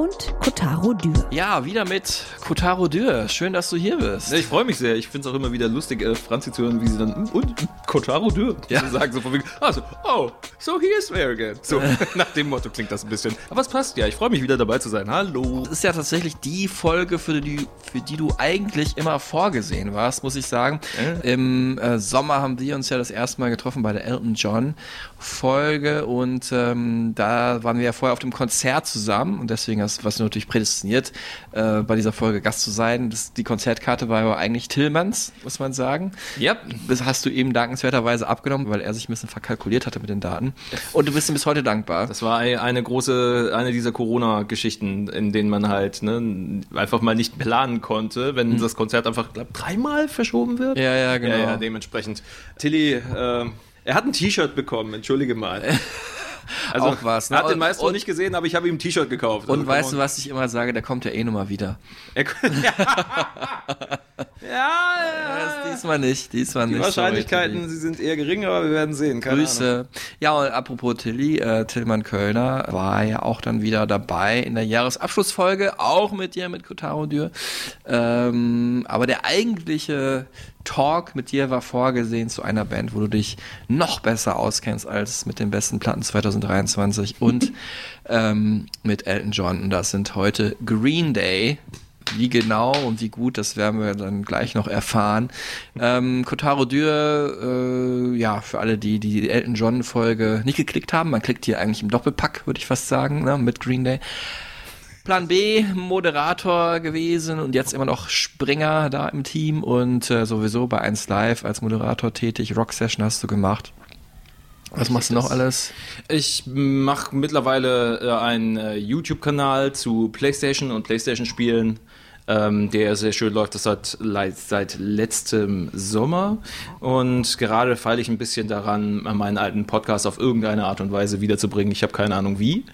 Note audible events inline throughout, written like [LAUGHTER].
und Kotaro Dürr. Ja, wieder mit Kotaro Dürr. Schön, dass du hier bist. Ja, ich freue mich sehr. Ich finde es auch immer wieder lustig, äh, Franzi zu hören, wie sie dann "Mm, und Kotaro Dürr Ja. [LAUGHS] sagen. So von wegen, also, oh, so he is there again. So [LAUGHS] nach dem Motto klingt das ein bisschen. Aber es passt ja. Ich freue mich wieder dabei zu sein. Hallo. Das ist ja tatsächlich die Folge, für die, für die du eigentlich immer vorgesehen warst, muss ich sagen. Im äh, Sommer haben wir uns ja das erste Mal getroffen bei der Elton John Folge und ähm, da waren wir ja vorher auf dem Konzert zusammen und deswegen hast, warst du natürlich prädestiniert, äh, bei dieser Folge Gast zu sein. Das, die Konzertkarte war aber eigentlich Tillmanns, muss man sagen. Ja. Das hast du ihm dankenswerterweise abgenommen, weil er sich ein bisschen verkalkuliert hatte mit den Daten. Und du bist ihm bis heute dankbar. Das war ein- eine große, eine dieser Corona-Geschichten, in denen man halt ne, einfach mal nicht planen konnte, wenn das Konzert einfach, glaube dreimal verschoben wird. Ja, ja, genau. Ja, ja, dementsprechend. Tilly, äh, er hat ein T-Shirt bekommen, entschuldige mal. [LAUGHS] [LAUGHS] Also, Auch was, ne? Er hat den Und- Maestro und- nicht gesehen, aber ich habe ihm ein T-Shirt gekauft. Und Also, weißt du, was ich immer sage? Der kommt ja eh nochmal wieder. Er, [LAUGHS] ja, ja, Das diesmal nicht, diesmal die nicht. Wahrscheinlichkeiten, sorry, sie sind eher gering, aber wir werden sehen. Keine Ahnung. Grüße. Ja, und apropos Tilly, äh, Tillmann Kölner war ja auch dann wieder dabei in der Jahresabschlussfolge, auch mit dir, mit Kotaro Dürr. Ähm, aber der eigentliche Talk mit dir war vorgesehen zu einer Band, wo du dich noch besser auskennst als mit den besten Platten 2023 [LAUGHS] und ähm, mit Elton John. Und das sind heute Green Day. Wie genau und wie gut, das werden wir dann gleich noch erfahren. Ähm, Kotaro Dürr, äh, ja, für alle, die die Elton John Folge nicht geklickt haben, man klickt hier eigentlich im Doppelpack, würde ich fast sagen, ne, mit Green Day. Plan B, Moderator gewesen und jetzt immer noch Springer da im Team und äh, sowieso bei 1 Live als Moderator tätig. Rock Session hast du gemacht. Was machst du noch alles? Ich mache mittlerweile äh, einen äh, YouTube-Kanal zu PlayStation und PlayStation-Spielen, ähm, der sehr schön läuft. Das hat seit letztem Sommer und gerade feile ich ein bisschen daran, meinen alten Podcast auf irgendeine Art und Weise wiederzubringen. Ich habe keine Ahnung wie.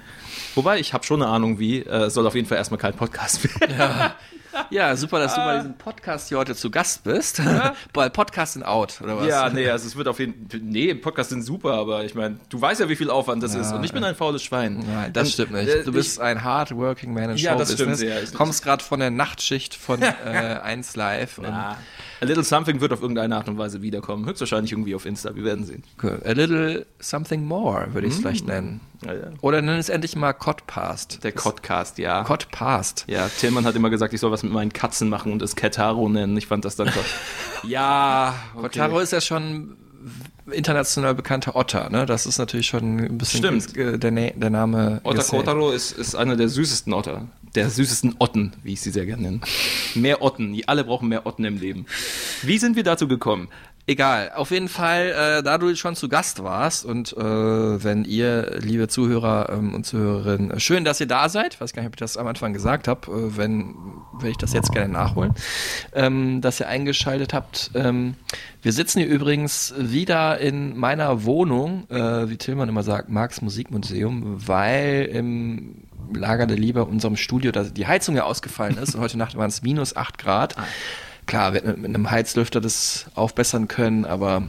Wobei, ich habe schon eine Ahnung wie. Äh, Es soll auf jeden Fall erstmal kein Podcast werden. [LAUGHS] Ja, super, dass du bei diesem Podcast hier heute zu Gast bist. bei [LAUGHS] Podcast sind out, oder was? Ja, nee, also es wird auf jeden Fall. Nee, Podcasts sind super, aber ich meine, du weißt ja, wie viel Aufwand das ist. Und ich bin ein faules Schwein. Nein, das Und, stimmt nicht. äh, Du bist ein hard working man in Ja, das stimmt, ja. Ich- Kommst gerade von der Nachtschicht von [LAUGHS] äh, 1 Live. Und A Little Something wird auf irgendeine Art und Weise wiederkommen. Höchstwahrscheinlich irgendwie auf Insta. Wir werden sehen. a little something more, würde ich es vielleicht nennen. Ja, ja. Oder nenn es endlich mal Codpast. Der Codcast, ja. Codpast. ja, Tillmann hat immer gesagt, ich soll was mit meinen Katzen machen und es Ketaro nennen. Ich fand das dann toll. [LAUGHS] ja, Kotaro ist ja schon international bekannter Otter, ne? Das ist natürlich schon ein bisschen Stimmt. äh, der, der Name. Otter. Kotaro ist, ist einer der süßesten Otter. Der süßesten Otten, wie ich sie sehr gerne nenne. Mehr Otten. Die alle brauchen mehr Otten im Leben. Wie sind wir dazu gekommen? Egal, auf jeden Fall, äh, da du schon zu Gast warst und äh, wenn ihr, liebe Zuhörer ähm, und Zuhörerinnen, schön, dass ihr da seid, weiß gar nicht, ob ich das am Anfang gesagt habe, äh, wenn, will ich das jetzt gerne nachholen, ähm, dass ihr eingeschaltet habt. Ähm, wir sitzen hier übrigens wieder in meiner Wohnung, äh, wie Tillmann immer sagt, Marx Musikmuseum, weil im Lager der Liebe, unserem Studio, da die Heizung ja ausgefallen ist und heute Nacht waren es minus 8 Grad. [LAUGHS] Klar, wir hätten mit einem Heizlüfter das aufbessern können, aber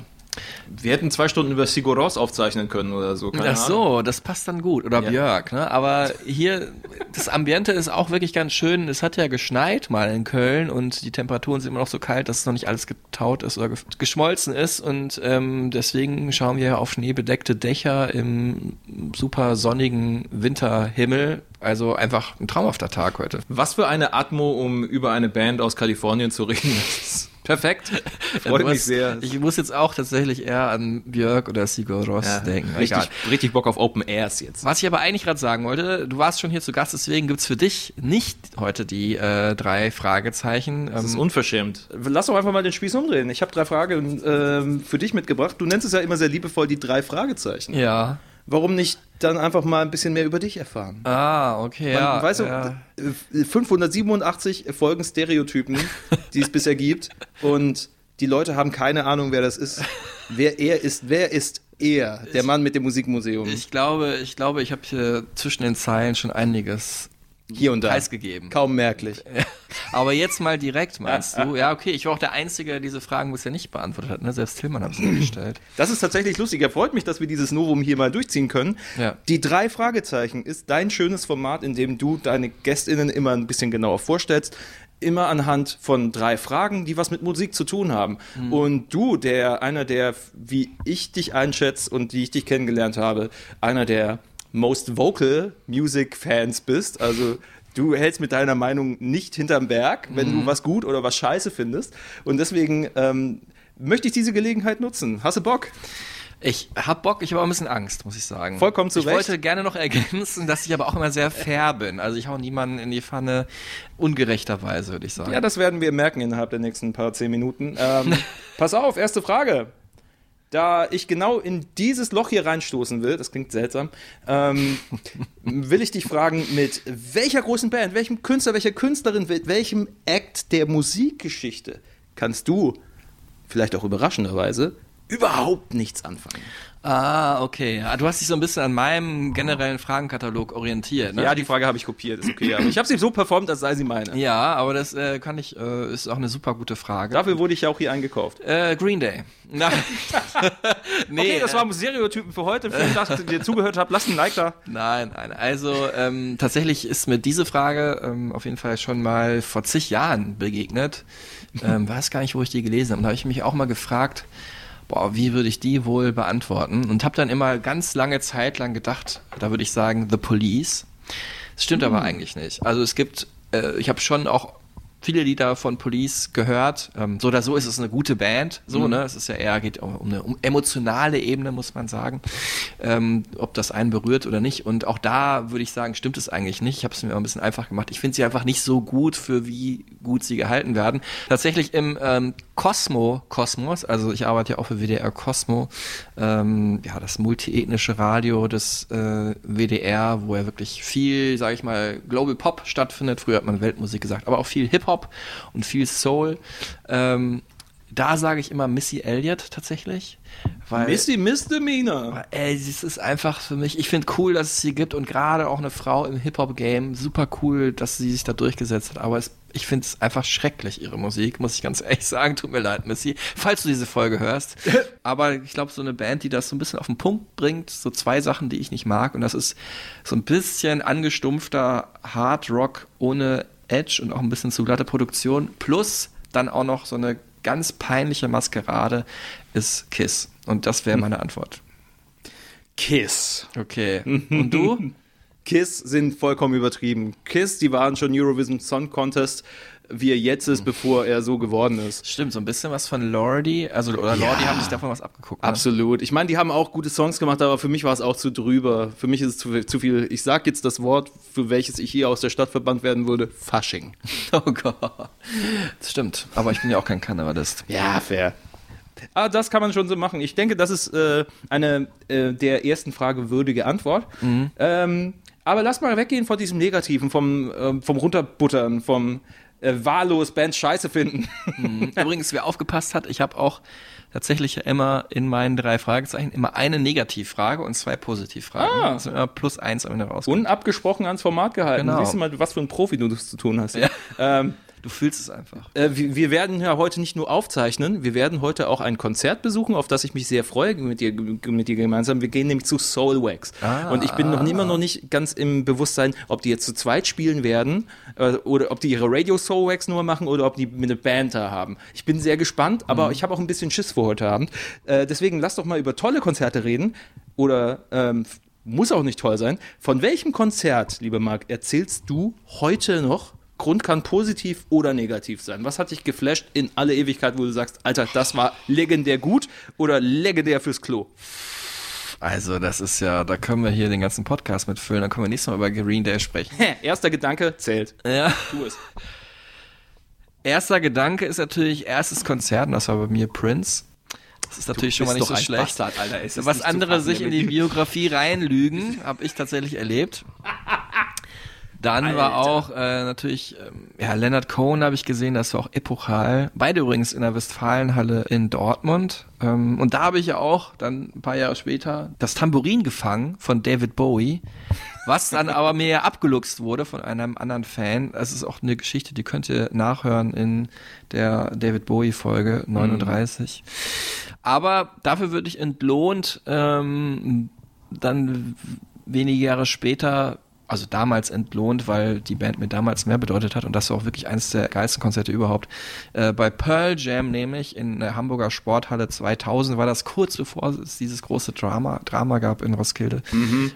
Wir hätten zwei Stunden über Sigur Rós aufzeichnen können oder so. keine ach Ahnung. so, das passt dann gut. Oder Ja. Björk, ne? Aber hier, das Ambiente ist auch wirklich ganz schön. Es hat ja geschneit mal in Köln und die Temperaturen sind immer noch so kalt, dass noch nicht alles getaut ist oder ge- geschmolzen ist. Und ähm, deswegen schauen wir auf schneebedeckte Dächer im super sonnigen Winterhimmel. Also einfach ein traumhafter Tag heute. Was für eine Atmo, um über eine Band aus Kalifornien zu reden. Ist perfekt. [LAUGHS] Freut mich hast- sehr. Ich muss jetzt auch tatsächlich eher an Björk oder Sigur Ross Ja, denken. richtig, Egal. richtig Bock auf Open Airs jetzt. Was ich aber eigentlich gerade sagen wollte, du warst schon hier zu Gast, deswegen gibt's für dich nicht heute die äh, drei Fragezeichen. Das ist Ähm, unverschämt. Lass doch einfach mal den Spieß umdrehen. Ich habe drei Fragen ähm, für dich mitgebracht. Du nennst es ja immer sehr liebevoll die drei Fragezeichen. ja. Warum nicht dann einfach mal ein bisschen mehr über dich erfahren? Ah, okay, Man, ja. weißt du, ja. äh, 587 Folgen Stereotypen, die es bisher gibt. Und die Leute haben keine Ahnung, wer das ist. Wer er ist, wer ist er, der Mann mit dem Musikmuseum. Ich glaube, ich glaube, ich habe hier zwischen den Zeilen schon einiges Hier und da. preisgegeben. Kaum merklich. [LAUGHS] Aber jetzt mal direkt, meinst du? Ja, okay, ich war auch der Einzige, der diese Fragen bisher nicht beantwortet hat. Ne? Selbst Tillmann hat sie mir gestellt. [LAUGHS] Das ist tatsächlich lustig. Er freut mich, dass wir dieses Novum hier mal durchziehen können. Ja. Die drei Fragezeichen ist dein schönes Format, in dem du deine GästInnen immer ein bisschen genauer vorstellst. Immer anhand von drei Fragen, die was mit Musik zu tun haben. Und du, der einer der, wie ich dich einschätze und wie ich dich kennengelernt habe, einer der most vocal Music Fans bist. Also du hältst mit deiner Meinung nicht hinterm Berg, wenn du was gut oder was scheiße findest. Und deswegen ähm, möchte ich diese Gelegenheit nutzen. Hast du Bock? Ich hab Bock, ich habe auch ein bisschen Angst, muss ich sagen. Vollkommen zu Ich Recht. wollte gerne noch ergänzen, dass ich aber auch immer sehr fair bin. Also ich hau niemanden in die Pfanne ungerechterweise, würde ich sagen. Ja, das werden wir merken innerhalb der nächsten paar zehn Minuten. Ähm, [LAUGHS] pass auf, erste Frage. Da ich genau in dieses Loch hier reinstoßen will, das klingt seltsam, ähm, [LAUGHS] will ich dich fragen, mit welcher großen Band, welchem Künstler, welcher Künstlerin, mit welchem Act der Musikgeschichte kannst du, vielleicht auch überraschenderweise, überhaupt nichts anfangen? Ah, okay. Ja, du hast dich so ein bisschen an meinem generellen Fragenkatalog orientiert, ne? Ja, die Frage habe ich kopiert, ist okay. Aber ich habe sie so performt, als sei sie meine. Ja, aber das äh, kann ich, äh, ist auch eine super gute Frage. Dafür wurde ich ja auch hier eingekauft. äh, Green Day. [LAUGHS] Nein. nee, Okay, das äh, waren Stereotypen für heute. Vielen Dank, dass ihr zugehört habt. Lasst ein Like da. Nein, nein. Also ähm, tatsächlich ist mir diese Frage ähm, auf jeden Fall schon mal vor zig Jahren begegnet. Ähm, weiß gar nicht, wo ich die gelesen habe. Und da habe ich mich auch mal gefragt, boah, wie würde ich die wohl beantworten? Und habe dann immer ganz lange Zeit lang gedacht, da würde ich sagen, The Police. Das stimmt aber eigentlich nicht. Also es gibt, äh, ich habe schon auch viele Lieder von Police gehört. Ähm, so oder so ist es eine gute Band. So, ne? Es ist ja eher, geht um, um eine um emotionale Ebene, muss man sagen. Ähm, ob das einen berührt oder nicht. Und auch da würde ich sagen, stimmt es eigentlich nicht. Ich habe es mir ein bisschen einfach gemacht. Ich finde sie einfach nicht so gut, für wie gut sie gehalten werden. Tatsächlich im ähm, Cosmo Kosmos, also ich arbeite ja auch für WDR Cosmo, ähm, ja, das multiethnische Radio des äh, WDR, wo ja wirklich viel, sage ich mal, Global Pop stattfindet. Früher hat man Weltmusik gesagt, aber auch viel Hip-Hop und viel Soul. Ähm, da sage ich immer Missy Elliott tatsächlich. Weil, Missy Misdemeanor. Ey, es ist einfach für mich, ich finde cool, dass es sie gibt und gerade auch eine Frau im Hip-Hop-Game, super cool, dass sie sich da durchgesetzt hat, aber es, ich finde es einfach schrecklich, ihre Musik, muss ich ganz [LAUGHS] ehrlich sagen, tut mir leid, Missy, falls du diese Folge hörst. [LAUGHS] aber ich glaube, so eine Band, die das so ein bisschen auf den Punkt bringt, so zwei Sachen, die ich nicht mag und das ist so ein bisschen angestumpfter Hard Rock ohne Edge und auch ein bisschen zu glatte Produktion, plus dann auch noch so eine ganz peinliche Maskerade ist Kiss. Und das wäre meine Antwort. Kiss. Okay. [LAUGHS] Und du? Kiss sind vollkommen übertrieben. Kiss, die waren schon Eurovision Song Contest, wie er jetzt ist, bevor er so geworden ist. Stimmt, so ein bisschen was von Lordi. Also, oder Lordi haben sich davon was abgeguckt. Ne? Absolut. Ich meine, die haben auch gute Songs gemacht, aber für mich war es auch zu drüber. Für mich ist es zu, zu viel. Ich sag jetzt das Wort, für welches ich hier aus der Stadt verbannt werden würde: Fasching. [LAUGHS] Oh Gott. Das stimmt. Aber ich bin ja auch kein Kameradist. Ja, fair. Ah, das kann man schon so machen. Ich denke, das ist äh, eine äh, der ersten Frage würdige Antwort. Ähm, aber lass mal weggehen von diesem Negativen, vom, ähm, vom Runterbuttern, vom äh, wahllos Bands scheiße finden. Übrigens, wer aufgepasst hat, ich habe auch tatsächlich immer in meinen drei Fragezeichen immer eine Negativfrage und zwei Positivfragen. Ah. Also immer plus eins am Ende rauskommt. Unabgesprochen ans Format gehalten. Genau. Siehst du mal, was für ein Profi du das zu tun hast. Ja. Ähm, Du fühlst es einfach. Äh, wir, wir werden ja heute nicht nur aufzeichnen, wir werden heute auch ein Konzert besuchen, auf das ich mich sehr freue mit dir, mit dir gemeinsam. Wir gehen nämlich zu Soulwax. Ah. und ich bin noch immer noch nicht ganz im Bewusstsein, ob die jetzt zu zweit spielen werden äh, oder ob die ihre Radio Soulwax nur machen oder ob die eine Band da haben. Ich bin sehr gespannt, aber ich habe auch ein bisschen Schiss vor heute Abend. Äh, deswegen lass doch mal über tolle Konzerte reden oder ähm, muss auch nicht toll sein. Von welchem Konzert, lieber Marc, erzählst du heute noch? Grund kann positiv oder negativ sein. Was hat dich geflasht in alle Ewigkeit, wo du sagst, Alter, das war legendär gut oder legendär fürs Klo? Also, das ist ja, da können wir hier den ganzen Podcast mitfüllen. Dann können wir nächstes Mal über Green Day sprechen. Hä, erster Gedanke zählt. Ja. Tu es. Erster Gedanke ist natürlich erstes Konzert, und das war bei mir Prince. Das ist natürlich schon mal nicht so schlecht. Bastard, Alter. Was andere sich in die. Biografie reinlügen, habe ich tatsächlich erlebt. Dann war auch äh, natürlich, ähm, ja, Leonard Cohen habe ich gesehen, das war auch epochal. Beide übrigens in der Westfalenhalle in Dortmund. Ähm, und da habe ich ja auch dann ein paar Jahre später das Tambourin gefangen von David Bowie, was dann aber mir ja [LAUGHS] abgeluchst wurde von einem anderen Fan. Das ist auch eine Geschichte, die könnt ihr nachhören in der David Bowie Folge 39. Aber dafür würde ich entlohnt, ähm, dann wenige Jahre später, also damals entlohnt, weil die Band mir damals mehr bedeutet hat und das war auch wirklich eines der geilsten Konzerte überhaupt. Äh, bei Pearl Jam nämlich in der Hamburger Sporthalle 2000 war das kurz bevor es dieses große Drama, Drama gab in Roskilde.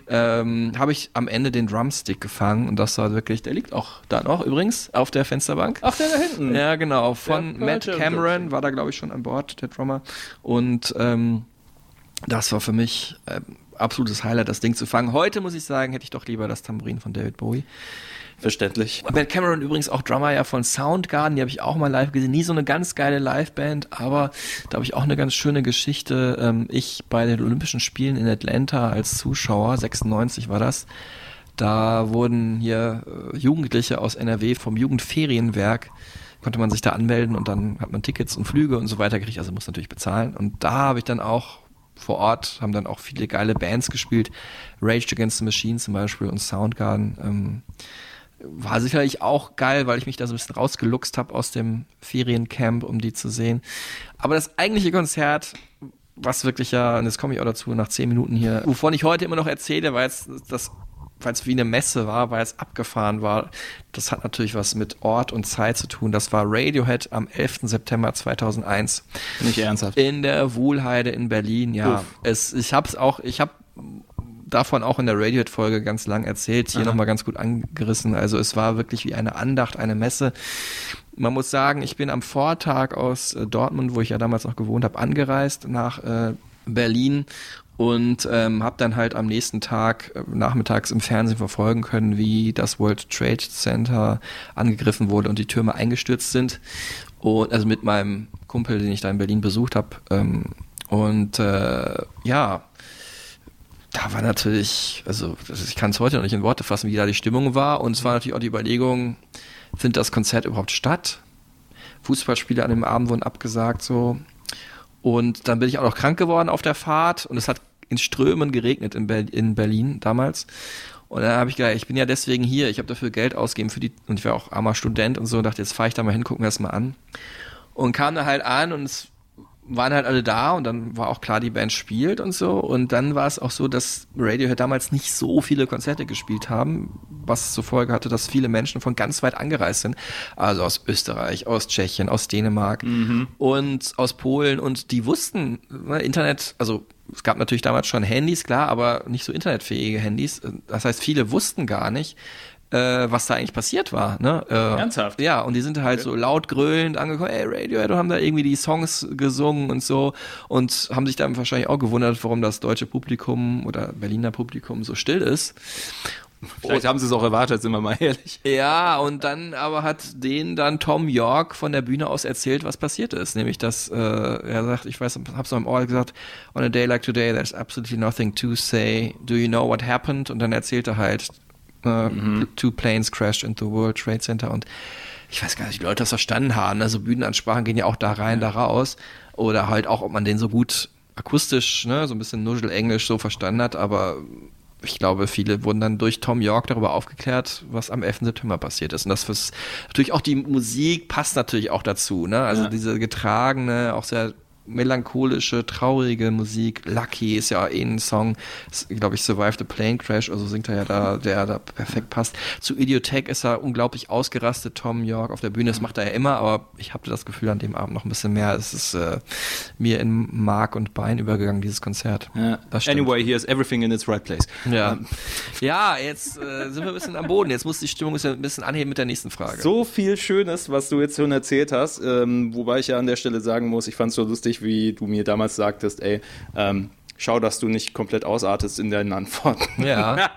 Ähm, Habe ich am Ende den Drumstick gefangen und das war wirklich, der liegt auch da noch übrigens auf der Fensterbank. Ach, der da hinten. Ja, genau. Von Ja, Matt Cameron war da, glaube ich, schon an Bord, der Drummer. Und ähm, das war für mich ähm, absolutes Highlight, das Ding zu fangen. Heute muss ich sagen, hätte ich doch lieber das Tambourin von David Bowie. Verständlich. Matt Cameron übrigens auch Drummer ja von Soundgarden, die habe ich auch mal live gesehen. Nie so eine ganz geile Liveband, aber da habe ich auch eine ganz schöne Geschichte. Ähm, ich bei den Olympischen Spielen in Atlanta als Zuschauer, 96 war das, da wurden hier äh, Jugendliche aus NRW vom Jugendferienwerk konnte man sich da anmelden und dann hat man Tickets und Flüge und so weiter gekriegt, also muss natürlich bezahlen. Und da habe ich dann auch vor Ort, haben dann auch viele geile Bands gespielt, Rage Against the Machine zum Beispiel und Soundgarden. Ähm, war sicherlich auch geil, weil ich mich da so ein bisschen rausgeluchst habe aus dem Feriencamp, um die zu sehen. Aber das eigentliche Konzert, was wirklich ja, und jetzt komme ich auch dazu nach zehn Minuten hier, wovon ich heute immer noch erzähle, weil es das weil es wie eine Messe war, weil es abgefahren war. Das hat natürlich was mit Ort und Zeit zu tun. Das war Radiohead am 11. September 2001 Nicht ernsthaft. in der Wohlheide in Berlin. Ja, Uff. es, ich habe es auch, ich habe davon auch in der Radiohead-Folge ganz lang erzählt, hier nochmal ganz gut angerissen. Also es war wirklich wie eine Andacht, eine Messe. Man muss sagen, ich bin am Vortag aus äh, Dortmund, wo ich ja damals noch gewohnt habe, angereist nach äh, Berlin und ähm, habe dann halt am nächsten Tag äh, nachmittags im Fernsehen verfolgen können, wie das World Trade Center angegriffen wurde und die Türme eingestürzt sind. Und also mit meinem Kumpel, den ich da in Berlin besucht habe. Ähm, und äh, ja, da war natürlich, also ich kann es heute noch nicht in Worte fassen, wie da die Stimmung war. Und es war natürlich auch die Überlegung, findet das Konzert überhaupt statt? Fußballspiele an dem Abend wurden abgesagt so. Und dann bin ich auch noch krank geworden auf der Fahrt und es hat in Strömen geregnet in, Ber in Berlin damals. Und dann habe ich gedacht, ich bin ja deswegen hier, ich habe dafür Geld ausgegeben für die, und ich war auch armer Student und so, und dachte, jetzt fahre ich da mal hin, gucken wir das mal an. Und kam da halt an und es waren halt alle da und dann war auch klar, die Band spielt und so. Und dann war es auch so, dass Radiohead damals nicht so viele Konzerte gespielt haben, was zur Folge hatte, dass viele Menschen von ganz weit angereist sind. Also aus Österreich, aus Tschechien, aus Dänemark und aus Polen. Und die wussten, ne, Internet, also es gab natürlich damals schon Handys, klar, aber nicht so internetfähige Handys. Das heißt, viele wussten gar nicht, äh, was da eigentlich passiert war. Ne? Äh, Ernsthaft? Ja, und die sind halt so laut grölend angekommen, ey, Radiohead, und haben da irgendwie die Songs gesungen und so und haben sich dann wahrscheinlich auch gewundert, warum das deutsche Publikum oder Berliner Publikum so still ist. Vielleicht haben sie es auch erwartet, sind wir mal ehrlich. Ja, und dann aber hat denen dann Tom York von der Bühne aus erzählt, was passiert ist. Nämlich, dass äh, er sagt, ich weiß, hab's noch im Ohr gesagt, on a day like today, there's absolutely nothing to say. Do you know what happened? Und dann erzählt er halt, äh, two planes crashed into the World Trade Center und ich weiß gar nicht, wie die Leute das verstanden haben. Also Bühnenansprachen gehen ja auch da rein, da raus. Oder halt auch, ob man den so gut akustisch, ne, so ein bisschen Nuschel-Englisch so verstanden hat, aber ich glaube, viele wurden dann durch Tom York darüber aufgeklärt, was am 11. September passiert ist. Und das ist natürlich auch die Musik passt natürlich auch dazu, ne? Also Ja. diese getragene, auch sehr melancholische, traurige Musik. Lucky ist ja eh ein Song, glaube ich, Survive the Plane Crash, also singt er ja da, der da perfekt passt. Zu Idiotech ist er unglaublich ausgerastet, Tom York auf der Bühne. Das macht er ja immer, aber ich hatte das Gefühl an dem Abend noch ein bisschen mehr. Es ist äh, mir in Mark und Bein übergegangen, dieses Konzert. Ja. Anyway, here's everything in its right place. Ja, ja jetzt äh, sind wir ein bisschen am Boden. Jetzt muss die Stimmung ein bisschen anheben mit der nächsten Frage. So viel Schönes, was du jetzt schon erzählt hast, ähm, wobei ich ja an der Stelle sagen muss, ich fand es so lustig, wie du mir damals sagtest, ey, ähm, schau, dass du nicht komplett ausartest in deinen Antworten. Ja,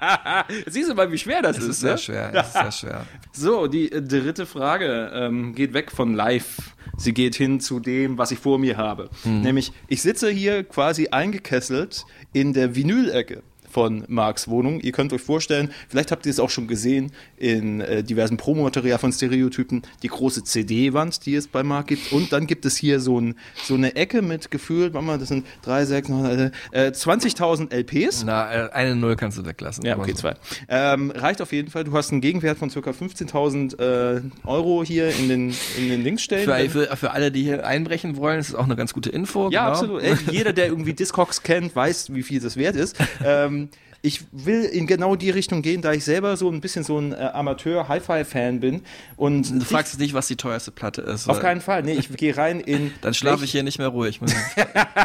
[LAUGHS] Siehst du mal, wie schwer das das ist, ist sehr ne? schwer. Das ist sehr schwer. [LAUGHS] So, die äh, dritte Frage ähm, geht weg von live sie geht hin zu dem, was ich vor mir habe. Nämlich, ich sitze hier quasi eingekesselt in der Vinyl-Ecke von Marks Wohnung. Ihr könnt euch vorstellen, vielleicht habt ihr es auch schon gesehen in äh, diversen Promomaterial von Stereotypen, die große CD-Wand, die es bei Mark gibt. Und dann gibt es hier so, ein, so eine Ecke mit gefühlt, warte mal, das sind drei, sechs, neun, äh, 20.000 LPs. Na, äh, eine Null kannst du weglassen. Ja, okay, so. zwei. Ähm, reicht auf jeden Fall. Du hast einen Gegenwert von ca. 15.000 äh, Euro hier in den, in den Links stellen. Für, für, für alle, die hier einbrechen wollen, ist es auch eine ganz gute Info. Ja, genau. absolut. Ey, jeder, der irgendwie [LAUGHS] Discogs kennt, weiß, wie viel das wert ist. Ähm, ich will in genau die Richtung gehen, da ich selber so ein bisschen so ein äh, Amateur-Hi-Fi-Fan bin. Und Du fragst dich nicht, was die teuerste Platte ist. auf keinen Fall. Nee, ich gehe rein in. [LAUGHS] Dann schlafe ich hier nicht mehr ruhig.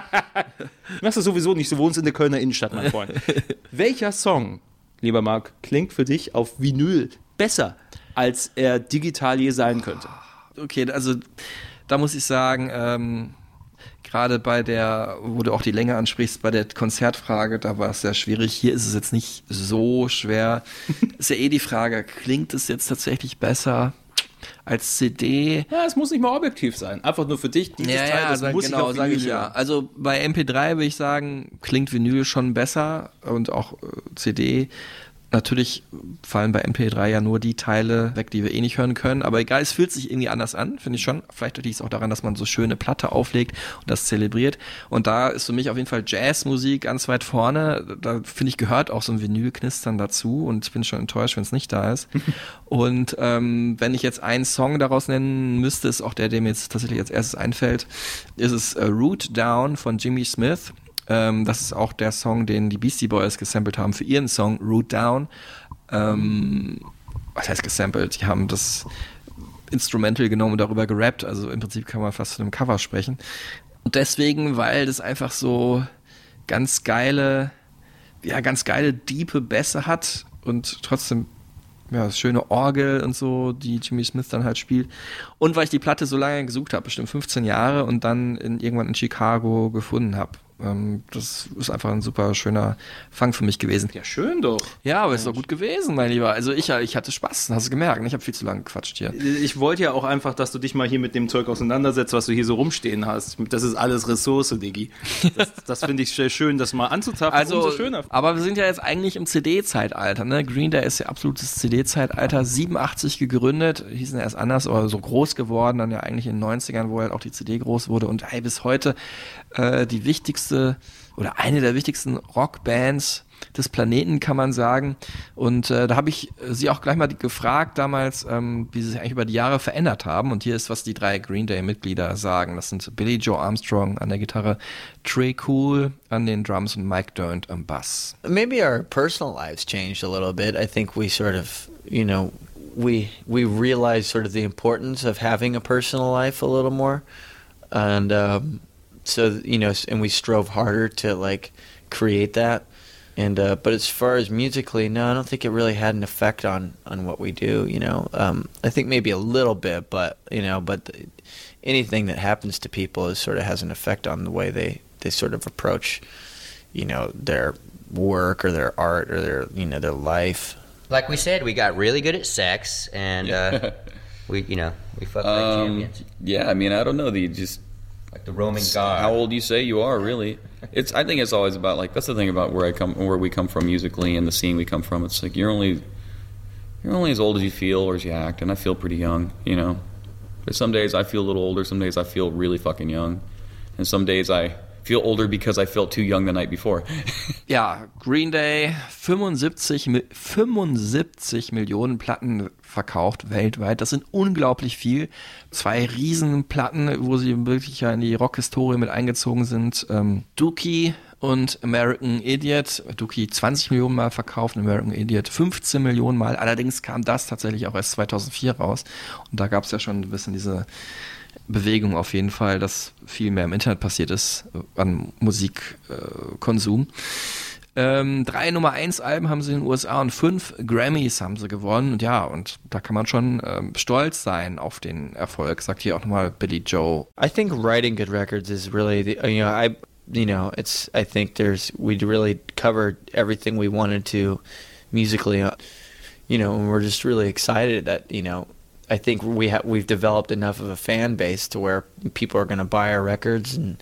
[LAUGHS] Machst du sowieso nicht, du wohnst in der Kölner Innenstadt, mein Freund. [LAUGHS] Welcher Song, lieber Marc, klingt für dich auf Vinyl besser, als er digital je sein könnte? okay, also da muss ich sagen, ähm, gerade bei der, wo du auch die Länge ansprichst, bei der Konzertfrage, da war es sehr schwierig. Hier ist es jetzt nicht so schwer. [LAUGHS] ist ja eh die Frage, klingt es jetzt tatsächlich besser als CD? Ja, es muss nicht mal objektiv sein. Einfach nur für dich, dieses Ja, Teil, ja, das sag, muss ich genau, sage Vinyl ich ja. Also bei MP3 würde ich sagen, klingt Vinyl schon besser und auch äh, CD. Natürlich fallen bei MP3 ja nur die Teile weg, die wir eh nicht hören können. Aber egal, es fühlt sich irgendwie anders an, finde ich schon. Vielleicht liegt es auch daran, dass man so schöne Platte auflegt und das zelebriert. Und da ist für mich auf jeden Fall Jazzmusik ganz weit vorne. Da finde ich gehört auch so ein Vinylknistern dazu. Und ich bin schon enttäuscht, wenn es nicht da ist. [LAUGHS] und ähm, wenn ich jetzt einen Song daraus nennen müsste, ist auch der, der mir jetzt tatsächlich als erstes einfällt, ist es äh, Root Down von Jimmy Smith. Ähm, das ist auch der Song, den die Beastie Boys gesampelt haben für ihren Song Root Down. Ähm, was heißt gesampelt? Die haben das Instrumental genommen und darüber gerappt. Also im Prinzip kann man fast von einem Cover sprechen. Und deswegen, weil das einfach so ganz geile, ja, ganz geile, diepe Bässe hat und trotzdem ja, schöne Orgel und so, die Jimmy Smith dann halt spielt. Und weil ich die Platte so lange gesucht habe, bestimmt 15 Jahre und dann in, irgendwann in Chicago gefunden habe. Ähm, das ist einfach ein super schöner Fang für mich gewesen. Ja, schön doch. Ja, aber ist doch gut gewesen, mein Lieber. Also ich, ich hatte Spaß, hast du gemerkt. ne? Ich habe viel zu lange gequatscht hier. Ich wollte ja auch einfach, dass du dich mal hier mit dem Zeug auseinandersetzt, was du hier so rumstehen hast. Das ist alles Ressource, Diggi. Das, das finde ich sehr schön, das mal anzutapfen. Also, schöner. aber wir sind ja jetzt eigentlich im CD-Zeitalter. Ne? Green Day ist ja absolutes CD-Zeitalter. 87 gegründet, hießen erst anders, aber so groß geworden, dann ja eigentlich in den 90ern, wo halt auch die CD groß wurde. Und hey, bis heute äh, die wichtigste oder eine der wichtigsten Rockbands des Planeten, kann man sagen. Und äh, da habe ich sie auch gleich mal gefragt damals, ähm, wie sie sich eigentlich über die Jahre verändert haben. Und hier ist, was die drei Green Day-Mitglieder sagen. Das sind Billy Joe Armstrong an der Gitarre, Trey Cool an den Drums und Mike Durnt am Bass. maybe our personal lives changed a little bit. I think we sort of, you know, we we realized sort of the importance of having a personal life a little more, and um, so you know, and we strove harder to like create that. And uh, but as far as musically, no, I don't think it really had an effect on on what we do. You know, um, I think maybe a little bit, but you know, but the, anything that happens to people is sort of has an effect on the way they they sort of approach you know their work or their art or their you know their life Like we said, we got really good at sex, and uh, [LAUGHS] we, you know, we fucked like Um, champions, yeah, I mean, I don't know. The just like the Roman god. how old you say you are, really. It's. I think it's always about like that's the thing about where I come, where we come from musically, and the scene we come from. It's like you're only, you're only as old as you feel or as you act, and I feel pretty young, you know. But some days I feel a little older. Some days I feel really fucking young, and some days I feel older because I felt too young the night before. [LAUGHS] Ja, Green Day, 75, Mi- 75 Millionen Platten verkauft weltweit. Das sind unglaublich viel. Zwei Riesenplatten, wo sie wirklich ja in die Rockhistorie mit eingezogen sind. Ähm, Dookie und American Idiot. Dookie 20 Millionen Mal verkauft, American Idiot 15 Millionen Mal. Allerdings kam das tatsächlich auch erst 2004 raus. Und da gab es ja schon ein bisschen diese Bewegung auf jeden Fall, dass viel mehr im Internet passiert ist an Musikkonsum. Äh. Ähm, drei Nummer 1 Alben haben sie in den USA und fünf Grammys haben sie gewonnen. Und ja, und da kann man schon ähm, stolz sein auf den Erfolg, sagt hier auch nochmal Billy Joe. i think writing good records is really the you know i you know it's i think there's we really covered everything we wanted to musically uh, you know and we're just really excited that you know I think we ha- we've developed enough of a fan base to where people are going to buy our records and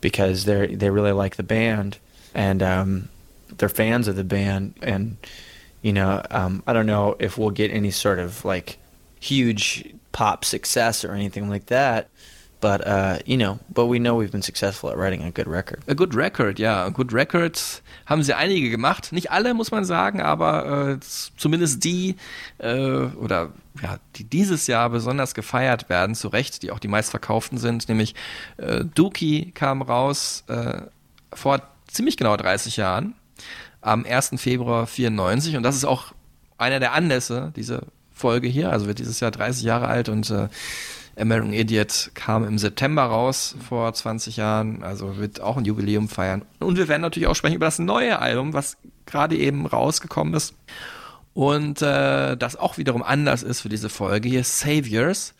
because they they really like the band and um, they're fans of the band and you know um, I don't know if we'll get any sort of like huge pop success or anything like that but uh, you know but we know we've been successful at writing a good record A Good Record, ja. A Good Record haben sie einige gemacht. Nicht alle, muss man sagen, aber äh, zumindest die, äh, oder ja, die dieses Jahr besonders gefeiert werden, zu Recht, die auch die meistverkauften sind, nämlich äh, Dookie kam raus äh, vor ziemlich genau 30 Jahren, am 1. Februar 94 und das ist auch einer der Anlässe, diese Folge hier, also wird dieses Jahr 30 Jahre alt und äh, American Idiot kam im September raus vor 20 Jahren, also wird auch ein Jubiläum feiern. Und wir werden natürlich auch sprechen über das neue Album, was gerade eben rausgekommen ist. Und äh, das auch wiederum anders ist für diese Folge hier, Saviors.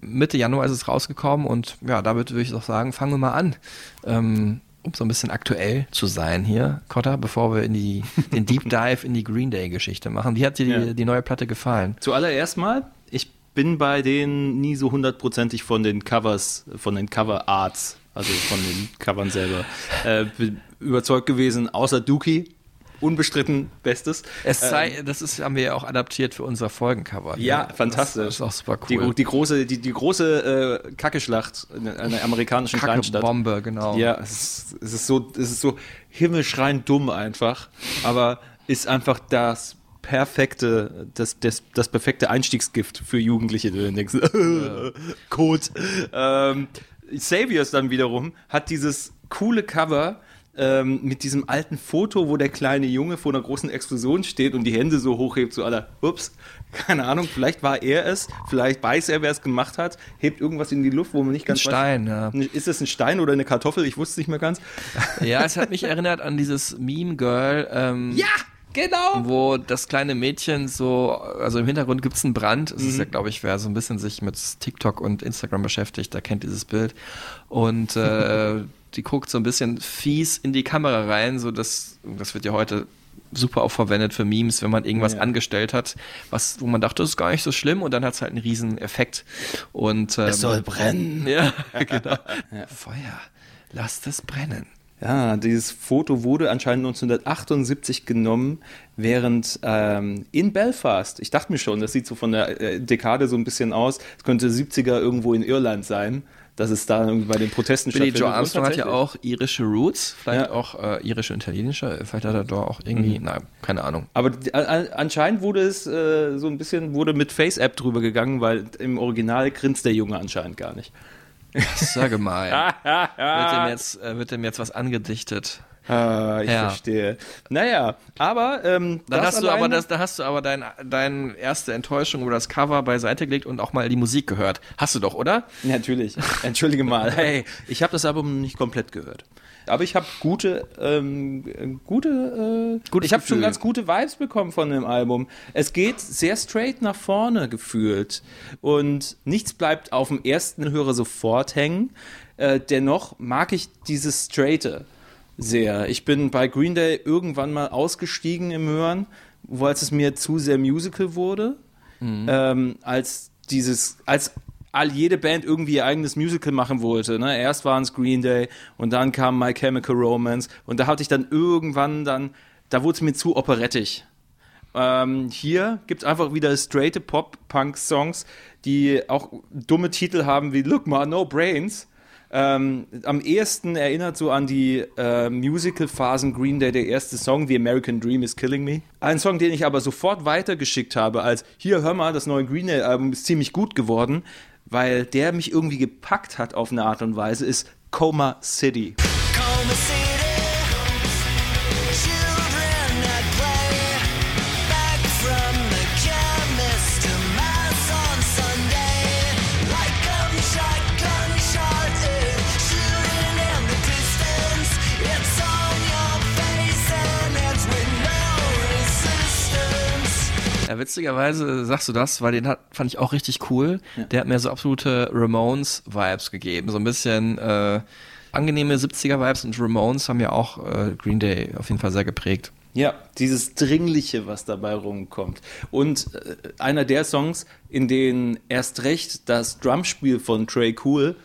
Mitte Januar ist es rausgekommen und ja, damit würde ich doch sagen, fangen wir mal an. Ähm, um so ein bisschen aktuell zu sein hier, Cotta, bevor wir in die, [LAUGHS] den Deep Dive in die Green Day Geschichte machen. Wie hat dir die, Ja. die neue Platte gefallen? Zuallererst mal, ich bin bei denen nie so hundertprozentig von den Covers, von den Cover Arts, also von den Covern selber, [LAUGHS] äh, be- überzeugt gewesen, außer Dookie. Unbestritten Bestes. Es sei, Ähm, das ist, haben wir ja auch adaptiert für unser Folgencover. ja, Das- fantastisch. Das ist auch super Die, cool. die große, die, die große äh, Kackeschlacht in einer amerikanischen Kleinstadt. Bombe, genau. Ja, es ist, es ist so, es ist so himmelschreiend dumm einfach, aber ist einfach das perfekte, das, das, das perfekte Einstiegsgift für Jugendliche, die denkst, [LAUGHS] Code. Ähm, Saviors dann wiederum hat dieses coole Cover ähm, mit diesem alten Foto, wo der kleine Junge vor einer großen Explosion steht und die Hände so hochhebt, so aller, ups, [LAUGHS] keine Ahnung, vielleicht war er es, vielleicht weiß er, wer es gemacht hat, hebt irgendwas in die Luft, wo man nicht ganz Stein, ja. weiß. Ist es ein Stein oder eine Kartoffel? Ich wusste es nicht mehr ganz. [LAUGHS] Ja, es hat mich erinnert an dieses Meme Girl. Ähm, Ja, genau. Wo das kleine Mädchen so, also im Hintergrund gibt es einen Brand. Es Mhm. ist ja, glaube ich, wer so ein bisschen sich mit TikTok und Instagram beschäftigt, der kennt dieses Bild. Und äh, [LAUGHS] die guckt so ein bisschen fies in die Kamera rein, so dass, das wird ja heute super auch verwendet für Memes, wenn man irgendwas Ja. angestellt hat, was, wo man dachte, das ist gar nicht so schlimm und dann hat es halt einen riesen Effekt. Und, ähm, Es soll brennen. [LAUGHS] [LAUGHS] Ja, genau. Feuer, lasst es brennen. Ja, dieses Foto wurde anscheinend 1978 genommen, während ähm, in Belfast, ich dachte mir schon, das sieht so von der äh, Dekade so ein bisschen aus, es könnte 70er irgendwo in Irland sein, dass es da irgendwie bei den Protesten Billy stattfindet. Joe Armstrong hat ja auch irische Roots, vielleicht Ja. auch äh, irische italienische, vielleicht hat er da auch irgendwie, na, keine Ahnung. Aber die- a- a- anscheinend wurde es äh, so ein bisschen, wurde mit Face-App drüber gegangen, weil im Original grinst der Junge anscheinend gar nicht. Ja gemein. [LAUGHS] wird, dem jetzt, äh, wird dem jetzt was angedichtet? Ah, ich Ja. verstehe. Naja, aber ähm, Dann hast du aber das, da hast du aber dein, deine erste Enttäuschung über das Cover beiseite gelegt und auch mal die Musik gehört. Hast du doch, oder? Natürlich. Entschuldige [LAUGHS] mal. Hey, ich habe das Album nicht komplett gehört. Aber ich habe gute, ähm, gute, äh, Gutes ich habe schon ganz gute Vibes bekommen von dem Album. Es geht sehr straight nach vorne gefühlt und nichts bleibt auf dem ersten Hörer sofort hängen. Äh, dennoch mag ich dieses Straighte sehr. Ich bin bei Green Day irgendwann mal ausgestiegen im Hören, als es mir zu sehr Musical wurde, ähm, als dieses, als all jede Band irgendwie ihr eigenes Musical machen wollte. Ne? Erst waren es Green Day und dann kam My Chemical Romance und da hatte ich dann irgendwann dann, da wurde es mir zu operettig. Ähm, hier gibt es einfach wieder straighte Pop-Punk-Songs, die auch dumme Titel haben wie Look Ma, No Brains. Ähm, am ehesten erinnert so an die äh, Musical-Phasen Green Day der erste Song, The American Dream is Killing Me. Ein Song, den ich aber sofort weitergeschickt habe, als hier, hör mal, das neue Green Day-Album ist ziemlich gut geworden, weil der mich irgendwie gepackt hat auf eine Art und Weise, ist Coma City. Ja, witzigerweise sagst du das, weil den hat, fand ich auch richtig cool. Der hat mir so absolute Ramones-Vibes gegeben. So ein bisschen äh, angenehme 70er-Vibes und Ramones haben ja auch äh, Green Day auf jeden Fall sehr geprägt. Ja, dieses Dringliche, was dabei rumkommt. Und äh, einer der Songs, in denen erst recht das Drumspiel von Trey Cool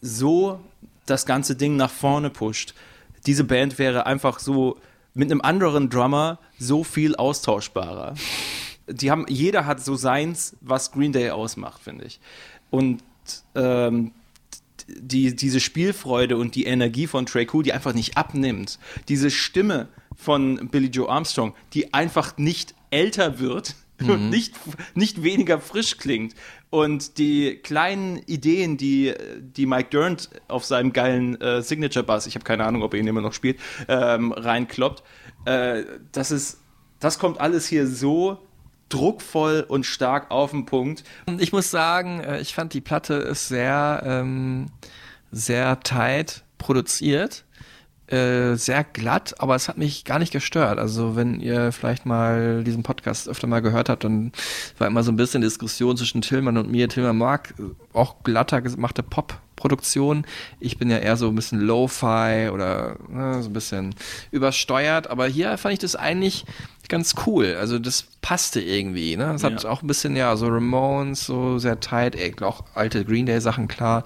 so das ganze Ding nach vorne pusht. Diese Band wäre einfach so mit einem anderen Drummer so viel austauschbarer. Die haben, jeder hat so seins, was Green Day ausmacht, finde ich. Und ähm, die, diese Spielfreude und die Energie von Trey Cool, die einfach nicht abnimmt. Diese Stimme von Billy Joe Armstrong, die einfach nicht älter wird [LAUGHS] und nicht, nicht weniger frisch klingt. Und die kleinen Ideen, die, die Mike Durnt auf seinem geilen äh, Signature-Bass, ich habe keine Ahnung, ob er ihn immer noch spielt, ähm, reinkloppt, äh, das ist, das kommt alles hier so druckvoll und stark auf den Punkt. Ich muss sagen, äh, ich fand die Platte ist sehr, ähm, sehr tight produziert. Äh, sehr glatt, aber es hat mich gar nicht gestört. Also wenn ihr vielleicht mal diesen Podcast öfter mal gehört habt, dann war immer so ein bisschen Diskussion zwischen Tillmann und mir. Tillmann mag auch glatter gemachte Pop-Produktion. Ich bin ja eher so ein bisschen Lo-Fi oder ne, so ein bisschen übersteuert, aber hier fand ich das eigentlich ganz cool. Also das passte irgendwie. Ne? Es hat Ja. auch ein bisschen, ja, so Ramones, so sehr tight, ey, auch alte Green Day Sachen, klar.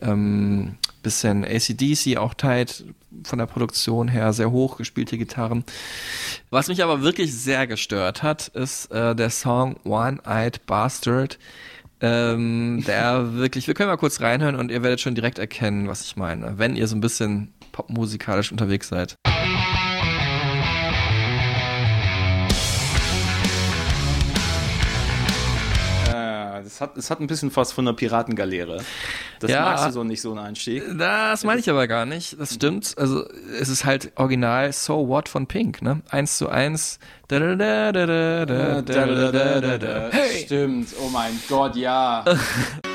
Ähm, bisschen ACDC auch tight von der Produktion her, sehr hoch gespielte Gitarren. Was mich aber wirklich sehr gestört hat, ist äh, der Song One-Eyed Bastard. Ähm, der wirklich, wir können mal kurz reinhören und ihr werdet schon direkt erkennen, was ich meine, wenn ihr so ein bisschen popmusikalisch unterwegs seid. hat, es hat ein bisschen fast von einer Piratengaleere. Das ja, magst du so nicht, so einen Einstieg. Das meine ich aber gar nicht. Das mhm. stimmt. Also, es ist halt original So What von Pink, ne? Eins zu eins. Hey. Stimmt. Oh mein Gott, ja. [LAUGHS]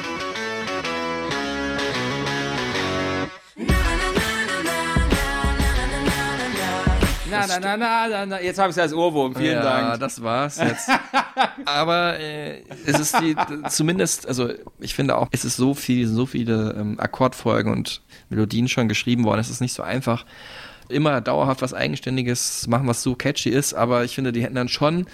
Na, na, na, na, na, na. Jetzt habe ich es als Ohrwurm. Vielen ja, Dank. das war's jetzt. [LAUGHS] Aber äh, es ist die, zumindest, also ich finde auch, es ist so viel, so viele ähm, Akkordfolgen und Melodien schon geschrieben worden. Es ist nicht so einfach, immer dauerhaft was Eigenständiges zu machen, was so catchy ist. Aber ich finde, die hätten dann schon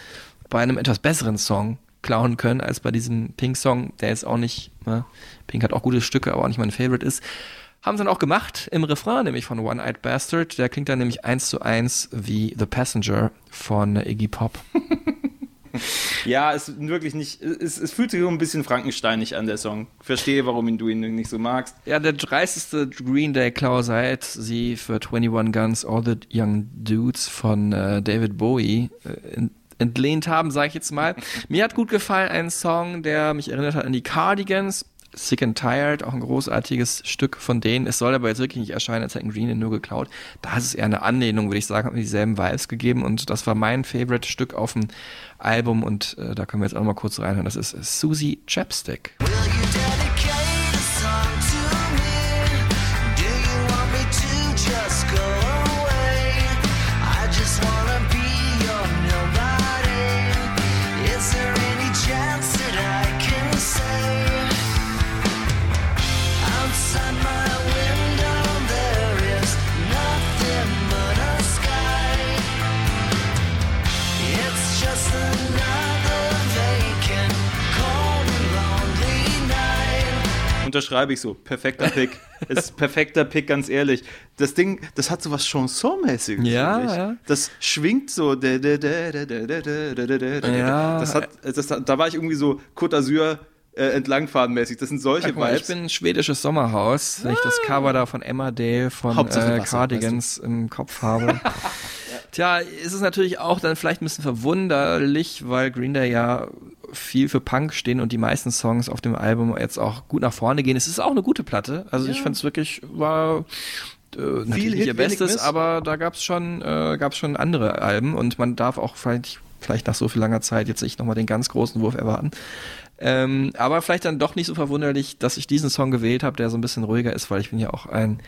bei einem etwas besseren Song klauen können, als bei diesem Pink-Song, der jetzt auch nicht, ne, Pink hat auch gute Stücke, aber auch nicht mein Favorite ist. Haben sie dann auch gemacht im Refrain, nämlich von One-Eyed Bastard. Der klingt dann nämlich eins zu eins wie The Passenger von Iggy Pop. [LAUGHS] Ja, es ist wirklich nicht. Es, es fühlt sich so ein bisschen frankensteinig an, der Song. Verstehe, warum ihn du ihn nicht so magst. Ja, der dreisteste Green Day Klau seit sie für 21 Guns All the Young Dudes von äh, David Bowie äh, ent- entlehnt haben, sage ich jetzt mal. [LAUGHS] Mir hat gut gefallen ein Song, der mich erinnert hat an die Cardigans. Sick and Tired, auch ein großartiges Stück von denen. Es soll aber jetzt wirklich nicht erscheinen, als hätten Green Day nur geklaut. Da ist es eher eine Anlehnung, würde ich sagen, hat mir dieselben Vibes gegeben und das war mein Favorite-Stück auf dem Album und äh, da können wir jetzt auch mal kurz reinhören. Das ist Susie Chapstick. unterschreibe ich so. Perfekter Pick. [LAUGHS] ist perfekter Pick, ganz ehrlich. Das Ding, das hat so was Chanson-mäßiges. Ja, ja. Das schwingt so. Ja. Das hat, also das, da war ich irgendwie so Côte d'Azur äh, entlangfadenmäßig. Das sind solche Ach, mal, Ich bin ein schwedisches Sommerhaus. Wenn ich das Cover da von Emma Dale von äh, Cardigans weißt du? im Kopf habe. [LAUGHS] Tja, ist es natürlich auch dann vielleicht ein bisschen verwunderlich, weil Green Day ja viel für Punk stehen und die meisten Songs auf dem Album jetzt auch gut nach vorne gehen. Es ist auch eine gute Platte. Also ich fand es wirklich, war äh, natürlich nicht Hit, ihr Bestes, aber da gab es schon, äh, gab's schon andere Alben und man darf auch vielleicht, vielleicht nach so viel langer Zeit jetzt nicht nochmal den ganz großen Wurf erwarten. Ähm, aber vielleicht dann doch nicht so verwunderlich, dass ich diesen Song gewählt habe, der so ein bisschen ruhiger ist, weil ich bin ja auch ein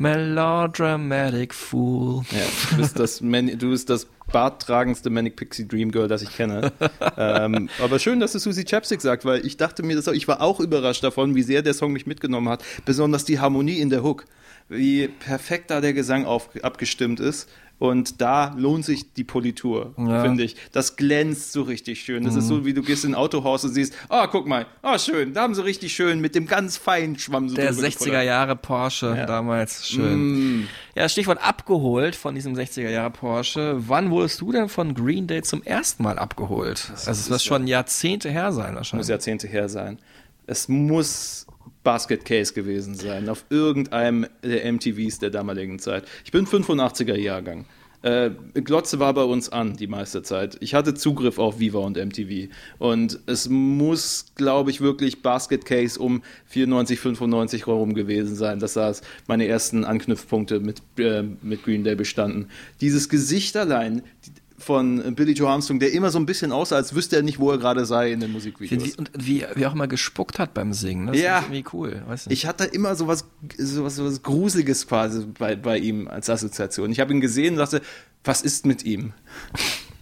Melodramatic Fool. Ja, du bist das, Man du bist das barttragendste Manic Pixie Dream Girl, das ich kenne. ähm, aber schön, dass du Susie Chapstick sagt, weil ich dachte mir das auch, ich war auch überrascht davon, wie sehr der Song mich mitgenommen hat. Besonders die Harmonie in der Hook. Wie perfekt da der Gesang auf, abgestimmt ist. Und da lohnt sich die Politur, Ja. finde ich. Das glänzt so richtig schön. Das ist Mhm. so, wie du gehst in ein Autohaus und siehst, ah, guck mal, ah, schön, da haben sie richtig schön mit dem ganz feinen Schwamm so Der drüber 60er gepullert. Jahre Porsche damals. Schön. Mm. Ja, Stichwort abgeholt von diesem 60er Jahre Porsche. Wann wurdest du denn von Green Day zum ersten Mal abgeholt? also es wird schon Jahrzehnte her sein wahrscheinlich. muss Jahrzehnte her sein. Es muss Basket Case gewesen sein, auf irgendeinem der MTVs der damaligen Zeit. Ich bin 85er Jahrgang. Äh, Glotze war bei uns an die meiste Zeit. Ich hatte Zugriff auf Viva und MTV. Und es muss, glaube ich, wirklich Basket Case um 94, 95 herum gewesen sein, das meine ersten Anknüpfpunkte mit, äh, mit Green Day bestanden. Dieses Gesicht allein von Billy Joe Armstrong, der immer so ein bisschen aussah, als wüsste er nicht, wo er gerade sei in den Musikvideos. Wie, und wie, wie auch immer gespuckt hat beim Singen. Das Ja. ist irgendwie cool. Ich hatte immer sowas, sowas, sowas Gruseliges quasi bei, bei ihm als Assoziation. Ich habe ihn gesehen und dachte, was ist mit ihm?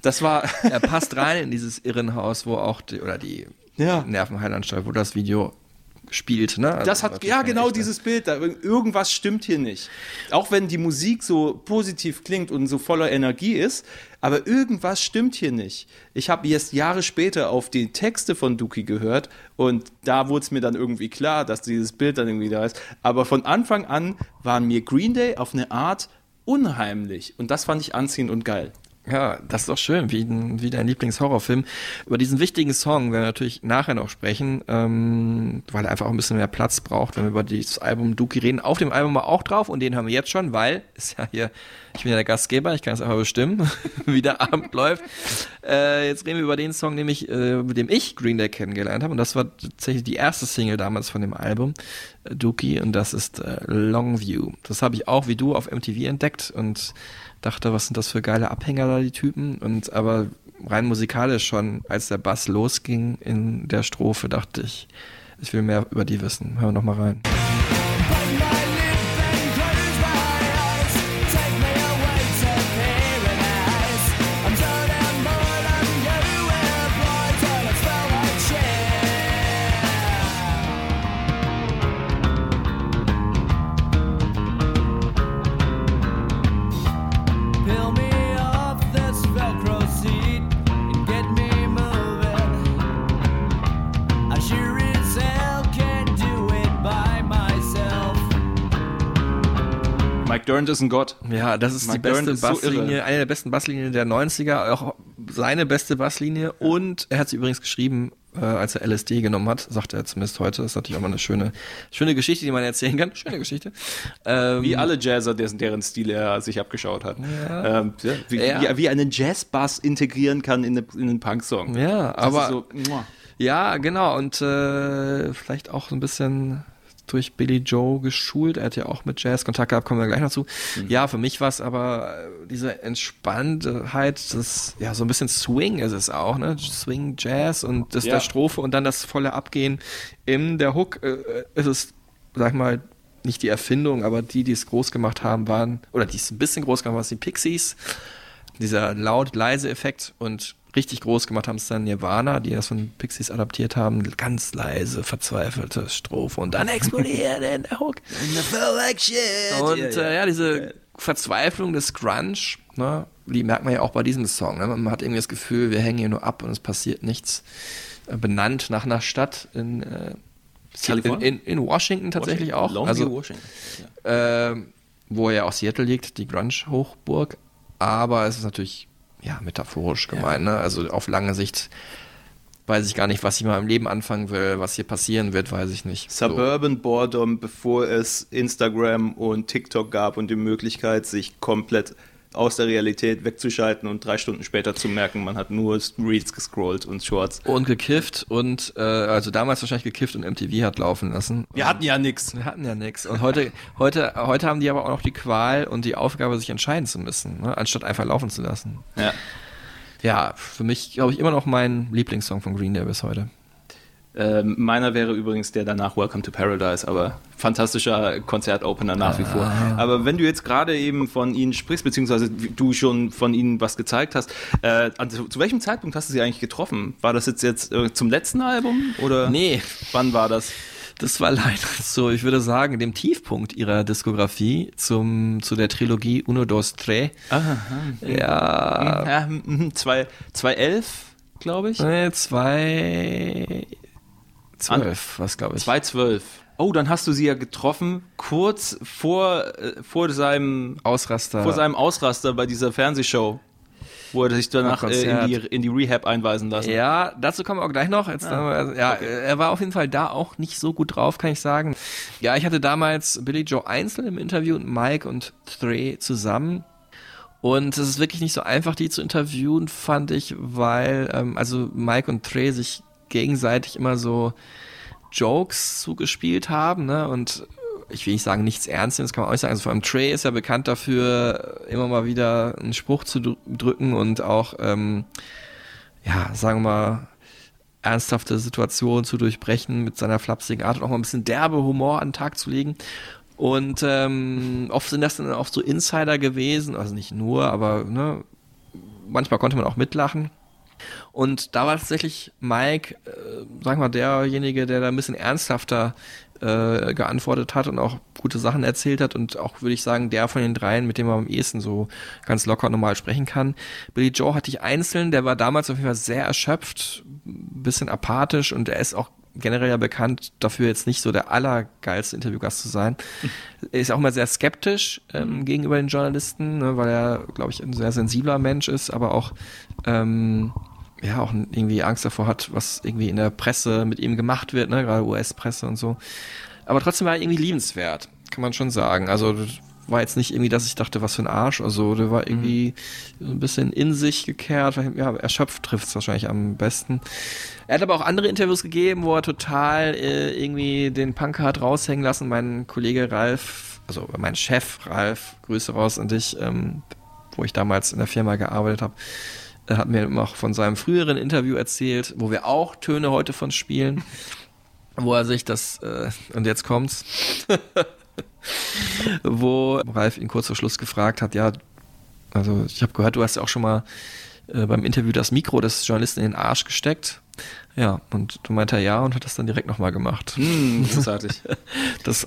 Das war. [LAUGHS] er passt rein in dieses Irrenhaus, wo auch die, oder die Ja. Nervenheilanstalt, wo das Video spielt. Ne? Also Das hat, ja, genau echter. dieses Bild. Da, irgendwas stimmt hier nicht. Auch wenn die Musik so positiv klingt und so voller Energie ist, aber irgendwas stimmt hier nicht. Ich habe jetzt Jahre später auf die Texte von Dookie gehört und da wurde es mir dann irgendwie klar, dass dieses Bild dann irgendwie da ist. Aber von Anfang an waren mir Green Day auf eine Art unheimlich und das fand ich anziehend und geil. Ja, das ist doch schön, wie, wie dein Lieblingshorrorfilm. Über diesen wichtigen Song werden wir natürlich nachher noch sprechen, ähm, weil er einfach auch ein bisschen mehr Platz braucht, wenn wir über dieses Album Dookie reden. Auf dem Album war auch drauf und den haben wir jetzt schon, weil, ist ja hier, ich bin ja der Gastgeber, ich kann es einfach bestimmen, [LAUGHS] wie der Abend läuft. Äh, jetzt reden wir über den Song, nämlich, äh, mit dem ich Green Day kennengelernt habe und das war tatsächlich die erste Single damals von dem Album, äh, Dookie, und das ist äh, Longview. Das habe ich auch wie du auf MTV entdeckt und dachte, was sind das für geile Abhänger da, die Typen. Und aber rein musikalisch schon, als der Bass losging in der Strophe, dachte ich, ich will mehr über die wissen. Hören wir noch mal rein. Durant ist ein Gott. Ja, das ist Mike die beste ist so Basslinie, irre. eine der besten Basslinien der 90er, auch seine beste Basslinie. Und er hat sie übrigens geschrieben, äh, als er LSD genommen hat, sagt er zumindest heute. Das ist natürlich auch mal eine schöne, schöne Geschichte, die man erzählen kann. Schöne Geschichte. Ähm, Wie alle Jazzer, dessen, deren Stil er sich abgeschaut hat. Ja. Ähm, ja, wie, Ja. wie, wie einen Jazzbass integrieren kann in, eine, in einen Punk-Song. Ja, Das aber so, ja, genau und äh, vielleicht auch so ein bisschen durch Billy Joe geschult. Er hat ja auch mit Jazz Kontakt gehabt, kommen wir gleich noch zu. Ja, für mich war es aber äh, diese Entspanntheit, das ja so ein bisschen Swing ist es auch, ne? Swing Jazz und das Ja. der Strophe und dann das volle Abgehen in der Hook äh, ist es sag mal nicht die Erfindung, aber die, die es groß gemacht haben, waren oder die es ein bisschen groß gemacht haben, waren die Pixies dieser laut-leise Effekt und richtig groß gemacht haben es dann Nirvana, die das von Pixies adaptiert haben, ganz leise, verzweifelte Strophe und dann explodiert in der Hook. Und äh, ja, diese Verzweiflung des Grunge, ne, die merkt man ja auch bei diesem Song. Ne? Man hat irgendwie das Gefühl, wir hängen hier nur ab und es passiert nichts. Äh, Benannt nach einer Stadt in, äh, in, in, in Washington tatsächlich auch. Longview, also, Washington. ähm, wo ja auch Seattle liegt, die Grunge-Hochburg. Aber es ist natürlich, ja, metaphorisch gemeint, ne? Also auf lange Sicht weiß ich gar nicht, was ich mal im Leben anfangen will, was hier passieren wird, weiß ich nicht. Suburban Boredom, bevor es Instagram und TikTok gab und die Möglichkeit, sich komplett aus der Realität wegzuschalten und drei Stunden später zu merken, man hat nur Reels gescrollt und Shorts. Und gekifft und, äh, also damals wahrscheinlich gekifft und MTV hat laufen lassen. Wir hatten ja nichts. Wir hatten ja nichts. Und heute, heute, heute haben die aber auch noch die Qual und die Aufgabe, sich entscheiden zu müssen, ne? anstatt einfach laufen zu lassen. Ja. Ja, für mich, glaube ich, immer noch mein Lieblingssong von Green Day bis heute. Ähm, meiner wäre übrigens der danach Welcome to Paradise, aber fantastischer Konzertopener nach wie vor. Aber wenn du jetzt gerade eben von ihnen sprichst, beziehungsweise du schon von ihnen was gezeigt hast, äh, also zu welchem Zeitpunkt hast du sie eigentlich getroffen? War das jetzt, jetzt äh, zum letzten Album oder Nee. wann war das? Das war leider [LAUGHS] so, ich würde sagen, dem Tiefpunkt ihrer Diskografie zum, zu der Trilogie Uno, Dos, Tre. Aha. Ja, Ja, mhm, zwei- 2011, glaube ich. äh, zwei, zwölf, was glaube ich. 2012. Oh, dann hast du sie ja getroffen, kurz vor, äh, vor, seinem, Ausraster. vor seinem Ausraster bei dieser Fernsehshow, wo er sich danach äh, in, die, in die Rehab einweisen lassen. Ja, dazu kommen wir auch gleich noch. Jetzt, also, ja, er war auf jeden Fall da auch nicht so gut drauf, kann ich sagen. Ja, ich hatte damals Billy Joe einzeln im Interview und Mike und Trey zusammen. Und es ist wirklich nicht so einfach, die zu interviewen, fand ich, weil ähm, also Mike und Trey sich gegenseitig immer so Jokes zugespielt haben, ne? Und ich will nicht sagen, nichts Ernstes, kann man auch nicht sagen. Also vor allem Trey ist ja bekannt dafür, immer mal wieder einen Spruch zu dr- drücken und auch, ähm, ja, sagen wir mal, ernsthafte Situationen zu durchbrechen mit seiner flapsigen Art und auch mal ein bisschen derbe Humor an den Tag zu legen. Und ähm, oft sind das dann auch so Insider gewesen, also nicht nur, aber ne, manchmal konnte man auch mitlachen. Und da war tatsächlich Mike, äh, sagen wir mal, derjenige, der da ein bisschen ernsthafter äh, geantwortet hat und auch gute Sachen erzählt hat und auch, würde ich sagen, der von den dreien, mit dem man am ehesten so ganz locker normal sprechen kann. Billy Joe hatte ich einzeln, der war damals auf jeden Fall sehr erschöpft, ein bisschen apathisch und er ist auch generell ja bekannt dafür, jetzt nicht so der allergeilste Interviewgast zu sein. [LAUGHS] Er ist auch immer sehr skeptisch ähm, gegenüber den Journalisten, ne, weil er, glaube ich, ein sehr sensibler Mensch ist, aber auch ähm, ja auch irgendwie Angst davor hat, was irgendwie in der Presse mit ihm gemacht wird, ne, gerade US-Presse und so. Aber trotzdem war er irgendwie liebenswert, kann man schon sagen. Also war jetzt nicht irgendwie, dass ich dachte, was für ein Arsch. Also der war irgendwie so ein bisschen in sich gekehrt. Ja, erschöpft trifft es wahrscheinlich am besten. Er hat aber auch andere Interviews gegeben, wo er total äh, irgendwie den Punker hat raushängen lassen. Mein Kollege Ralf, also mein Chef Ralf, Grüße raus an dich, ähm, wo ich damals in der Firma gearbeitet habe, er hat mir auch von seinem früheren Interview erzählt, wo wir auch Töne heute von spielen, [LAUGHS] wo er sich das, äh, und jetzt kommt's, [LAUGHS] wo Ralf ihn kurz vor Schluss gefragt hat, ja, also ich habe gehört, du hast ja auch schon mal äh, beim Interview das Mikro des Journalisten in den Arsch gesteckt. Ja, und du meinte er ja und hat das dann direkt nochmal gemacht. Hm, großartig. [LAUGHS] Das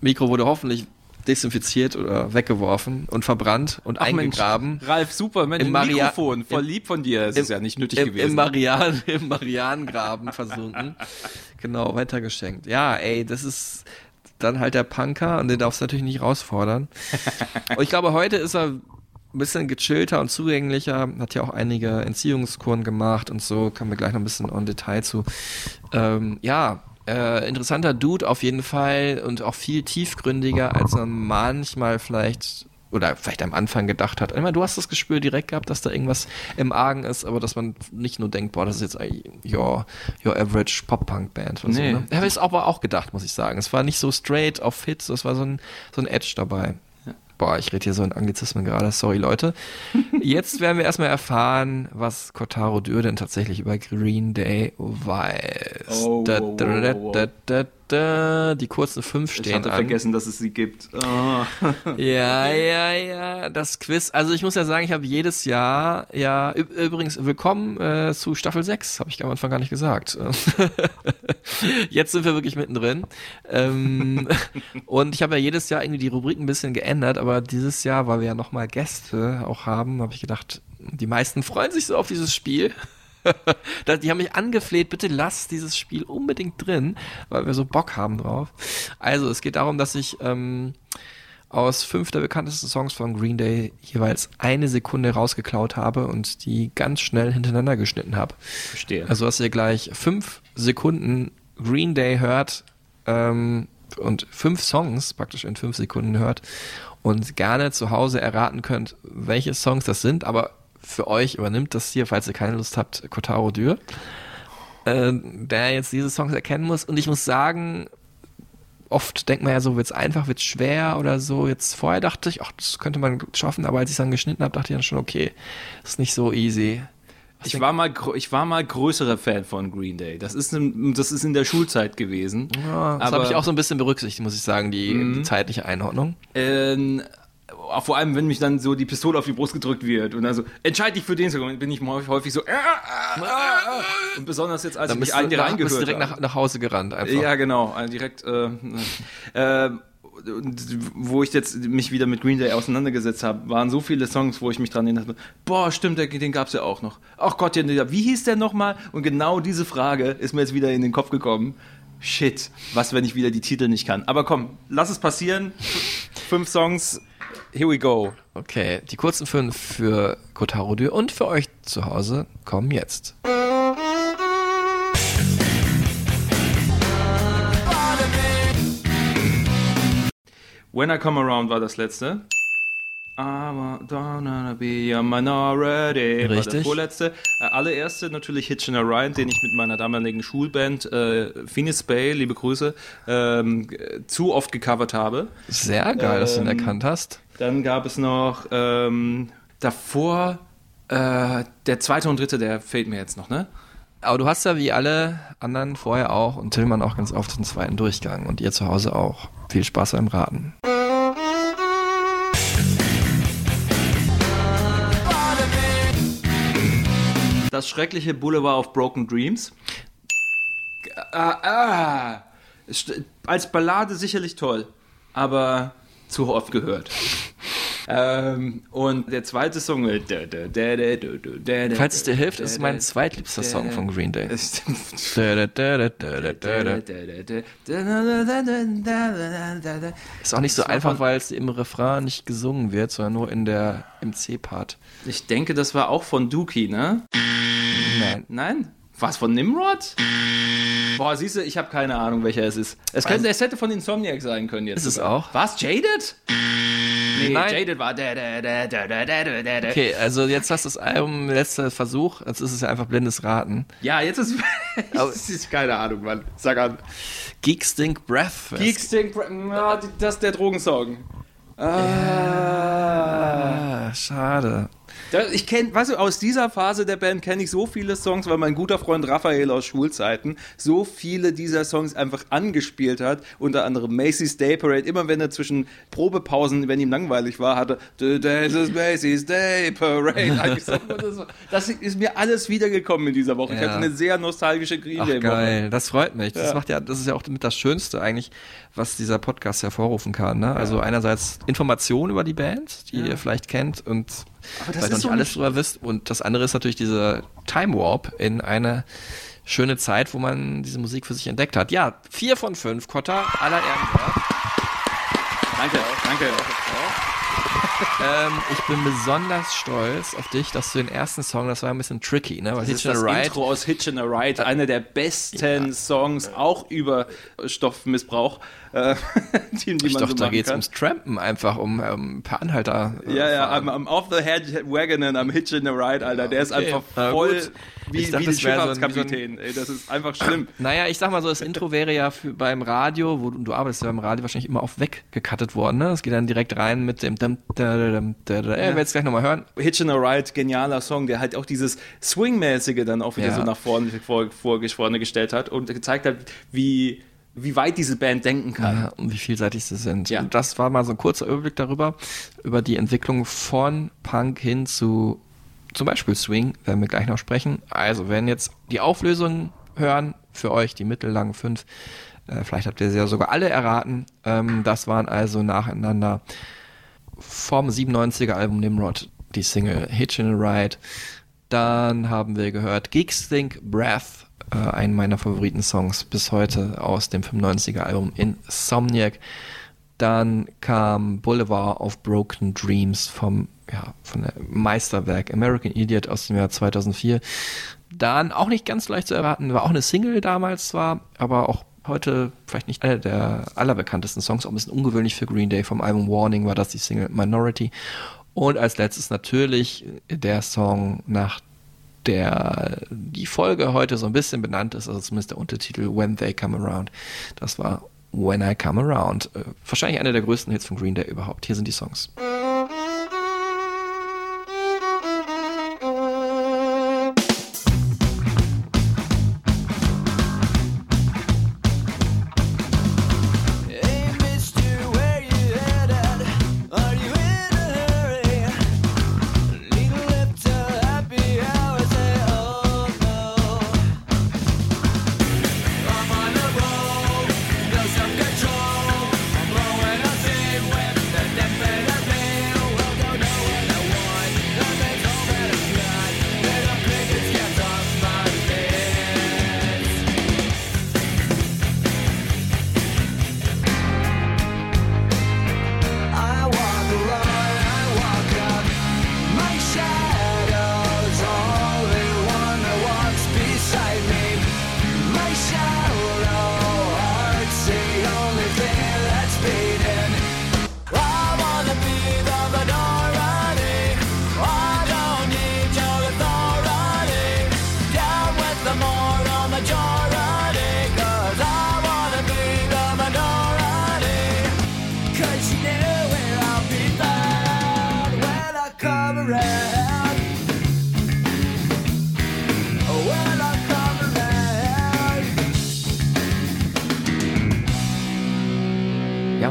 Mikro wurde hoffentlich desinfiziert oder weggeworfen und verbrannt und Ach, Mensch, eingegraben. Ralf, super, Mensch, Im Maria- Mikrofon, voll lieb von dir. Es ist ja nicht nötig Im, gewesen. Im, Marian, [LAUGHS] Im Marianengraben versunken. Genau, weitergeschenkt. Ja, ey, das ist dann halt der Punker und den darfst du natürlich nicht herausfordern. [LAUGHS] und ich glaube, heute ist er ein bisschen gechillter und zugänglicher, hat ja auch einige Entziehungskuren gemacht und so, kommen wir gleich noch ein bisschen on Detail zu. Ähm, ja, äh, interessanter Dude auf jeden Fall und auch viel tiefgründiger, als man manchmal vielleicht oder vielleicht am Anfang gedacht hat. Ich meine, du hast das Gespür direkt gehabt, dass da irgendwas im Argen ist, aber dass man nicht nur denkt, boah, das ist jetzt your, your average Pop-Punk-Band. Nee. So, ne? Habe ich es aber auch gedacht, muss ich sagen. Es war nicht so straight auf Hits, es war so ein, so ein Edge dabei. Boah, ich rede hier so in Anglizismen gerade, sorry Leute. [LAUGHS] Jetzt werden wir erstmal erfahren, was Kotaro Dürr denn tatsächlich über Green Day weiß. Oh, da, wow, da, wow, da, wow. Da, die kurzen fünf ich stehen hatte an. vergessen, dass es sie gibt. Ah. [LAUGHS] Ja, ja, ja, das Quiz. Also ich muss ja sagen, ich habe jedes Jahr, ja, übrigens, willkommen äh, zu Staffel 6, habe ich am Anfang gar nicht gesagt. [LAUGHS] Jetzt sind wir wirklich mittendrin. Ähm, [LAUGHS] und ich habe ja jedes Jahr irgendwie die Rubrik ein bisschen geändert, aber dieses Jahr, weil wir ja nochmal Gäste auch haben, habe ich gedacht, die meisten freuen sich so auf dieses Spiel. [LAUGHS] Die haben mich angefleht, bitte lass dieses Spiel unbedingt drin, weil wir so Bock haben drauf. Also, es geht darum, dass ich ähm, aus fünf der bekanntesten Songs von Green Day jeweils eine Sekunde rausgeklaut habe und die ganz schnell hintereinander geschnitten habe. Verstehe. Also, dass ihr gleich fünf Sekunden Green Day hört ähm, und fünf Songs praktisch in fünf Sekunden hört und gerne zu Hause erraten könnt, welche Songs das sind, aber für euch übernimmt das hier, falls ihr keine Lust habt, Kotaro Dürr, äh, der jetzt diese Songs erkennen muss. Und ich muss sagen, oft denkt man ja so, wird's einfach, wird's schwer oder so. Jetzt vorher dachte ich, ach, das könnte man schaffen, aber als ich dann geschnitten habe, dachte ich dann schon, okay, ist nicht so easy. Ich war, mal, ich war mal größerer Fan von Green Day. Das ist, ein, das ist in der Schulzeit gewesen. Ja, das habe ich auch so ein bisschen berücksichtigt, muss ich sagen, die, die zeitliche Einordnung. Ähm, vor allem, wenn mich dann so die Pistole auf die Brust gedrückt wird und dann so, entscheide dich für den Song, bin ich häufig so, äh, äh, äh, und besonders jetzt, als Dann ich mich direkt nach, bist du reingehört direkt habe. nach, nach Hause gerannt einfach. Ja, genau, äh, direkt, äh, äh, wo ich jetzt mich wieder mit Green Day auseinandergesetzt habe, waren so viele Songs, wo ich mich dran erinnert habe, boah, stimmt, den, den gab's ja auch noch. Ach Gott, wie hieß der nochmal? Und genau diese Frage ist mir jetzt wieder in den Kopf gekommen. Shit, was, wenn ich wieder die Titel nicht kann? Aber komm, lass es passieren. Fünf Songs, here we go. Okay, die kurzen fünf für Kotaro Dür und für euch zu Hause kommen jetzt. When I Come Around war das letzte. Aber don't wanna be a minority war das Richtig. vorletzte. Äh, allererste natürlich Hitchin' a Ride, den ich mit meiner damaligen Schulband äh, Phineas Bay, liebe Grüße, ähm, zu oft gecovert habe. Sehr geil, dass du ihn Ähm, erkannt hast. Dann gab es noch ähm, davor äh, der zweite und dritte, der fehlt mir jetzt noch, ne? Aber du hast ja wie alle anderen vorher auch und Tillmann auch ganz oft den zweiten Durchgang und ihr zu Hause auch. Viel Spaß beim Raten. Das schreckliche Boulevard of Broken Dreams. Ah, ah. Als Ballade sicherlich toll, aber zu oft gehört. ähm, und der zweite Song. äh, Falls es dir hilft, ist mein zweitliebster Song von Green Day. Ist auch nicht so einfach, weil es im Refrain nicht gesungen wird, sondern nur in der, im C-Part. Ich denke, das war auch von Dookie, ne? Nein. Nein? War es von Nimrod? Boah, siehst du, ich habe keine Ahnung, welcher es ist. Es, könnte, es hätte von Insomniac sein können jetzt. Ist es auch? War es Jaded? Nee, Nein. Jaded war. Okay, also jetzt hast du das Album, letzter Versuch, jetzt ist es ja einfach blindes Raten. Ja, jetzt ist. [LAUGHS] das ist keine Ahnung, Mann. Sag an. Geek Stink Breath. Geek Stink. Na, die- das ist der Drogensong. Ah, schade. Ich kenne, weißt du, aus dieser Phase der Band kenne ich so viele Songs, weil mein guter Freund Raphael aus Schulzeiten so viele dieser Songs einfach angespielt hat. Unter anderem Macy's Day Parade. Immer wenn er zwischen Probepausen, wenn ihm langweilig war, hatte Today's is Macy's Day Parade. [LAUGHS] Das ist mir alles wiedergekommen in dieser Woche. Ich Ja. hatte eine sehr nostalgische Green Ach Day Woche. geil, das freut mich. Das Ja. macht ja, das ist ja auch mit das Schönste eigentlich, was dieser Podcast hervorrufen kann. Ne? Also einerseits Informationen über die Band, die ihr vielleicht kennt und Aber das vielleicht ist noch nicht so alles drüber wisst. Und das andere ist natürlich dieser Time Warp in eine schöne Zeit, wo man diese Musik für sich entdeckt hat. Ja, vier von fünf, Kotta, aller Ehren. Danke, danke. [LAUGHS] ähm, ich bin besonders stolz auf dich, dass du den ersten Song, das war ein bisschen tricky, ne? Weil Das ist Hitchin' a das Ride Intro aus Hitchin' a Ride, einer der besten Songs, auch über Stoffmissbrauch, äh, [LAUGHS] die, die ich dachte, so da geht's kann. ums Trampen einfach, um ähm, per Anhalter. äh, Ja, ja, am, am Off the Head Wagon und am Hitchin' a Ride, Alter. Der ist einfach voll wie, dachte, wie ein so ein- Schifffahrtskapitän. Ey, das ist einfach schlimm. [CLEARS THROAT] Naja, ich sag mal so, das Intro wäre ja für, beim Radio, wo du, du arbeitest ja beim Radio wahrscheinlich immer auf weggecuttet worden, ne? Es geht dann direkt rein mit dem dum, dum, da. Ey, werd's gleich nochmal hören. Hitchin' a Ride, genialer Song, der halt auch dieses Swing-mäßige dann auch wieder Ja. so nach vorne, vor, vor, vorne gestellt hat und gezeigt hat, wie, wie weit diese Band denken kann. Ja, und wie vielseitig sie sind. Ja. Das war mal so ein kurzer Überblick darüber, über die Entwicklung von Punk hin zu zum Beispiel Swing, werden wir gleich noch sprechen. Also, wenn jetzt die Auflösungen hören, für euch die mittellangen fünf, äh, vielleicht habt ihr sie ja sogar alle erraten. Ähm, das waren also nacheinander vom 97er Album Nimrod die Single Hitchin' a Ride. Dann haben wir gehört Geeks Think Breath, äh, einen meiner Favoriten-Songs bis heute aus dem 95er Album Insomniac. Dann kam Boulevard of Broken Dreams vom ja, von der Meisterwerk American Idiot aus dem Jahr 2004. Dann auch nicht ganz leicht zu erwarten, war auch eine Single damals zwar, aber auch heute vielleicht nicht einer der allerbekanntesten Songs, auch ein bisschen ungewöhnlich für Green Day. Vom Album Warning war das die Single Minority. Und als letztes natürlich der Song, nach der die Folge heute so ein bisschen benannt ist, also zumindest der Untertitel When They Come Around. Das war When I Come Around. Äh, wahrscheinlich einer der größten Hits von Green Day überhaupt. Hier sind die Songs.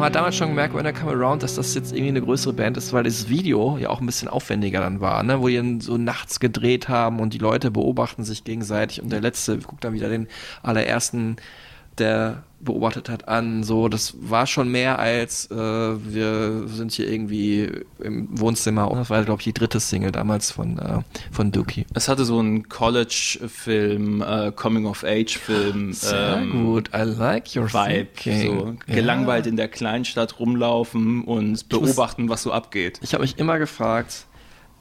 Man hat damals schon gemerkt, When I Come Around, dass das jetzt irgendwie eine größere Band ist, weil das Video ja auch ein bisschen aufwendiger dann war, ne? wo die dann so nachts gedreht haben und die Leute beobachten sich gegenseitig und der Letzte guckt dann wieder den allerersten, der beobachtet hat, an. So, das war schon mehr als äh, wir sind hier irgendwie im Wohnzimmer. Und das war, glaube ich, die dritte Single damals von, äh, von Dookie. Es hatte so einen College-Film, äh, Coming-of-Age-Film. Sehr ähm, gut, I like your Vibe. So, Ja. gelangweilt in der Kleinstadt rumlaufen und beobachten, was so abgeht. Ich habe mich immer gefragt,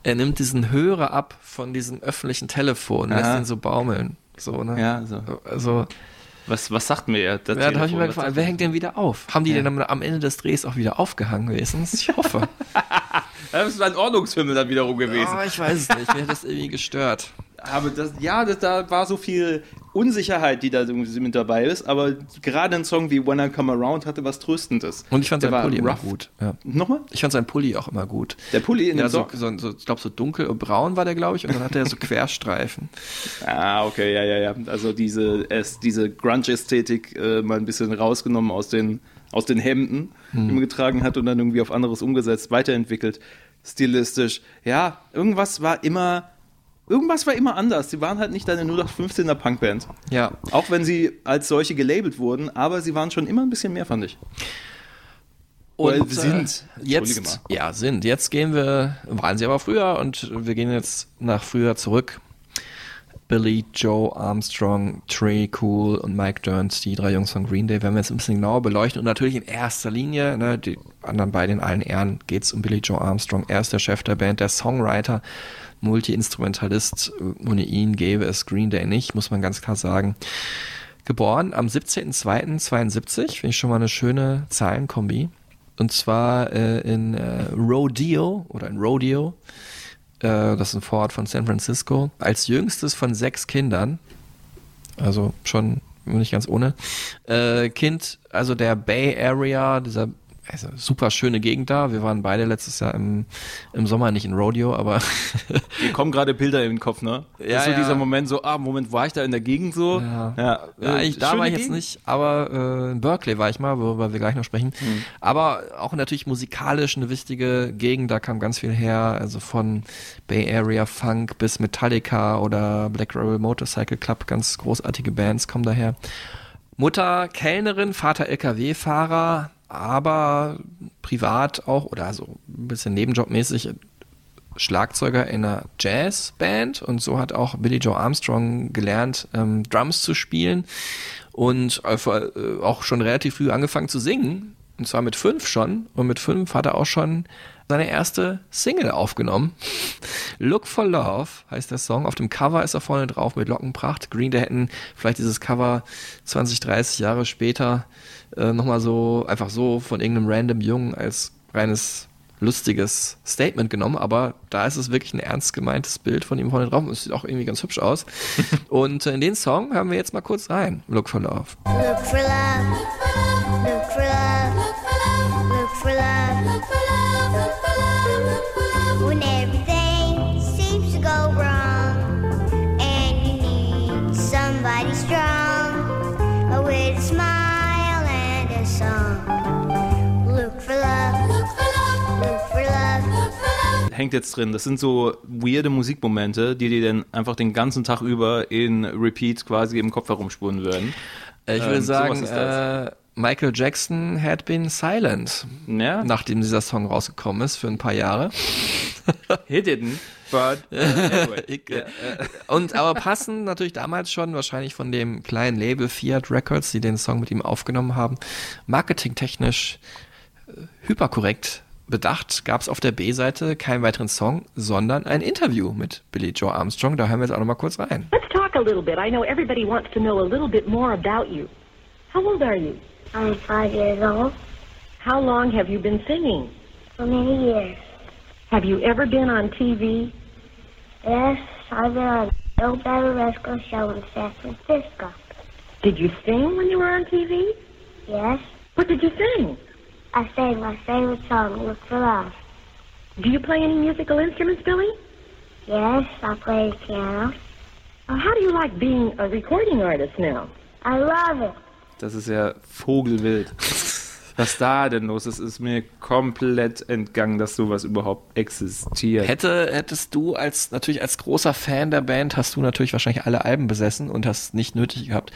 er nimmt diesen Hörer ab von diesem öffentlichen Telefon, lässt Aha. ihn so baumeln. So, ne? Ja, so. Also, Was, was sagt mir er? das ja, da habe ich mir gefragt, wer er? hängt den wieder auf? Haben die den am, am Ende des Drehs auch wieder aufgehangen wenigstens? Ich hoffe. [LAUGHS] Das ist ein Ordnungsfilm dann wiederum gewesen. Aber ich weiß es nicht, mir hat das irgendwie gestört. Aber das, ja, das, da war so viel Unsicherheit, die da irgendwie mit dabei ist. Aber gerade ein Song wie When I Come Around hatte was Tröstendes. Und ich fand Der seinen Pulli immer rough. gut. Ja. Nochmal? Ich fand seinen Pulli auch immer gut. Der Pulli in ja, dem so, Song? so, so, ich glaube, so dunkel und braun war der, glaube ich, und dann hatte er so [LAUGHS] Querstreifen. Ah, okay, ja, ja, ja. Also diese, es, diese Grunge-Ästhetik äh, mal ein bisschen rausgenommen aus den, aus den Hemden, Hm. die man getragen hat und dann irgendwie auf anderes umgesetzt, weiterentwickelt, stilistisch. Ja, irgendwas war immer, irgendwas war immer anders. Sie waren halt nicht eine 0815er Punkband. Ja. Auch wenn sie als solche gelabelt wurden, aber sie waren schon immer ein bisschen mehr, fand ich. Und sind. Äh, Entschuldige jetzt, ja, sind. Jetzt gehen wir, waren sie aber früher und wir gehen jetzt nach früher zurück. Billy, Joe Armstrong, Trey Cool und Mike Durnt, die drei Jungs von Green Day, werden wir jetzt ein bisschen genauer beleuchten. Und natürlich in erster Linie, ne, die anderen beiden in allen Ehren, geht's um Billy Joe Armstrong. Er ist der Chef der Band, der Songwriter, Multi-Instrumentalist. Ohne ihn gäbe es Green Day nicht, muss man ganz klar sagen. Geboren am 17.02.72, finde ich schon mal eine schöne Zahlenkombi. Und zwar äh, in äh, Rodeo oder in Rodeo, äh, das ist ein Vorort von San Francisco, als jüngstes von sechs Kindern, also schon nicht ganz ohne, äh, Kind, also der Bay Area, dieser also super schöne Gegend da. Wir waren beide letztes Jahr im, im Sommer nicht in Rodeo, aber [LAUGHS] Mir kommen gerade Bilder in den Kopf, ne? Das Ja, ist so ja. dieser Moment, so, ah, Moment, war ich da in der Gegend so? Ja, ja, ja äh, ich, da war ich jetzt Gegend. nicht, aber äh, in Berkeley war ich mal, worüber wir gleich noch sprechen. Hm. Aber auch natürlich musikalisch eine wichtige Gegend, da kam ganz viel her, also von Bay Area Funk bis Metallica oder Black Rebel Motorcycle Club, ganz großartige Bands kommen daher. Mutter Kellnerin, Vater LKW-Fahrer, aber privat auch oder also ein bisschen nebenjobmäßig Schlagzeuger in einer Jazzband und so hat auch Billy Joe Armstrong gelernt, ähm, Drums zu spielen und einfach, äh, auch schon relativ früh angefangen zu singen. Und zwar mit fünf schon. Und mit fünf hat er auch schon seine erste Single aufgenommen. Look for Love heißt der Song. Auf dem Cover ist er vorne drauf mit Lockenpracht. Green Day hätten vielleicht dieses Cover 20, 30 Jahre später äh, nochmal so, einfach so von irgendeinem random Jungen als reines lustiges Statement genommen, aber da ist es wirklich ein ernst gemeintes Bild von ihm vorne drauf und es sieht auch irgendwie ganz hübsch aus. [LAUGHS] und äh, in den Song hören wir jetzt mal kurz rein. Look for Love. Look for love. Look for love. Look for love. Hängt jetzt drin. Das sind so weirde Musikmomente, die dir dann einfach den ganzen Tag über in Repeat quasi im Kopf herumspuren würden. Äh, Ich würde Ähm, sagen, äh, Michael Jackson had been silent, ja? nachdem dieser Song rausgekommen ist für ein paar Jahre. [LAUGHS] He didn't, but [LAUGHS] uh, anyway. Ich, äh, Und aber passend natürlich damals schon, wahrscheinlich von dem kleinen Label Fiat Records, die den Song mit ihm aufgenommen haben, marketingtechnisch äh, hyperkorrekt bedacht, gab es auf der B-Seite keinen weiteren Song, sondern ein Interview mit Billy Joe Armstrong. Da hören wir jetzt auch noch mal kurz rein. Let's talk a little bit. I know everybody wants to know a little bit more about you. How old are you? I'm five years old. How long have you been singing? For many years. Have you ever been on TV? Yes, I've been on Bill Barbaresco show in San Francisco. Did you sing when you were on TV? Yes, What did you sing? I sang my favorite song, Look for Love. Do you play any musical instruments, Billy? Yes, I play piano. Uh, how do you like being a recording artist now? I love it. Das ist ja Vogelwild. Was da denn los ist, ist mir komplett entgangen, dass sowas überhaupt existiert. Hätte, hättest du als, natürlich als großer Fan der Band, hast du natürlich wahrscheinlich alle Alben besessen und hast nicht nötig gehabt,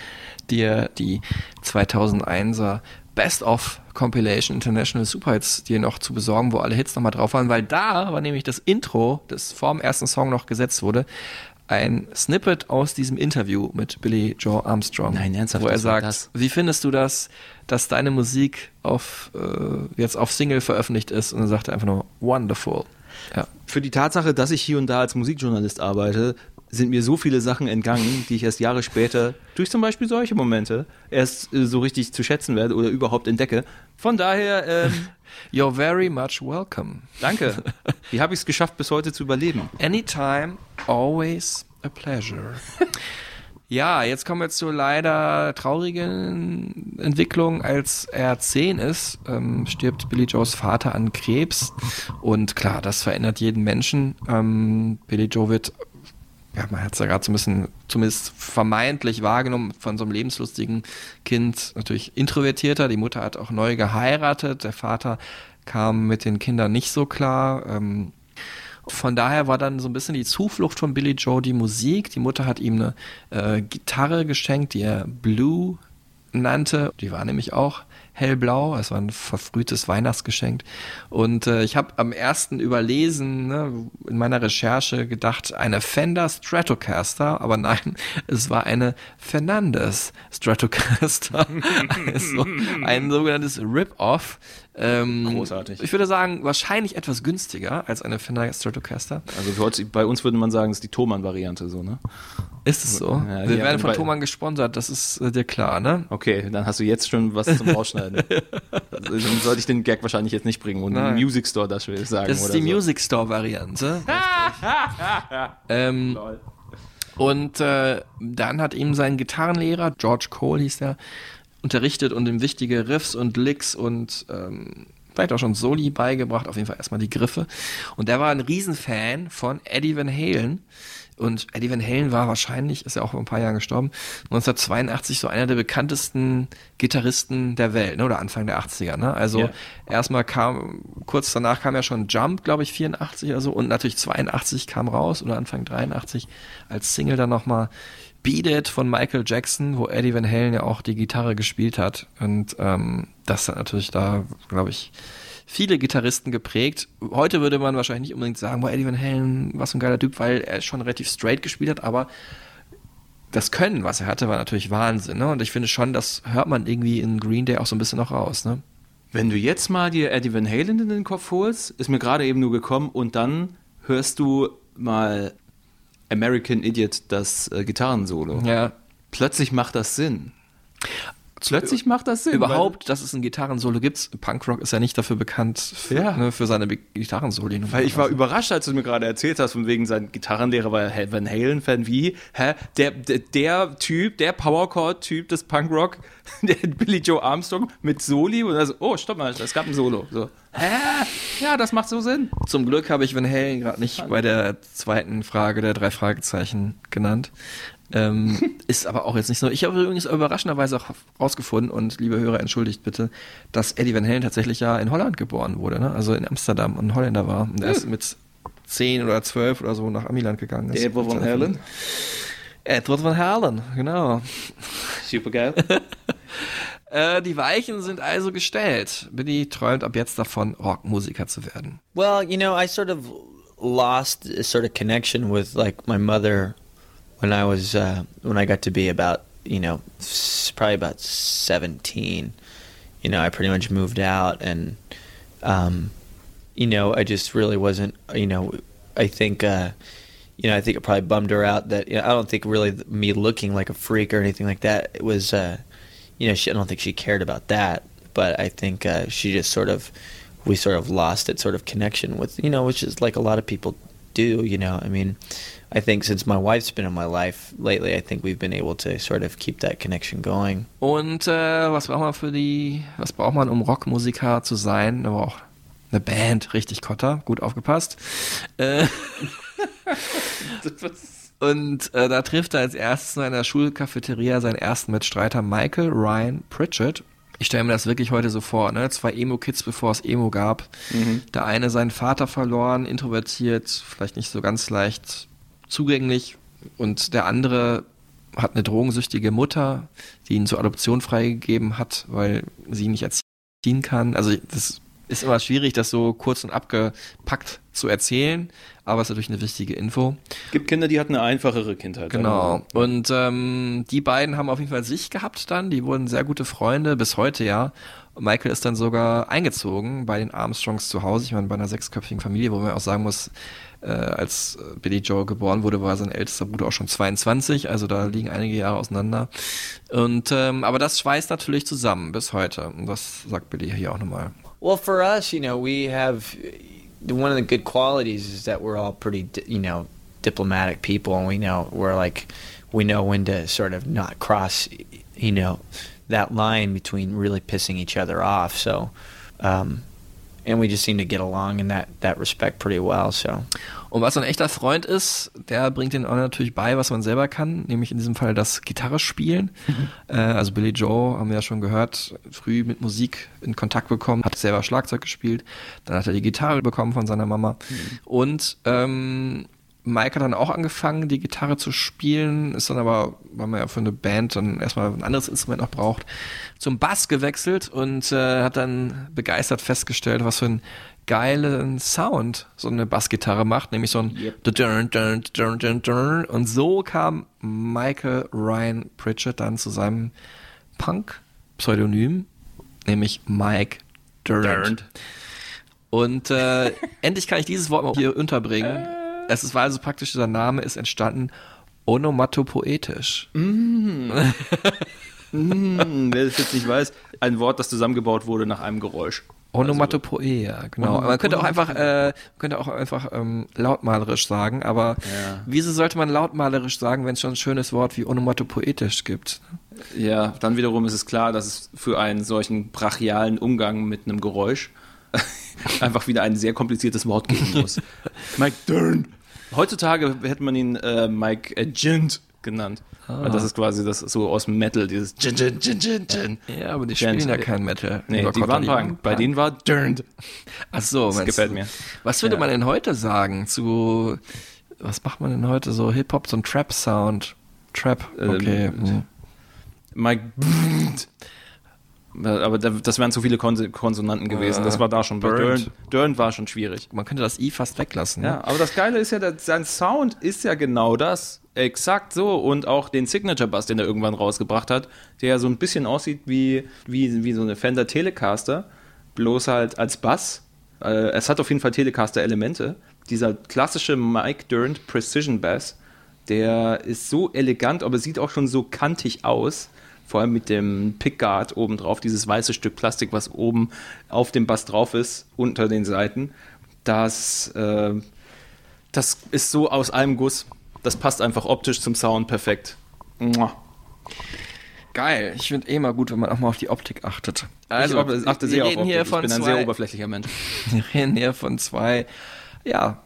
dir die 2001er Best of Compilation International Superhits dir noch zu besorgen, wo alle Hits nochmal drauf waren, weil da war nämlich das Intro, das vor dem ersten Song noch gesetzt wurde, ein Snippet aus diesem Interview mit Billy Joe Armstrong. Nein, ernsthaft, Wo er sagt, das? wie findest du das, dass deine Musik auf, äh, jetzt auf Single veröffentlicht ist? Und er sagte einfach nur, wonderful. Ja. Für die Tatsache, dass ich hier und da als Musikjournalist arbeite, sind mir so viele Sachen entgangen, die ich erst Jahre später durch zum Beispiel solche Momente erst äh, so richtig zu schätzen werde oder überhaupt entdecke. Von daher, ähm, [LAUGHS] You're very much welcome. danke. Wie habe ich es geschafft, bis heute zu überleben? Anytime, always a pleasure. [LAUGHS] ja, jetzt kommen wir zur leider traurigen Entwicklung. Als er zehn ist, ähm, stirbt Billy Joes Vater an Krebs. Und klar, das verändert jeden Menschen. Ähm, Billy Joe wird ja, man hat es ja gerade so ein bisschen, zumindest vermeintlich wahrgenommen, von so einem lebenslustigen Kind natürlich introvertierter. Die Mutter hat auch neu geheiratet, der Vater kam mit den Kindern nicht so klar. Ähm, von daher war dann so ein bisschen die Zuflucht von Billy Joe die Musik. Die Mutter hat ihm eine äh, Gitarre geschenkt, die er Blue nannte. Die war nämlich auch hellblau. Es war ein verfrühtes Weihnachtsgeschenk. Und äh, ich habe am ersten Überlesen ne, in meiner Recherche gedacht, eine Fender Stratocaster, aber nein, [LAUGHS] es war eine Fernandes Stratocaster. [LAUGHS] also ein sogenanntes Rip-Off. Ähm, Großartig. Ich würde sagen, wahrscheinlich etwas günstiger als eine Fender Stratocaster. Also für heute, bei uns würde man sagen, es ist die Thomann-Variante so, ne? Ist es so? Ja, Wir werden von Thomann gesponsert, das ist äh, dir klar, ne? Okay, dann hast du jetzt schon was zum Rausschneiden. [LAUGHS] dann sollte ich den Gag wahrscheinlich jetzt nicht bringen und Nein. den Music Store das will ich sagen. Das ist die so. Music Store Variante. [LAUGHS] ähm, und äh, dann hat ihm sein Gitarrenlehrer, George Cole hieß der, unterrichtet und ihm wichtige Riffs und Licks und ähm, vielleicht auch schon Soli beigebracht, auf jeden Fall erstmal die Griffe. Und der war ein Riesenfan von Eddie Van Halen. Und Eddie Van Halen war wahrscheinlich, ist ja auch vor ein paar Jahren gestorben, 1982 so einer der bekanntesten Gitarristen der Welt, ne? oder Anfang der 80er. Ne? Also Ja. erstmal kam, kurz danach kam ja schon Jump, glaube ich, 84 oder so, und natürlich 82 kam raus oder Anfang 83 als Single dann nochmal Beat It von Michael Jackson, wo Eddie Van Halen ja auch die Gitarre gespielt hat. Und ähm, das hat natürlich da, glaube ich, viele Gitarristen geprägt. Heute würde man wahrscheinlich nicht unbedingt sagen, boah, Eddie Van Halen, was für ein geiler Typ, weil er schon relativ straight gespielt hat, aber das Können, was er hatte, war natürlich Wahnsinn. Ne? Und ich finde schon, das hört man irgendwie in Green Day auch so ein bisschen noch raus. Ne? Wenn du jetzt mal dir Eddie Van Halen in den Kopf holst, ist mir gerade eben nur gekommen und dann hörst du mal American Idiot, das äh, Gitarrensolo. Ja. Plötzlich macht das Sinn. Plötzlich macht das Sinn. Überhaupt, dass es ein Gitarrensolo gibt. Punkrock ist ja nicht dafür bekannt, für, Ja. ne, für seine Gitarrensoli. Weil, weil ich war überrascht, als du mir gerade erzählt hast, von wegen sein Gitarrenlehrer war ja Van Halen-Fan. Wie? Hä? Der, der, der Typ, der Powerchord-Typ des Punkrock, [LAUGHS] der Billy Joe Armstrong mit Soli und also, oh, stopp mal, es gab ein Solo. So. Hä? Ja, das macht so Sinn. Zum Glück habe ich Van Halen gerade nicht bei der zweiten Frage der drei Fragezeichen genannt. Ähm, [LAUGHS] ist aber auch jetzt nicht so. Ich habe übrigens überraschenderweise auch rausgefunden, und liebe Hörer, entschuldigt bitte, dass Eddie Van Halen tatsächlich ja in Holland geboren wurde, ne? also in Amsterdam und Holländer war. Und er ist mit 10 oder 12 oder so nach Amiland gegangen. ist. Edward Van Halen? Edward Van Halen, genau. [LAUGHS] Super geil. [LAUGHS] Äh, die Weichen sind also gestellt. Billy träumt ab jetzt davon, Rockmusiker zu werden. Well, you know, I sort of lost a sort of connection with like my mother when I was uh, when I got to be about you know probably about seventeen. You know, I pretty much moved out, and um, you know, I just really wasn't. You know, I think. Uh, you know, I think it probably bummed her out that you know, I don't think really me looking like a freak or anything like that. It was, uh, you know, she, I don't think she cared about that. But I think uh, she just sort of, we sort of lost that sort of connection with, you know, which is like a lot of people do. You know, I mean, I think since my wife's been in my life lately, I think we've been able to sort of keep that connection going. Und äh, was braucht man für die, was braucht man, um Rockmusiker zu sein? Aber auch eine Band, richtig Kotter, gut aufgepasst. Äh, [LAUGHS] und äh, da trifft er als erstes in einer Schulcafeteria seinen ersten Mitstreiter Michael Ryan Pritchett. Ich stelle mir das wirklich heute so vor, ne? Zwei Emo-Kids, bevor es Emo gab. Mhm. Der eine seinen Vater verloren, introvertiert, vielleicht nicht so ganz leicht zugänglich. Und der andere hat eine drogensüchtige Mutter, die ihn zur Adoption freigegeben hat, weil sie ihn nicht erziehen kann. Also das ist immer schwierig, das so kurz und abgepackt zu erzählen, aber es ist natürlich eine wichtige Info. Gibt Kinder, die hatten eine einfachere Kindheit. Genau. Und ähm, die beiden haben auf jeden Fall sich gehabt dann. Die wurden sehr gute Freunde, bis heute ja. Michael ist dann sogar eingezogen bei den Armstrongs zu Hause. Ich meine, bei einer sechsköpfigen Familie, wo man auch sagen muss, äh, als äh, Billy Joe geboren wurde, war sein ältester Bruder auch schon 22. Also da liegen einige Jahre auseinander. Und ähm, aber das schweißt natürlich zusammen bis heute. Und das sagt Billy hier auch nochmal. Well, for us, you know, we have one of the good qualities is that we're all pretty, you know, diplomatic people, and we know we're like, we know when to sort of not cross, you know, that line between really pissing each other off. So, um, and we just seem to get along in that that respect pretty well. So. Und was ein echter Freund ist, der bringt den auch natürlich bei, was man selber kann, nämlich in diesem Fall das Gitarre spielen. [LAUGHS] äh, also Billy Joe, haben wir ja schon gehört, früh mit Musik in Kontakt bekommen, hat selber Schlagzeug gespielt, dann hat er die Gitarre bekommen von seiner Mama. Und ähm, Mike hat dann auch angefangen, die Gitarre zu spielen, ist dann aber, weil man ja für eine Band dann erstmal ein anderes Instrument noch braucht, zum Bass gewechselt und äh, hat dann begeistert festgestellt, was für ein geilen Sound so eine Bassgitarre macht, nämlich so ein dun. und so kam Michael Ryan Pritchett dann zu seinem Punk-Pseudonym, nämlich Mike Durant. Und äh, [LAUGHS] endlich kann ich dieses Wort mal hier unterbringen. Es ist, war also praktisch, dieser Name ist entstanden onomatopoetisch. Mm. mm, wer das jetzt nicht weiß, ein Wort, das zusammengebaut wurde nach einem Geräusch. Onomatopoeia, genau. Onom- man könnte auch einfach, äh, könnte auch einfach ähm, lautmalerisch sagen, aber Ja. wieso sollte man lautmalerisch sagen, wenn es schon ein schönes Wort wie onomatopoetisch gibt? Ja, dann wiederum ist es klar, dass es für einen solchen brachialen Umgang mit einem Geräusch [LAUGHS] einfach wieder ein sehr kompliziertes Wort geben muss. [LAUGHS] Mike Dern. Heutzutage hätte man ihn äh, Mike Agent genannt. Ah. Das ist quasi das so aus Metal, dieses Gin, Gin, Gin, Gin, Gin. Ja, aber die Gent. spielen ja kein Metal. Nee, die waren Punk. Bei denen war Dern. Ach so, Das gefällt du? mir. Was würde Ja. man denn heute sagen zu, was macht man denn heute so Hip-Hop, so ein Trap-Sound? Trap, okay. Ähm, hm. Mike aber da- das wären zu viele Konsonanten gewesen. Das war da schon. Burnt. War schon schwierig. Man könnte das I fast weglassen. ne? Ja, aber das Geile ist ja, sein Sound ist ja genau das. Exakt so. Und auch den Signature Bass, den er irgendwann rausgebracht hat, der ja so ein bisschen aussieht wie, wie, wie so eine Fender Telecaster, bloß halt als Bass. Äh, es hat auf jeden Fall Telecaster-Elemente. Dieser klassische Mike Durant Precision Bass, der ist so elegant, aber sieht auch schon so kantig aus. Vor allem mit dem Pickguard oben drauf, dieses weiße Stück Plastik, was oben auf dem Bass drauf ist, unter den Seiten. Das, äh, das ist so aus einem Guss. Das passt einfach optisch zum Sound perfekt. Mua. Geil. Ich finde eh mal gut, wenn man auch mal auf die Optik achtet. Also, ich achte wir sehr auf reden hier Optik. Ich von bin ein zwei, sehr oberflächlicher Mensch. [LAUGHS] Wir reden hier von zwei, ja,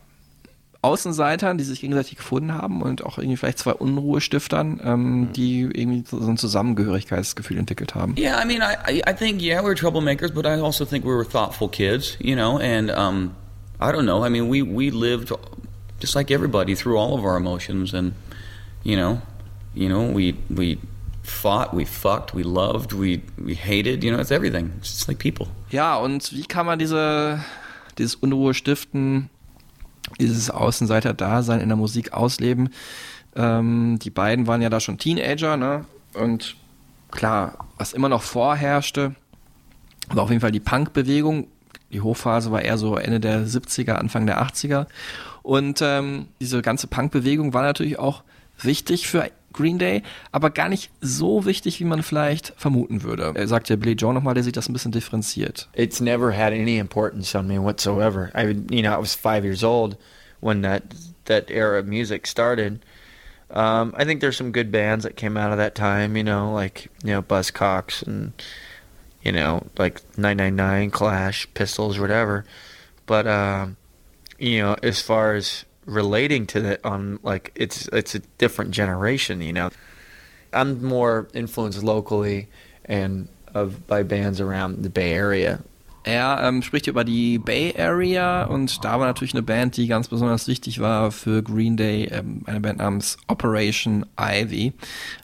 Außenseitern, die sich gegenseitig gefunden haben und auch irgendwie vielleicht zwei Unruhestiftern, ähm, die irgendwie so ein Zusammengehörigkeitsgefühl entwickelt haben. Yeah, I mean, I, I, think, yeah, we're troublemakers, but I also think we were thoughtful kids, you know, and um, I don't know. I mean, we, we lived just like everybody through all of our emotions, and, you know, you know, we, we fought, we fucked, we loved, we, we hated, you know, it's everything. It's just like people. Ja, und wie kann man diese, dieses Unruhe stiften, dieses Außenseiter-Dasein in der Musik ausleben? Ähm, die beiden waren ja da schon Teenager, ne? Und klar, was immer noch vorherrschte, war auf jeden Fall die Punk-Bewegung. Die Hochphase war eher so Ende der 70er, Anfang der 80er. Und ähm, diese ganze Punk-Bewegung war natürlich auch wichtig für Green Day, aber gar nicht so wichtig, wie man vielleicht vermuten würde. Er sagt ja Billy Joe nochmal, der sieht das ein bisschen differenziert. It's never had any importance on me whatsoever. I, you know, I was five years old when that that era of music started. Um, I think there's some good bands that came out of that time. You know, like you know Buzzcocks and you know like 999, Clash, Pistols, whatever. But um, you know, as far as relating to that on like it's it's a different generation. You know, I'm more influenced locally, and of by bands around the Bay Area. Er ähm, spricht über die Bay Area und da war natürlich eine Band, die ganz besonders wichtig war für Green Day, ähm, eine Band namens Operation Ivy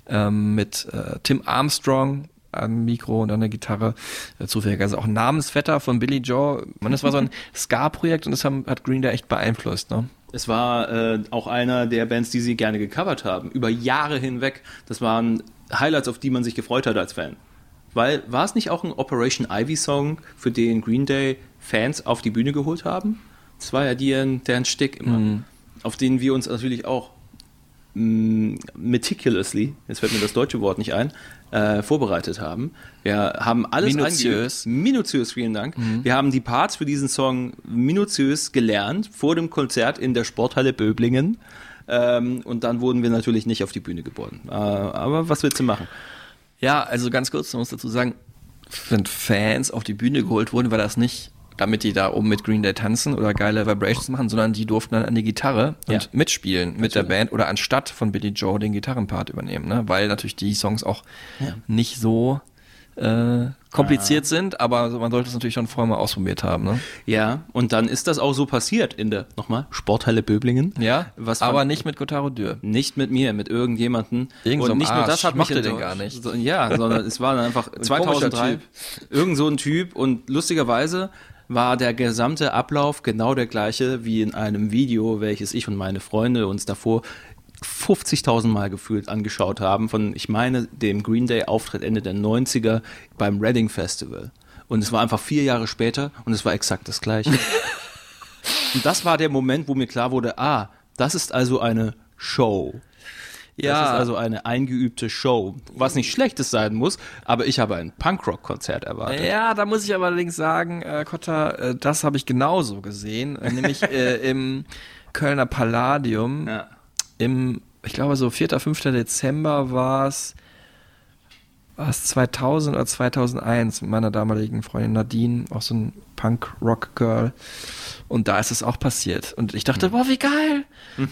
ähm, mit äh, Tim Armstrong am Mikro und an der Gitarre, äh, zufälligerweise auch Namensvetter von Billy Joe. Man, das war so ein [LAUGHS] Ska-Projekt und das haben, hat Green Day echt beeinflusst. Ne? Es war äh, auch einer der Bands, die sie gerne gecovert haben, über Jahre hinweg. Das waren Highlights, auf die man sich gefreut hat als Fan. Weil war es nicht auch ein Operation Ivy Song, für den Green Day Fans auf die Bühne geholt haben? Das war ja deren, deren Stick immer, Mhm. auf den wir uns natürlich auch meticulously, jetzt fällt mir das deutsche Wort nicht ein, äh, vorbereitet haben. Wir haben alles Minutiös. Minutiös, vielen Dank. Wir haben die Parts für diesen Song minutiös gelernt vor dem Konzert in der Sporthalle Böblingen. Ähm, und dann wurden wir natürlich nicht auf die Bühne geboren. Äh, aber was willst du machen? Ja, also ganz kurz, man muss dazu sagen, wenn Fans auf die Bühne geholt wurden, war das nicht, damit die da oben mit Green Day tanzen oder geile Vibrations machen, sondern die durften dann an die Gitarre und Ja. mitspielen mit der Band oder anstatt von Billy Joe den Gitarrenpart übernehmen, ne? weil natürlich die Songs auch Ja. nicht so äh, kompliziert sind, aber man sollte es natürlich schon vorher mal ausprobiert haben. Ne? Ja, und dann ist das auch so passiert in der, nochmal, Sporthalle Böblingen. Ja, Was aber fand- nicht mit Kotaro Dürr. Nicht mit mir, mit irgendjemanden. Irgend so und nicht nur Arsch. das hat Ich mich den enttäuscht. gar nicht. So, ja, sondern es war dann einfach [LAUGHS] komischer 2003 Typ. irgend so ein Typ und lustigerweise war der gesamte Ablauf genau der gleiche wie in einem Video, welches ich und meine Freunde uns davor 50.000 Mal gefühlt angeschaut haben von, ich meine, dem Green Day Auftritt Ende der 90er beim Reading Festival. Und es war einfach vier Jahre später und es war exakt das gleiche. [LAUGHS] und das war der Moment, wo mir klar wurde, ah, das ist also eine Show. Das Ja. ist also eine eingeübte Show, was nicht schlechtes sein muss, aber ich habe ein Punkrock-Konzert erwartet. Ja, da muss ich aber allerdings sagen, äh, Kotta, äh, das habe ich genauso gesehen, äh, nämlich [LAUGHS] äh, im Kölner Palladium. Ja. Im, ich glaube so 4., 5. Dezember war es war es 2000 oder 2001 mit meiner damaligen Freundin Nadine, auch so ein Punk-Rock-Girl. Und da ist es auch passiert. Und ich dachte, boah, wie geil!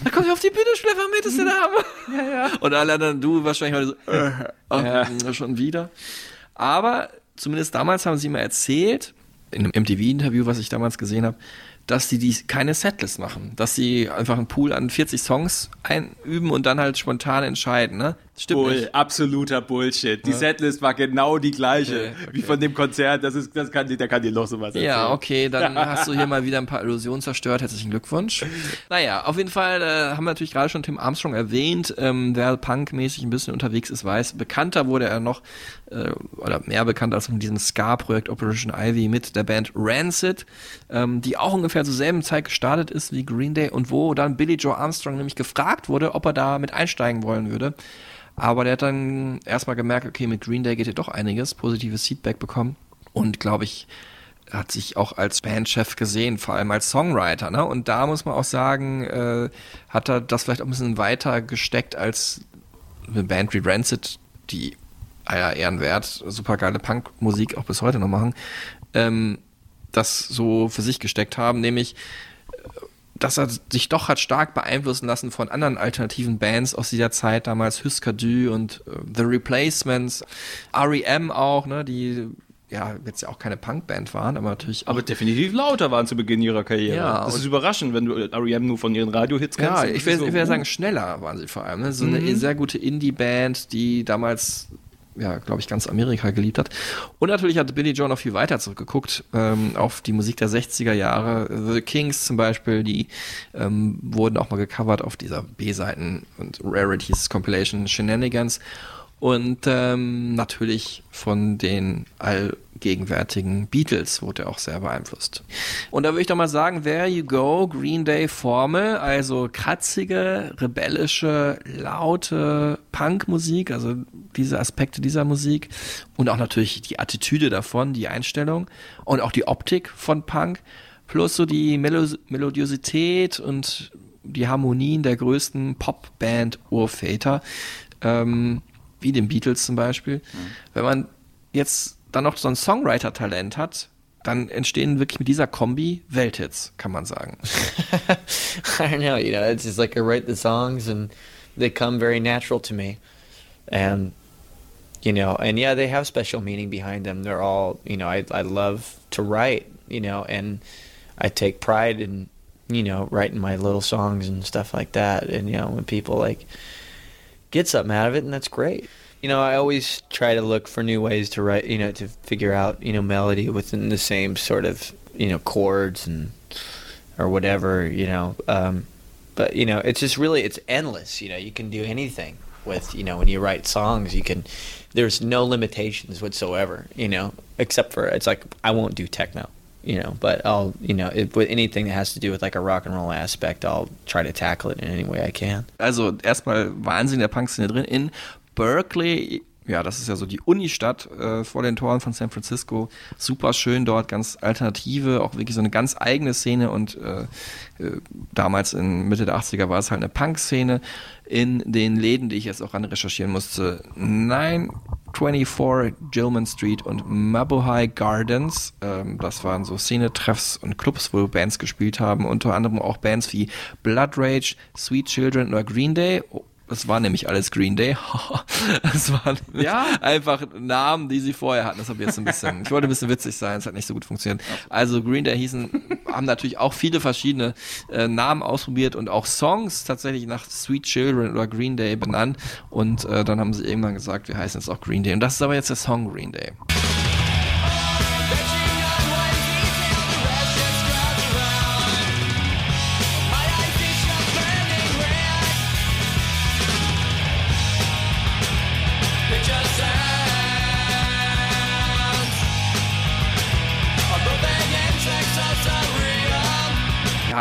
Da kommen wir auf die Bühne, Stefan, mit ist der Name. Ja, ja. Und alle anderen, du wahrscheinlich heute so, äh, ach, schon wieder. Aber zumindest damals haben sie mir erzählt, in einem MTV-Interview, was ich damals gesehen habe, dass sie die keine Setlist machen, dass sie einfach einen Pool an 40 Songs einüben und dann halt spontan entscheiden, ne? Stimmt Bull, nicht. absoluter Bullshit. Die Setlist war genau die gleiche Okay, wie von dem Konzert. Das ist, das kann, der kann dir noch sowas erzählen. Ja, okay, dann [LAUGHS] hast du hier mal wieder ein paar Illusionen zerstört. Herzlichen Glückwunsch. Naja, auf jeden Fall äh, haben wir natürlich gerade schon Tim Armstrong erwähnt, ähm, wer punkmäßig ein bisschen unterwegs ist, weiß. Bekannter wurde er noch, äh, oder mehr bekannt als in diesem Ska-Projekt Operation Ivy mit der Band Rancid, ähm, die auch ungefähr zur selben Zeit gestartet ist wie Green Day und wo dann Billy Joe Armstrong nämlich gefragt wurde, ob er da mit einsteigen wollen würde. Aber der hat dann erstmal gemerkt, okay, mit Green Day geht hier doch einiges, positives Feedback bekommen und glaube ich, hat sich auch als Bandchef gesehen, vor allem als Songwriter. Ne? Und da muss man auch sagen, äh, hat er das vielleicht auch ein bisschen weiter gesteckt als eine Band wie Rancid, die aller Ehrenwert, super geile Punkmusik auch bis heute noch machen, ähm, das so für sich gesteckt haben, nämlich dass er sich doch hat stark beeinflussen lassen von anderen alternativen Bands aus dieser Zeit, damals Husker Du und äh, The Replacements, R.E.M. auch, ne, die ja jetzt ja auch keine Punkband waren, aber natürlich Aber definitiv lauter waren zu Beginn ihrer Karriere. Ja, das ist überraschend, wenn du R.E.M. nur von ihren Radiohits kennst. Ja, ich ist will, so, ich will uh. sagen, schneller waren sie vor allem. Ne? So Mhm. eine sehr gute Indie-Band, die damals, ja, glaube ich, ganz Amerika geliebt hat. Und natürlich hat Billy Joe noch viel weiter zurückgeguckt ähm, auf die Musik der 60er Jahre. The Kings zum Beispiel, die ähm, wurden auch mal gecovert auf dieser B-Seiten und Rarities Compilation Shenanigans. Und ähm, natürlich von den allgegenwärtigen Beatles wurde er auch sehr beeinflusst. Und da würde ich doch mal sagen, there you go, Green Day Formel, also kratzige, rebellische, laute Punkmusik, also diese Aspekte dieser Musik und auch natürlich die Attitüde davon, die Einstellung und auch die Optik von Punk, plus so die Melo Melodiosität und die Harmonien der größten Popband-Urväter. Ähm, wie den Beatles zum Beispiel. Wenn man jetzt dann noch so ein Songwriter-Talent hat, dann entstehen wirklich mit dieser Kombi Welthits, kann man sagen. [LAUGHS] I don't know, you know, it's just like I write the songs and they come very natural to me. And you know, and yeah, they have special meaning behind them. They're all, you know, I I love to write, you know, and I take pride in, you know, writing my little songs and stuff like that. And you know, when people like get something out of it, and that's great. You know, I always try to look for new ways to write, you know, to figure out, you know, melody within the same sort of, you know, chords and or whatever, you know. Um, but you know, it's just really it's endless. You know, you can do anything with, you know, when you write songs, you can. There's no limitations whatsoever. You know, except for it's like I won't do techno. You know, but I'll, you know, if, with anything that has to do with like a rock and roll aspect, I'll try to tackle it in any way I can. Also erstmal Wahnsinn der Punkszene drin. In Berkeley, ja, das ist ja so die Unistadt äh, vor den Toren von San Francisco. Super schön dort, ganz alternative, auch wirklich so eine ganz eigene Szene und äh, äh, damals in Mitte der 80er war es halt eine Punk-Szene. In den Läden, die ich jetzt auch ran recherchieren musste, 924 Gilman Street und Mabuhay Gardens. Ähm, das waren so Szene-Treffs und Clubs, wo Bands gespielt haben. Unter anderem auch Bands wie Blood Rage, Sweet Children oder Green Day. Das war nämlich alles Green Day. [LAUGHS] das waren Ja? einfach Namen, die sie vorher hatten. Das habe ich jetzt ein bisschen, ich wollte ein bisschen witzig sein, es hat nicht so gut funktioniert. Also Green Day hießen, haben natürlich auch viele verschiedene äh, Namen ausprobiert und auch Songs tatsächlich nach Sweet Children oder Green Day benannt. Und äh, dann haben sie irgendwann gesagt, wir heißen jetzt auch Green Day. Und das ist aber jetzt der Song Green Day.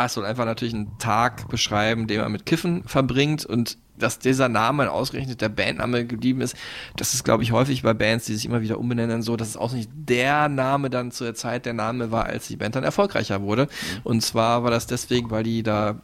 Es soll einfach natürlich einen Tag beschreiben, den man mit Kiffen verbringt und dass dieser Name ausgerechnet der Bandname geblieben ist, das ist, glaube ich, häufig bei Bands, die sich immer wieder umbenennen, so, dass es auch nicht der Name dann zur Zeit der Name war, als die Band dann erfolgreicher wurde. Und zwar war das deswegen, weil die da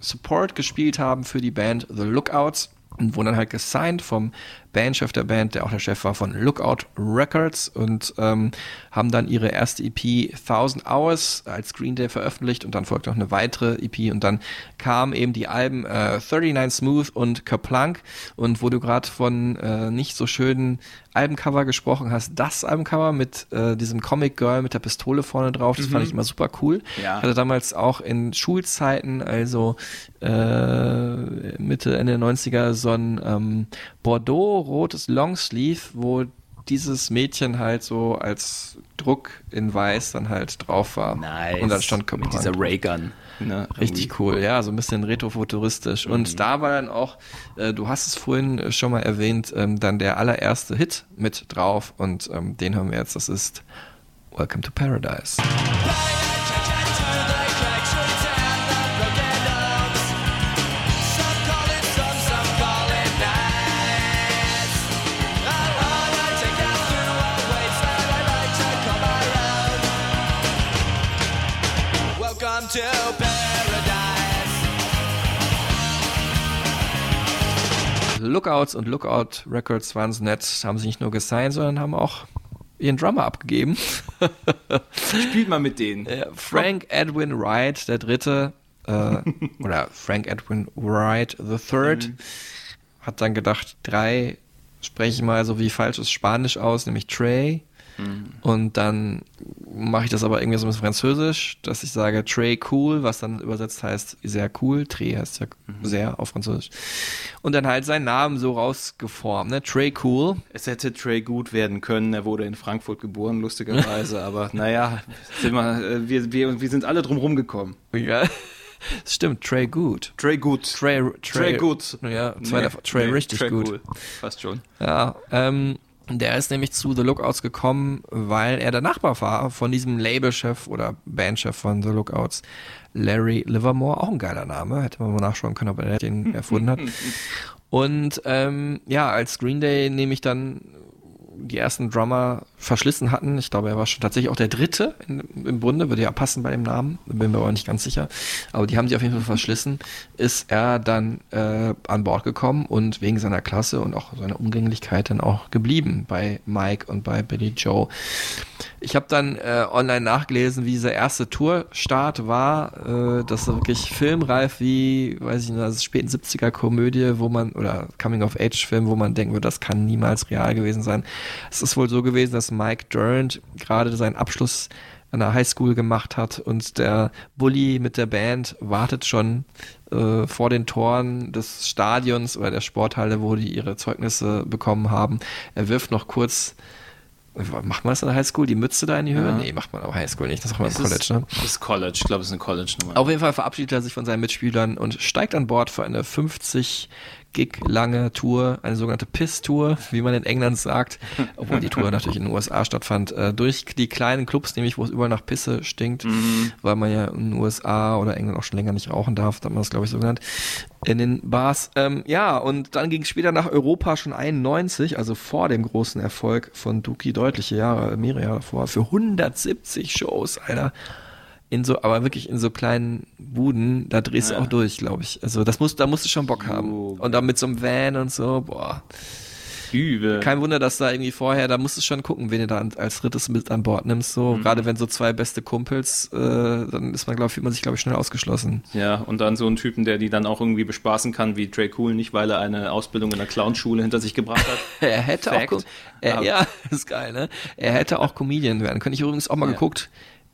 Support gespielt haben für die Band The Lookouts und wurden dann halt gesigned vom Bandchef der Band, der auch der Chef war von Lookout Records und ähm, haben dann ihre erste EP 1000 Hours als Green Day veröffentlicht und dann folgte noch eine weitere EP und dann kamen eben die Alben äh, 39 Smooth und Kerplunk und wo du gerade von äh, nicht so schönen Albencover gesprochen hast, das Albencover mit äh, diesem Comic Girl mit der Pistole vorne drauf, das fand Mhm. ich immer super cool. Ja. Ich hatte damals auch in Schulzeiten, also äh, Mitte, Ende der 90er, so ein ähm, Bordeaux-rotes Longsleeve, wo dieses Mädchen halt so als Druck in weiß dann halt drauf war. Nice. Und dann stand Mit Kerplunk dieser. Raygun. Ne? Richtig cool, ja, so ein bisschen retrofuturistisch. Mhm. Und da war dann auch, äh, du hast es vorhin äh, schon mal erwähnt, ähm, dann der allererste Hit mit drauf und ähm, den haben wir jetzt, das ist Welcome to Paradise. Lookouts und Lookout Records waren so nett, haben sich nicht nur gesigned, sondern haben auch ihren Drummer abgegeben. [LAUGHS] Spielt mal mit denen. Äh, Frank Edwin Wright, der dritte, äh, [LAUGHS] oder Frank Edwin Wright the Third, Mhm. hat dann gedacht, drei spreche ich mal so wie falsches Spanisch aus, nämlich Trey. Mhm. Und dann mache ich das aber irgendwie so ein bisschen französisch, dass ich sage Trey cool, was dann übersetzt heißt sehr cool. Trey heißt ja Mhm. sehr auf Französisch. Und dann halt seinen Namen so rausgeformt, ne? Trey cool. Es hätte Trey gut werden können. Er wurde in Frankfurt geboren, lustigerweise. [LAUGHS] aber naja, sind wir, äh, wir, wir, wir sind alle drum rumgekommen. Ja. [LAUGHS] Stimmt, Trey gut. Trey gut. Trey, Trey, Trey gut. Ja, zweiter, Trey nee, richtig Trey gut. cool. Fast schon. Ja, ähm, der ist nämlich zu The Lookouts gekommen, weil er der Nachbar war von diesem Labelchef oder Bandchef von The Lookouts, Larry Livermore. Auch ein geiler Name, hätte man mal nachschauen können, ob er den [LAUGHS] erfunden hat. Und ähm, ja, als Green Day nehme ich dann die ersten Drummer verschlissen hatten. Ich glaube, er war schon tatsächlich auch der dritte in, im Bunde, würde ja passen bei dem Namen, bin mir aber nicht ganz sicher. Aber die haben sie auf jeden Fall verschlissen. Ist er dann äh, an Bord gekommen und wegen seiner Klasse und auch seiner Umgänglichkeit dann auch geblieben bei Mike und bei Billy Joe. Ich habe dann äh, online nachgelesen, wie dieser erste Tourstart war. Äh, das ist wirklich filmreif wie, weiß ich nicht, das ist späten 70er Komödie, wo man, oder Coming-of-Age-Film, wo man denken würde, das kann niemals real gewesen sein. Es ist wohl so gewesen, dass Mike Durant gerade seinen Abschluss an der Highschool gemacht hat und der Bully mit der Band wartet schon äh, vor den Toren des Stadions oder der Sporthalle, wo die ihre Zeugnisse bekommen haben. Er wirft noch kurz Macht man das in der Highschool? Die Mütze da in die Höhe? Ja. Nee, macht man aber Highschool nicht. Das macht man im Es College, ist, ne? Das ist College. Ich glaube, es ist eine College-Nummer. Auf jeden Fall verabschiedet er sich von seinen Mitspielern und steigt an Bord für eine 50 Gig lange Tour, eine sogenannte Piss-Tour, wie man in England sagt, [LAUGHS] obwohl die Tour natürlich in den USA stattfand, äh, durch die kleinen Clubs, nämlich wo es überall nach Pisse stinkt, weil man ja in den USA oder England auch schon länger nicht rauchen darf, da hat man das glaube ich so genannt, in den Bars. Ähm, ja, und dann ging es später nach Europa schon 91, also vor dem großen Erfolg von Dookie, deutliche Jahre, mehrere Jahre davor, für 170 Shows, Alter in so, aber wirklich in so kleinen Buden, da drehst du Ja. auch durch, glaube ich. Also das musst, da musst du schon Bock haben. Und dann mit so einem Van und so, boah. Übel. Kein Wunder, dass da irgendwie vorher, da musst du schon gucken, wen du da als drittes mit an Bord nimmst. So, Mhm. gerade wenn so zwei beste Kumpels, äh, dann ist man, glaube fühlt man sich, glaube ich, schnell ausgeschlossen. Ja, und dann so einen Typen, der die dann auch irgendwie bespaßen kann, wie Trey Cool, nicht weil er eine Ausbildung in der Clownschule hinter sich gebracht hat. [LAUGHS] Er hätte Fact. auch, er, ja, [LAUGHS] ist geil, ne? Er hätte auch Comedian werden können. Ich übrigens auch mal Ja. geguckt,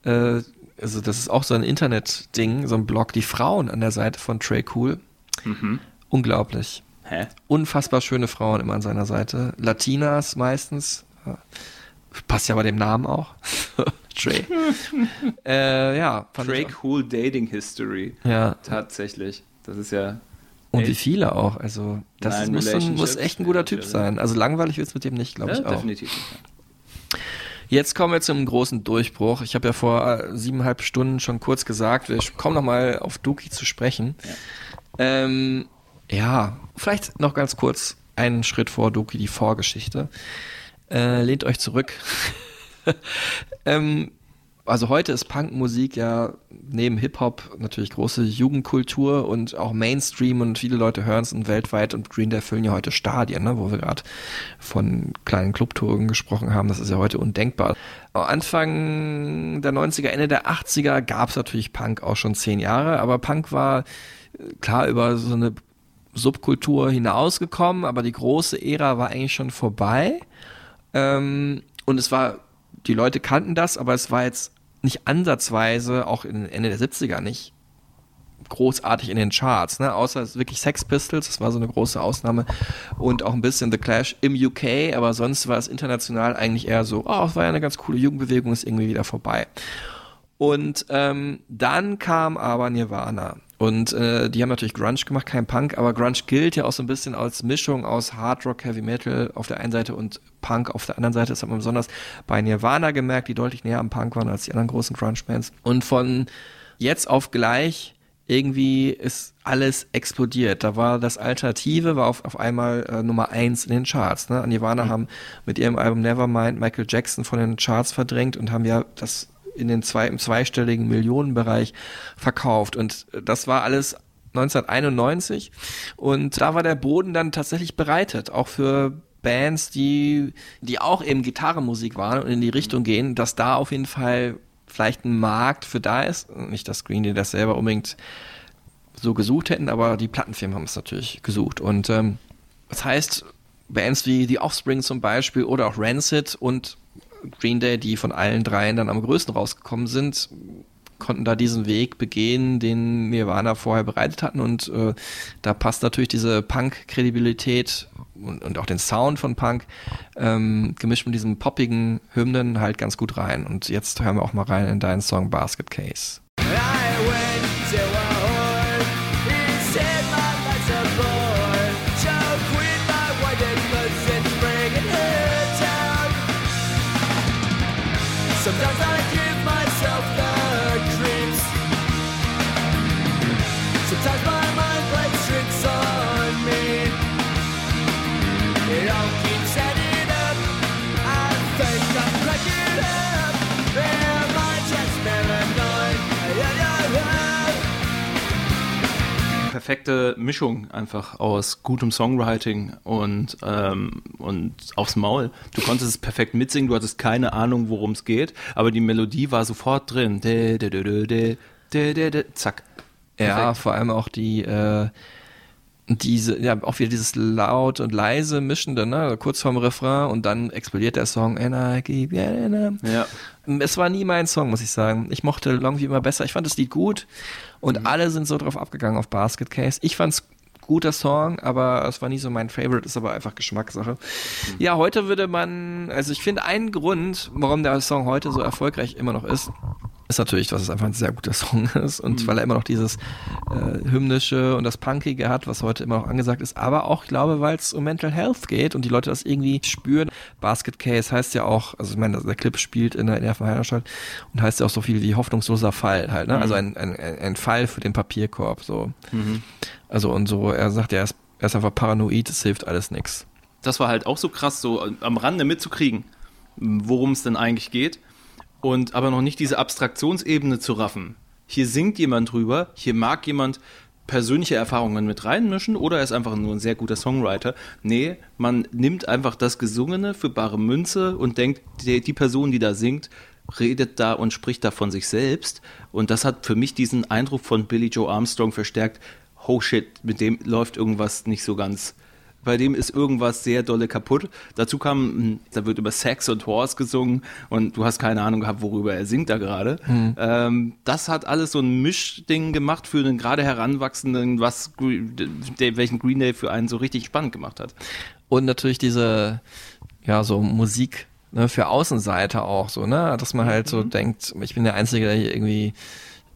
äh, also das ist auch so ein Internet-Ding, so ein Blog, die Frauen an der Seite von Trey Cool. Mhm. Unglaublich. Hä? Unfassbar schöne Frauen immer an seiner Seite. Latinas meistens. Passt ja bei dem Namen auch. [LAUGHS] Trey. [LAUGHS] äh, ja, Trey. Cool Dating History. Ja. Tatsächlich. Das ist ja. Und wie echt- viele auch. Also, das ist, muss, ein, muss echt ein guter Typ sein. Also langweilig wird's mit dem nicht, glaube Ja, ich auch. definitiv. nicht. Jetzt kommen wir zum großen Durchbruch. Ich habe ja vor äh, siebeneinhalb Stunden schon kurz gesagt, wir kommen noch mal auf Dookie zu sprechen. Ja. Ähm, ja, vielleicht noch ganz kurz einen Schritt vor Dookie, die Vorgeschichte. Äh, lehnt euch zurück. [LAUGHS] ähm, also heute ist Punkmusik ja neben Hip-Hop natürlich große Jugendkultur und auch Mainstream und viele Leute hören es und weltweit und Green Day füllen ja heute Stadien, ne, wo wir gerade von kleinen Clubtouren gesprochen haben. Das ist ja heute undenkbar. Anfang der 90er, Ende der 80er gab es natürlich Punk auch schon zehn Jahre, aber Punk war äh, klar über so eine Subkultur hinausgekommen, aber die große Ära war eigentlich schon vorbei. Ähm, und es war, die Leute kannten das, aber es war jetzt nicht ansatzweise, auch in Ende der 70er nicht, großartig in den Charts, ne? Außer wirklich Sex Pistols, das war so eine große Ausnahme und auch ein bisschen The Clash im UK, aber sonst war es international eigentlich eher so, oh, es war ja eine ganz coole Jugendbewegung, ist irgendwie wieder vorbei. Und ähm, dann kam aber Nirvana. Und äh, die haben natürlich Grunge gemacht, kein Punk, aber Grunge gilt ja auch so ein bisschen als Mischung aus Hard Rock, Heavy Metal auf der einen Seite und Punk auf der anderen Seite. Das hat man besonders bei Nirvana gemerkt, die deutlich näher am Punk waren als die anderen großen Grunge-Bands. Und von jetzt auf gleich irgendwie ist alles explodiert. Da war das Alternative, war auf, auf einmal äh, Nummer eins in den Charts. Ne? Nirvana haben mit ihrem Album Nevermind Michael Jackson von den Charts verdrängt und haben ja das in den zwei, im zweistelligen Millionenbereich verkauft. Und das war alles 1991. Und da war der Boden dann tatsächlich bereitet, auch für Bands, die, die auch eben Gitarrenmusik waren und in die Richtung gehen, dass da auf jeden Fall vielleicht ein Markt für da ist. Nicht, dass Green Day das selber unbedingt so gesucht hätten, aber die Plattenfirmen haben es natürlich gesucht. Und ähm, das heißt, Bands wie The Offspring zum Beispiel oder auch Rancid und Green Day, die von allen dreien dann am größten rausgekommen sind, konnten da diesen Weg begehen, den Nirvana vorher bereitet hatten. Und äh, da passt natürlich diese Punk-Kredibilität und, und auch den Sound von Punk ähm, gemischt mit diesen poppigen Hymnen halt ganz gut rein. Und jetzt hören wir auch mal rein in deinen Song Basket Case. Perfekte Mischung einfach aus gutem Songwriting und, ähm, und aufs Maul. Du konntest es perfekt mitsingen, du hattest keine Ahnung, worum es geht, aber die Melodie war sofort drin. De, de, de, zack. Ja, Perfekt. vor allem auch die, äh, diese, ja, auch wieder dieses laut und leise Mischende, ne, kurz vorm Refrain und dann explodiert der Song. Ja. Es war nie mein Song, muss ich sagen. Ich mochte Long wie immer besser. Ich fand das Lied gut und Mhm. alle sind so drauf abgegangen auf Basket Case. Ich fand's guter Song, aber es war nie so mein Favorite, ist aber einfach Geschmackssache. Mhm. Ja, heute würde man, also ich finde einen Grund, warum der Song heute so erfolgreich immer noch ist, ist natürlich, dass es einfach ein sehr guter Song [LAUGHS] ist und Mhm. weil er immer noch dieses äh, hymnische und das Punkige hat, was heute immer noch angesagt ist, aber auch, ich glaube, weil es um Mental Health geht und die Leute das irgendwie spüren. Basket Case heißt ja auch, also ich meine, der Clip spielt in der Nervenheilerstadt und heißt ja auch so viel wie hoffnungsloser Fall halt, ne? Mhm. Also ein, ein, ein Fall für den Papierkorb, so. Mhm. Also und so, er sagt, er ist, er ist einfach paranoid, es hilft alles nix. das war halt auch so krass, so am Rande mitzukriegen, worum es denn eigentlich geht. Und aber noch nicht diese Abstraktionsebene zu raffen. Hier singt jemand drüber, hier mag jemand persönliche Erfahrungen mit reinmischen oder er ist einfach nur ein sehr guter Songwriter. Nee, man nimmt einfach das Gesungene für bare Münze und denkt, die, die Person, die da singt, redet da und spricht da von sich selbst. Und das hat für mich diesen Eindruck von Billy Joe Armstrong verstärkt. Oh shit, mit dem läuft irgendwas nicht so ganz bei dem ist irgendwas sehr dolle kaputt. Dazu kam, mh, da wird über Sex und Horse gesungen und du hast keine Ahnung gehabt, worüber er singt da gerade. Mhm. Ähm, das hat alles so ein Mischding gemacht für einen gerade Heranwachsenden, was welchen Green Day für einen so richtig spannend gemacht hat. Und natürlich diese, ja, so Musik ne, für Außenseiter auch so, ne? Dass man halt so denkt, ich bin der Einzige, der hier irgendwie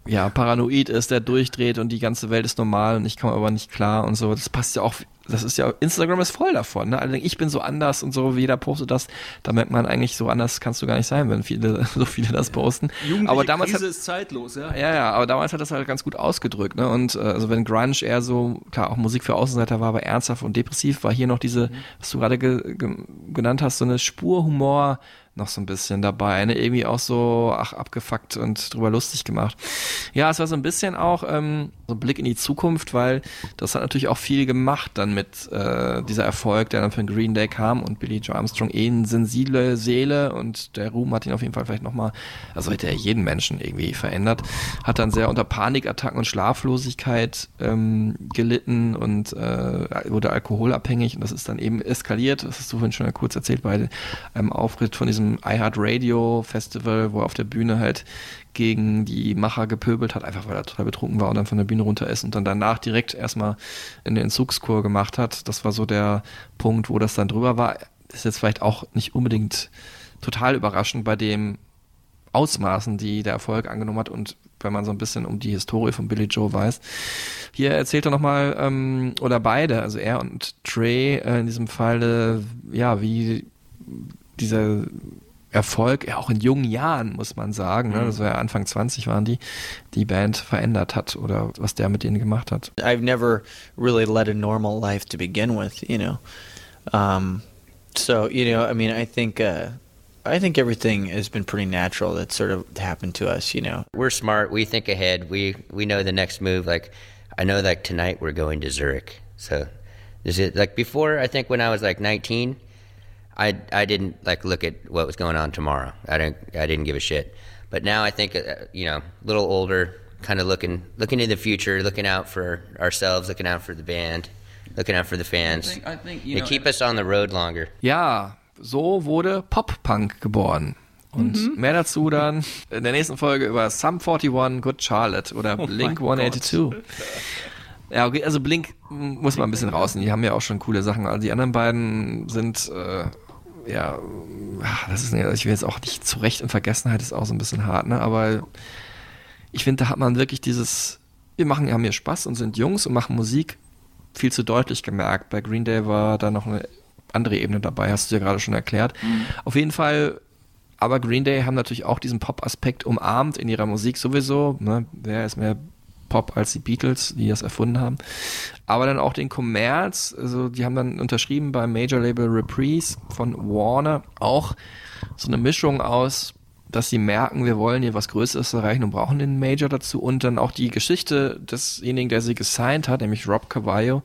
ja, paranoid ist, der durchdreht und die ganze Welt ist normal und ich komme aber nicht klar und so. Das passt ja auch, das ist ja, Instagram ist voll davon, ne? Denken, ich bin so anders und so, wie jeder postet das. Da merkt man eigentlich, so anders kannst du gar nicht sein, wenn viele, [LAUGHS] so viele das posten. aber damals Krise hat, ist zeitlos, ja. ja, ja, aber damals hat das halt ganz gut ausgedrückt, ne? Und äh, also wenn Grunge eher so, klar, auch Musik für Außenseiter war, aber ernsthaft und depressiv, war hier noch diese, was du gerade ge ge genannt hast, so eine Spur Humor noch so ein bisschen dabei, ne? Irgendwie auch so, ach, abgefuckt und drüber lustig gemacht. Ja, es war so ein bisschen auch ähm, so ein Blick in die Zukunft, weil das hat natürlich auch viel gemacht dann mit äh, dieser Erfolg, der dann von Green Day kam und Billy Joe Armstrong eh eine sensible Seele und der Ruhm hat ihn auf jeden Fall vielleicht nochmal, also hätte er jeden Menschen irgendwie verändert, hat dann sehr unter Panikattacken und Schlaflosigkeit ähm, gelitten und äh, wurde alkoholabhängig und das ist dann eben eskaliert, das hast du vorhin schon kurz erzählt bei einem Auftritt von diesem iHeartRadio Festival, wo er auf der Bühne halt gegen die Macher gepöbelt hat, einfach weil er total betrunken war und dann von der Bühne runter ist und dann danach direkt erstmal eine Entzugskur gemacht hat. Das war so der Punkt, wo das dann drüber war. Ist jetzt vielleicht auch nicht unbedingt total überraschend bei dem Ausmaßen, die der Erfolg angenommen hat und wenn man so ein bisschen um die Historie von Billy Joe weiß. Hier erzählt er nochmal, ähm, oder beide, also er und Trey äh, in diesem Fall, äh, ja, wie dieser Erfolg, ja auch in jungen Jahren, muss man sagen, ne, das war ja Anfang 20 waren die, die Band verändert hat oder was der mit denen gemacht hat. I've never really led a normal life to begin with, you know. Um, so you know, I mean, I think uh, I think everything has been pretty natural that sort of happened to us, you know. We're smart. We think ahead. We we know the next move. Like I know, like tonight we're going to Zurich. So this is like before. I think when I was like 19, I I didn't like look at what was going on tomorrow. I didn't I didn't give a shit. But now I think uh, you know, a little older, kind of looking looking into the future, looking out for ourselves, looking out for the band, looking out for the fans. I think- I think, you they know, keep us on the road longer. Ja, so wurde Pop-Punk geboren. Und mehr dazu dann in der nächsten Folge über Sum 41, Good Charlotte oder Oh Blink 182. Ja, okay, also Blink muss man ein bisschen rausnehmen. Die haben ja auch schon coole Sachen. Also die anderen beiden sind, äh, ja, das ist, ich will jetzt auch nicht zu Recht in Vergessenheit, ist auch so ein bisschen hart, ne? Aber ich finde, da hat man wirklich dieses, wir machen, haben hier Spaß und sind Jungs und machen Musik viel zu deutlich gemerkt. Bei Green Day war da noch eine andere Ebene dabei, hast du ja gerade schon erklärt. Auf jeden Fall, aber Green Day haben natürlich auch diesen Pop-Aspekt umarmt in ihrer Musik sowieso. Ne? Wer ist mehr Pop als die Beatles, die das erfunden haben. Aber dann auch den Kommerz, also die haben dann unterschrieben beim Major Label Reprise von Warner auch so eine Mischung aus dass sie merken, wir wollen hier was Größeres erreichen und brauchen den Major dazu und dann auch die Geschichte desjenigen, der sie gesigned hat, nämlich Rob Cavallo,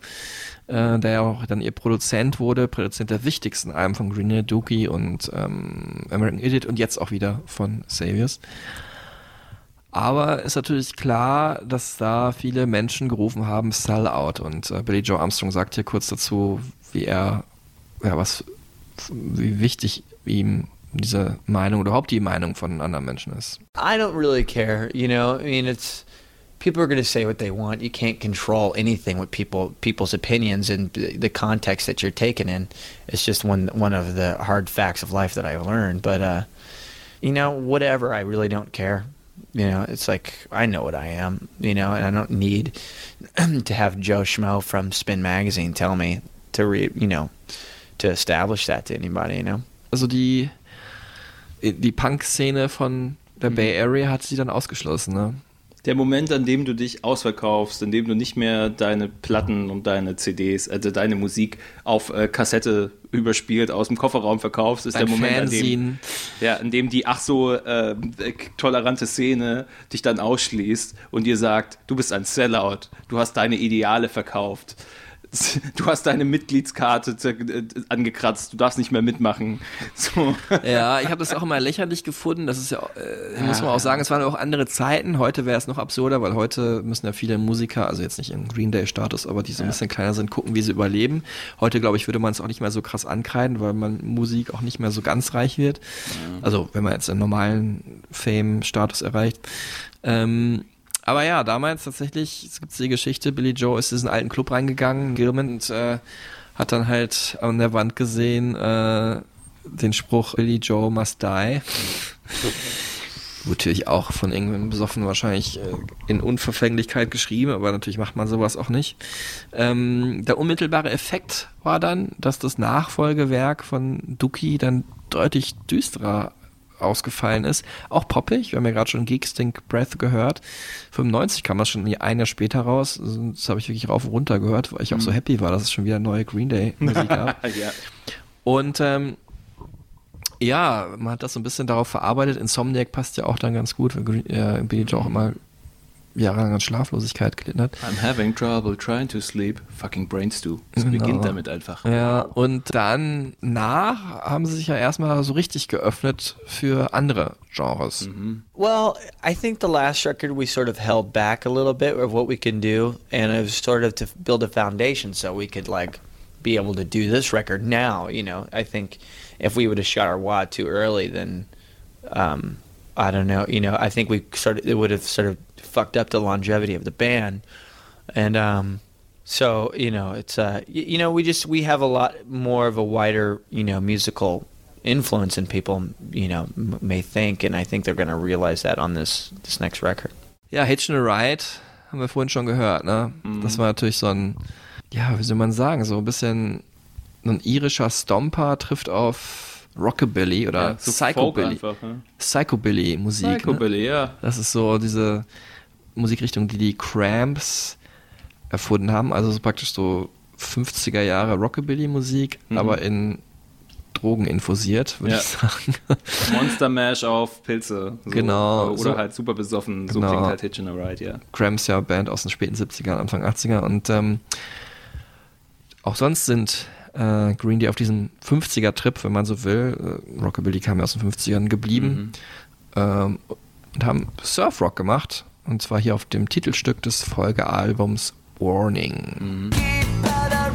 äh, der ja auch dann ihr Produzent wurde, Produzent der wichtigsten Alben von Green Day, Dookie und ähm, American Idiot und jetzt auch wieder von Saviors. Aber ist natürlich klar, dass da viele Menschen gerufen haben, Sell out. Und äh, Billy Joe Armstrong sagt hier kurz dazu, wie er, ja, was, wie wichtig ihm diese Meinung oder überhaupt die Meinung von anderen Menschen ist. I don't really care, you know. I mean, it's people are going to say what they want. You can't control anything with people people's opinions and the context that you're taken in. It's just one one of the hard facts of life that I've learned. But uh, you know, whatever. I really don't care. You know, it's like I know what I am. You know, and I don't need [CLEARS THROAT] to have Joe Schmo from Spin Magazine tell me to re, you know, to establish that to anybody. You know. Also die, die Punk-Szene von der mhm. Bay Area hat sie dann ausgeschlossen, ne? Der Moment, an dem du dich ausverkaufst, in dem du nicht mehr deine Platten und deine CDs, also deine Musik auf äh, Kassette überspielt aus dem Kofferraum verkaufst, ist Dein der Moment, an dem, ja, in dem die ach so äh, tolerante Szene dich dann ausschließt und dir sagt, du bist ein Sellout, du hast deine Ideale verkauft. [LAUGHS] Du hast deine Mitgliedskarte äh, angekratzt, du darfst nicht mehr mitmachen. [LAUGHS] So. Ja, ich habe das auch immer lächerlich gefunden. Das ist ja, äh, muss man auch sagen, es waren auch andere Zeiten. Heute wäre es noch absurder, weil heute müssen ja viele Musiker, also jetzt nicht im Green Day-Status, aber die so ein bisschen kleiner sind, gucken, wie sie überleben. Heute, glaube ich, würde man es auch nicht mehr so krass ankreiden, weil man Musik auch nicht mehr so ganz reich wird. Also, wenn man jetzt einen normalen Fame-Status erreicht. Ähm, aber ja, damals tatsächlich, es gibt die Geschichte, Billy Joe ist in diesen alten Club reingegangen, Gilman, und äh, hat dann halt an der Wand gesehen, äh, den Spruch Billy Joe must die. natürlich auch von irgendeinem Besoffen wahrscheinlich äh, in Unverfänglichkeit geschrieben, aber natürlich macht man sowas auch nicht. Ähm, der unmittelbare Effekt war dann, dass das Nachfolgewerk von Dookie dann deutlich düsterer ausgefallen ist. Auch poppig, wir haben ja gerade schon Geek Stink Breath gehört. 95 kam das schon ein Jahr später raus. Das habe ich wirklich rauf und runter gehört, weil ich auch so happy war, dass es schon wieder neue Green Day [LAUGHS] Musik gab. ja. Und ähm, ja, man hat das so ein bisschen darauf verarbeitet. Insomniac passt ja auch dann ganz gut, weil äh, Billy Joe auch immer jahrelang an Schlaflosigkeit gelitten hat. I'm having trouble trying to sleep. Fucking brain stew. Es Genau. beginnt damit einfach. Ja, und dann nach haben sie sich ja erstmal so richtig geöffnet für andere Genres. Well, I think the last record we sort of held back a little bit of what we can do, and it was sort of to build a foundation so we could like be able to do this record now. You know, I think if we would have shot our wad too early, then um, I don't know. You know, I think we sort of it would have sort of fucked up the longevity of the band, and um, so you know, it's uh, y- you know, we just we have a lot more of a wider you know musical influence than people you know m- may think, and I think they're going to realize that on this this next record. Ja, Hitchin' a Ride haben wir vorhin schon gehört, ne? Das war natürlich so ein, ja, wie soll man sagen, so ein bisschen ein irischer Stomper trifft auf Rockabilly oder Ja, so Psychobilly. einfach, ne? Psychobilly-Musik. Ne? Psychobilly, ja. Das ist so diese Musikrichtung, die die Cramps erfunden haben. Also so praktisch so 50er Jahre Rockabilly-Musik, Mhm. aber in Drogen infusiert, würde Ja. ich sagen. [LAUGHS] Monster Mash auf Pilze. So. Genau, Oder so- halt super besoffen. So Genau. klingt halt Hitchin' a Ride, ja. Cramps ja Band aus den späten 70ern, Anfang 80er und ähm, auch sonst sind äh, Green Day auf diesem 50er-Trip, wenn man so will, äh, Rockabilly kam ja aus den 50ern, geblieben ähm, und haben Surfrock gemacht und zwar hier auf dem Titelstück des Folgealbums Warning. Better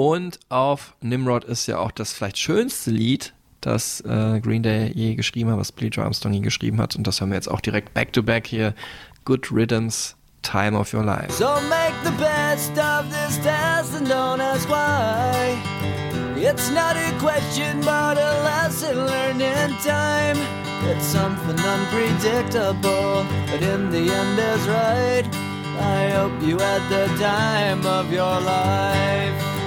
Und auf Nimrod ist ja auch das vielleicht schönste Lied, das äh, Green Day je geschrieben hat, was Billy Joe Armstrong je geschrieben hat. Und das hören wir jetzt auch direkt back-to-back hier. Good Riddance, Time of Your Life. So make the best of this test and don't ask why. It's not a question, but a lesson learned in time. It's something unpredictable, but in the end is right. I hope you had the time of your life.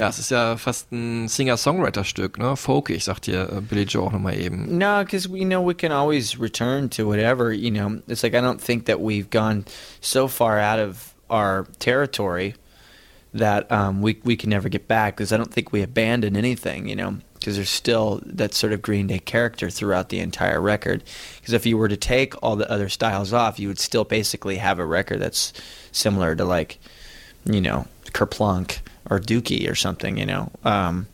Ja, es ist ja fast ein Singer-Songwriter-Stück, ne? Folkig, sagt hier äh, Billy Joe auch nochmal eben. No, because you know we can always return to whatever. You know, it's like I don't think that we've gone so far out of our territory that um, we we can never get back. Because I don't think we abandon anything. You know, because there's still that sort of Green Day character throughout the entire record. Because if you were to take all the other styles off, you would still basically have a record that's similar to like, you know, Kerplunk or Dookie or something. You know. Um,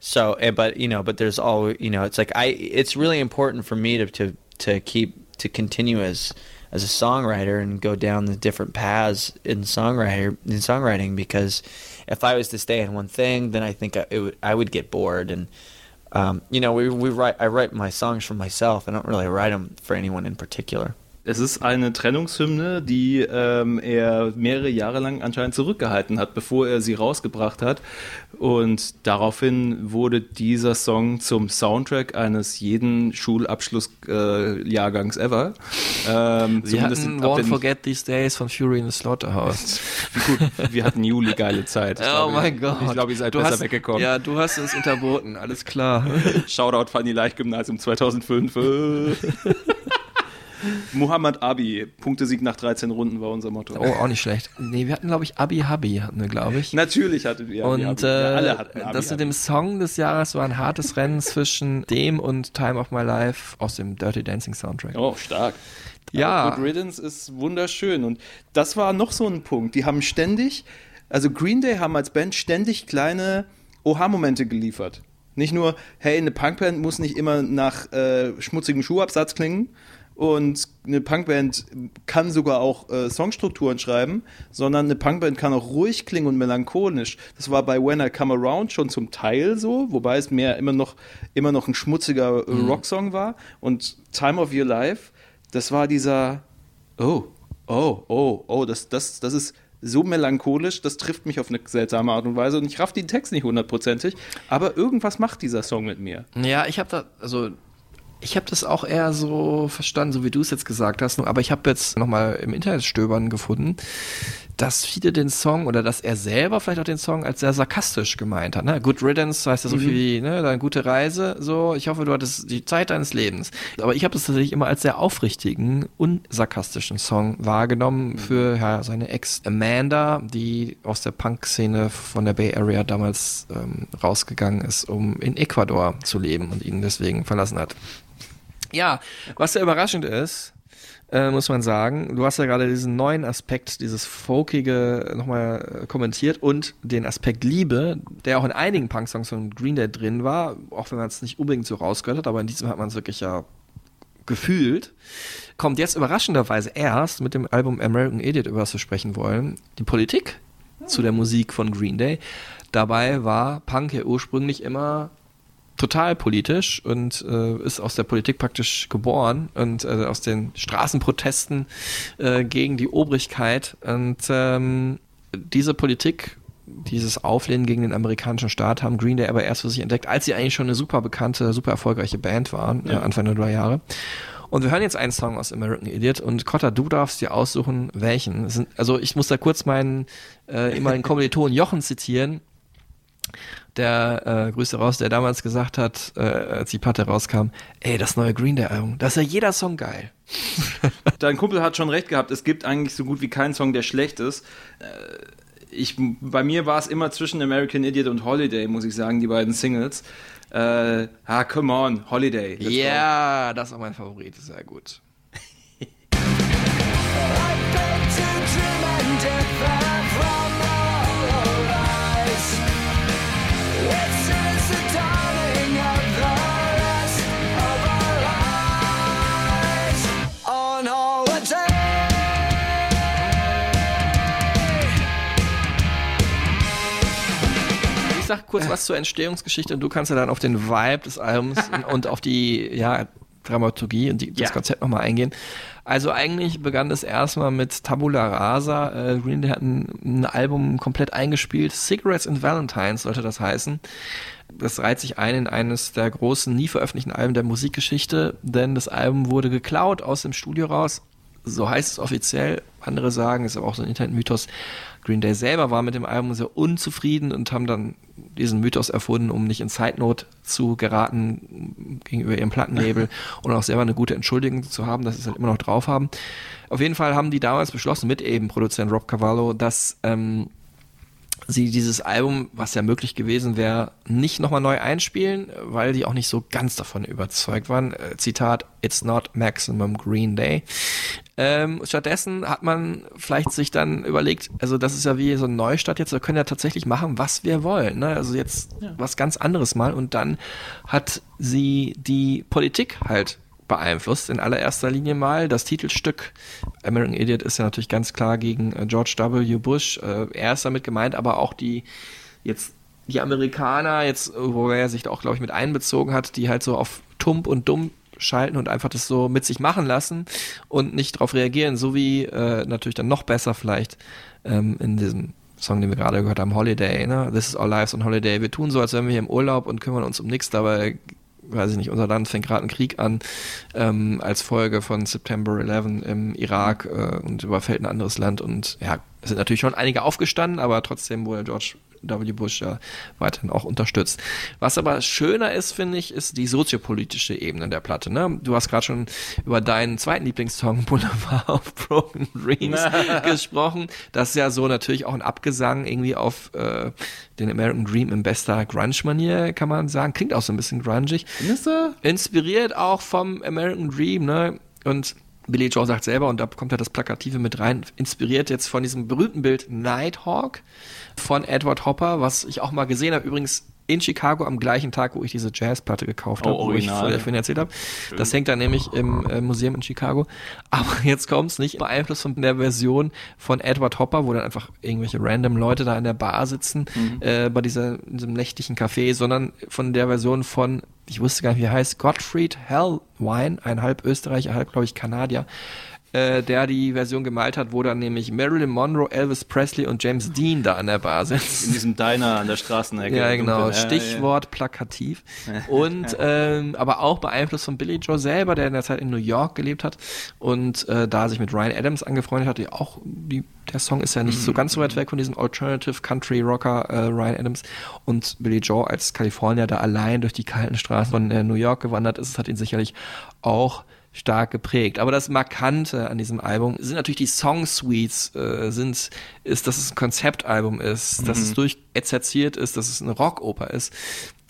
so, eh, but you know, but there's all you know. It's like I. It's really important for me to to to keep to continue as as a songwriter and go down the different paths in songwriter in songwriting because if I was to stay in one thing, then I think I, it would, I would get bored and. Um, you know, we we write. I write my songs for myself. I don't really write them for anyone in particular. Es ist eine Trennungshymne, die ähm, er mehrere Jahre lang anscheinend zurückgehalten hat, bevor er sie rausgebracht hat. Und daraufhin wurde dieser Song zum Soundtrack eines jeden Schulabschlussjahrgangs äh, ever. Ähm, Sie hatten Won't Forget These Days von Fury in the Slaughterhouse. [LAUGHS] Gut, wir hatten Juli geile Zeit. Ich oh glaube, mein Gott. Ich glaube, ihr seid Du besser hast- weggekommen. Ja, du hast uns unterboten, alles klar. [LAUGHS] Shoutout Fanny Leicht Gymnasium 2005. Muhammad Abi, Punktesieg nach 13 Runden war unser Motto. Oh, auch nicht schlecht. Nee, wir hatten, glaube ich, Abi Habi, hatten wir, glaube ich. Natürlich hatten wir Abi, Und Abi. Ja, äh, alle hatten Abi, das mit dem Song des Jahres war ein hartes Rennen zwischen dem und Time of My Life aus dem Dirty Dancing Soundtrack. Oh, stark. Ja. Aber Good Riddance ist wunderschön. Und das war noch so ein Punkt. Die haben ständig, also Green Day haben als Band ständig kleine Oha-Momente geliefert. Nicht nur, hey, eine Punkband muss nicht immer nach äh, schmutzigem Schuhabsatz klingen und eine Punkband kann sogar auch äh, Songstrukturen schreiben, sondern eine Punkband kann auch ruhig klingen und melancholisch. Das war bei When I Come Around schon zum Teil so, wobei es mehr immer noch, immer noch ein schmutziger äh, Mhm. Rocksong war. Und Time of Your Life, das war dieser, oh, oh, oh, oh, das, das, das ist so melancholisch, das trifft mich auf eine seltsame Art und Weise und ich raff den Text nicht hundertprozentig, aber irgendwas macht dieser Song mit mir. Ja, ich habe da, also ich habe das auch eher so verstanden, so wie du es jetzt gesagt hast. Aber ich habe jetzt nochmal im Internet stöbern gefunden, dass viele den Song oder dass er selber vielleicht auch den Song als sehr sarkastisch gemeint hat. Ne? Good Riddance heißt ja so Mhm. viel wie ne, deine gute Reise. So, ich hoffe, du hattest die Zeit deines Lebens. Aber ich habe das tatsächlich immer als sehr aufrichtigen, unsarkastischen Song wahrgenommen für ja, seine Ex Amanda, die aus der Punk-Szene von der Bay Area damals ähm, rausgegangen ist, um in Ecuador zu leben und ihn deswegen verlassen hat. Ja, was sehr überraschend ist, äh, muss man sagen, du hast ja gerade diesen neuen Aspekt, dieses Folkige nochmal äh, kommentiert und den Aspekt Liebe, der auch in einigen Punk-Songs von Green Day drin war, auch wenn man es nicht unbedingt so rausgehört hat, aber in diesem hat man es wirklich ja gefühlt, kommt jetzt überraschenderweise erst mit dem Album American Idiot, über das wir sprechen wollen, die Politik zu der Musik von Green Day. Dabei war Punk ja ursprünglich immer total politisch und äh, ist aus der Politik praktisch geboren und äh, aus den Straßenprotesten äh, gegen die Obrigkeit. Und ähm, diese Politik, dieses Auflehnen gegen den amerikanischen Staat haben Green Day aber erst für sich entdeckt, als sie eigentlich schon eine super bekannte, super erfolgreiche Band waren, Ja. äh, Anfang der drei Jahre. Und wir hören jetzt einen Song aus American Idiot und Cotta, du darfst dir aussuchen, welchen. Sind, also ich muss da kurz meinen äh, ehemaligen Kommilitonen Jochen zitieren, der äh, Grüße raus, der damals gesagt hat, äh, als die Platte rauskam, ey, das neue Green Day Album, da ist ja jeder Song geil. [LAUGHS] Dein Kumpel hat schon recht gehabt, es gibt eigentlich so gut wie keinen Song, der schlecht ist. Äh, Ich, bei mir war es immer zwischen American Idiot und Holiday, muss ich sagen, die beiden Singles. Äh, ah, come on, Holiday. Ja, das ist auch mein Favorit, sehr gut. [LAUGHS] Ich sag kurz was zur Entstehungsgeschichte und du kannst ja dann auf den Vibe des Albums und, [LAUGHS] und auf die, ja, Dramaturgie und die, das Ja. Konzept nochmal eingehen. Also eigentlich begann es erstmal mit Tabula Rasa. Äh, Green Day hat ein, ein Album komplett eingespielt. Cigarettes and Valentines sollte das heißen. Das reiht sich ein in eines der großen, nie veröffentlichten Alben der Musikgeschichte, denn das Album wurde geklaut aus dem Studio raus. So heißt es offiziell. Andere sagen, ist aber auch so ein Internet-Mythos. Green Day selber war mit dem Album sehr unzufrieden und haben dann diesen Mythos erfunden, um nicht in Zeitnot zu geraten gegenüber ihrem Plattenlabel [LAUGHS] und auch selber eine gute Entschuldigung zu haben, dass sie es halt immer noch drauf haben. Auf jeden Fall haben die damals beschlossen, mit eben Produzent Rob Cavallo, dass ähm, sie dieses Album, was ja möglich gewesen wäre, nicht nochmal neu einspielen, weil die auch nicht so ganz davon überzeugt waren. Äh, Zitat, It's not Maximum Green Day. Ähm, stattdessen hat man vielleicht sich dann überlegt, also das ist ja wie so ein Neustart jetzt, wir können ja tatsächlich machen, was wir wollen. Ne? Also jetzt was ganz anderes mal. Und dann hat sie die Politik halt beeinflusst. In allererster Linie mal das Titelstück American Idiot ist ja natürlich ganz klar gegen äh, George W. Bush. Äh, er ist damit gemeint, aber auch die jetzt die Amerikaner, jetzt, wo er sich auch, glaube ich, mit einbezogen hat, die halt so auf Tump und Dumm schalten und einfach das so mit sich machen lassen und nicht darauf reagieren, so wie äh, natürlich dann noch besser vielleicht ähm, in diesem Song, den wir gerade gehört haben, Holiday, ne? This is our lives on Holiday. Wir tun so, als wären wir hier im Urlaub und kümmern uns um nichts, dabei weiß ich nicht, unser Land fängt gerade einen Krieg an ähm, als Folge von September 11 im Irak äh, und überfällt ein anderes Land. Und ja, es sind natürlich schon einige aufgestanden, aber trotzdem wurde George W. Bush ja weiterhin auch unterstützt. Was aber schöner ist, finde ich, ist die soziopolitische Ebene der Platte. Ne? Du hast gerade schon über deinen zweiten Lieblingssong [LAUGHS] Boulevard of Broken Dreams [LAUGHS] gesprochen. Das ist ja so natürlich auch ein Abgesang irgendwie auf äh, den American Dream in bester Grunge-Manier, kann man sagen. Klingt auch so ein bisschen grungig. Findest du? Inspiriert auch vom American Dream, ne? Und Billy Joe sagt selber, und da kommt ja das Plakative mit rein, inspiriert jetzt von diesem berühmten Bild Nighthawk von Edward Hopper, was ich auch mal gesehen habe, übrigens in Chicago am gleichen Tag, wo ich diese Jazzplatte gekauft Oh, habe, wo ich vorher vorhin erzählt habe. Das hängt da nämlich im äh, Museum in Chicago. Aber [LAUGHS] jetzt kommt's nicht beeinflusst von der Version von Edward Hopper, wo dann einfach irgendwelche random Leute da in der Bar sitzen, Mhm. äh, bei dieser, diesem nächtlichen Café, sondern von der Version von, ich wusste gar nicht, wie er heißt, Gottfried Hellwine, ein halb Österreicher, halb, glaube ich, Kanadier, äh, der die Version gemalt hat, wo dann nämlich Marilyn Monroe, Elvis Presley und James Dean da an der Bar sitzen. In diesem Diner an der Straßenecke. Ja, genau. Ja, Stichwort plakativ. [LAUGHS] Und ähm, aber auch beeinflusst von Billy Joe selber, der in der Zeit in New York gelebt hat und äh, da sich mit Ryan Adams angefreundet hat. Die auch die, der Song ist ja nicht so ganz so weit weg von diesem Alternative Country Rocker äh, Ryan Adams und Billy Joe als Kalifornier da allein durch die kalten Straßen von äh, New York gewandert ist. Es hat ihn sicherlich auch stark geprägt. Aber das Markante an diesem Album sind natürlich die Song-Suites, äh, sind, ist, dass es ein Konzeptalbum ist, dass Mhm. es durchexerziert ist, dass es eine Rockoper ist.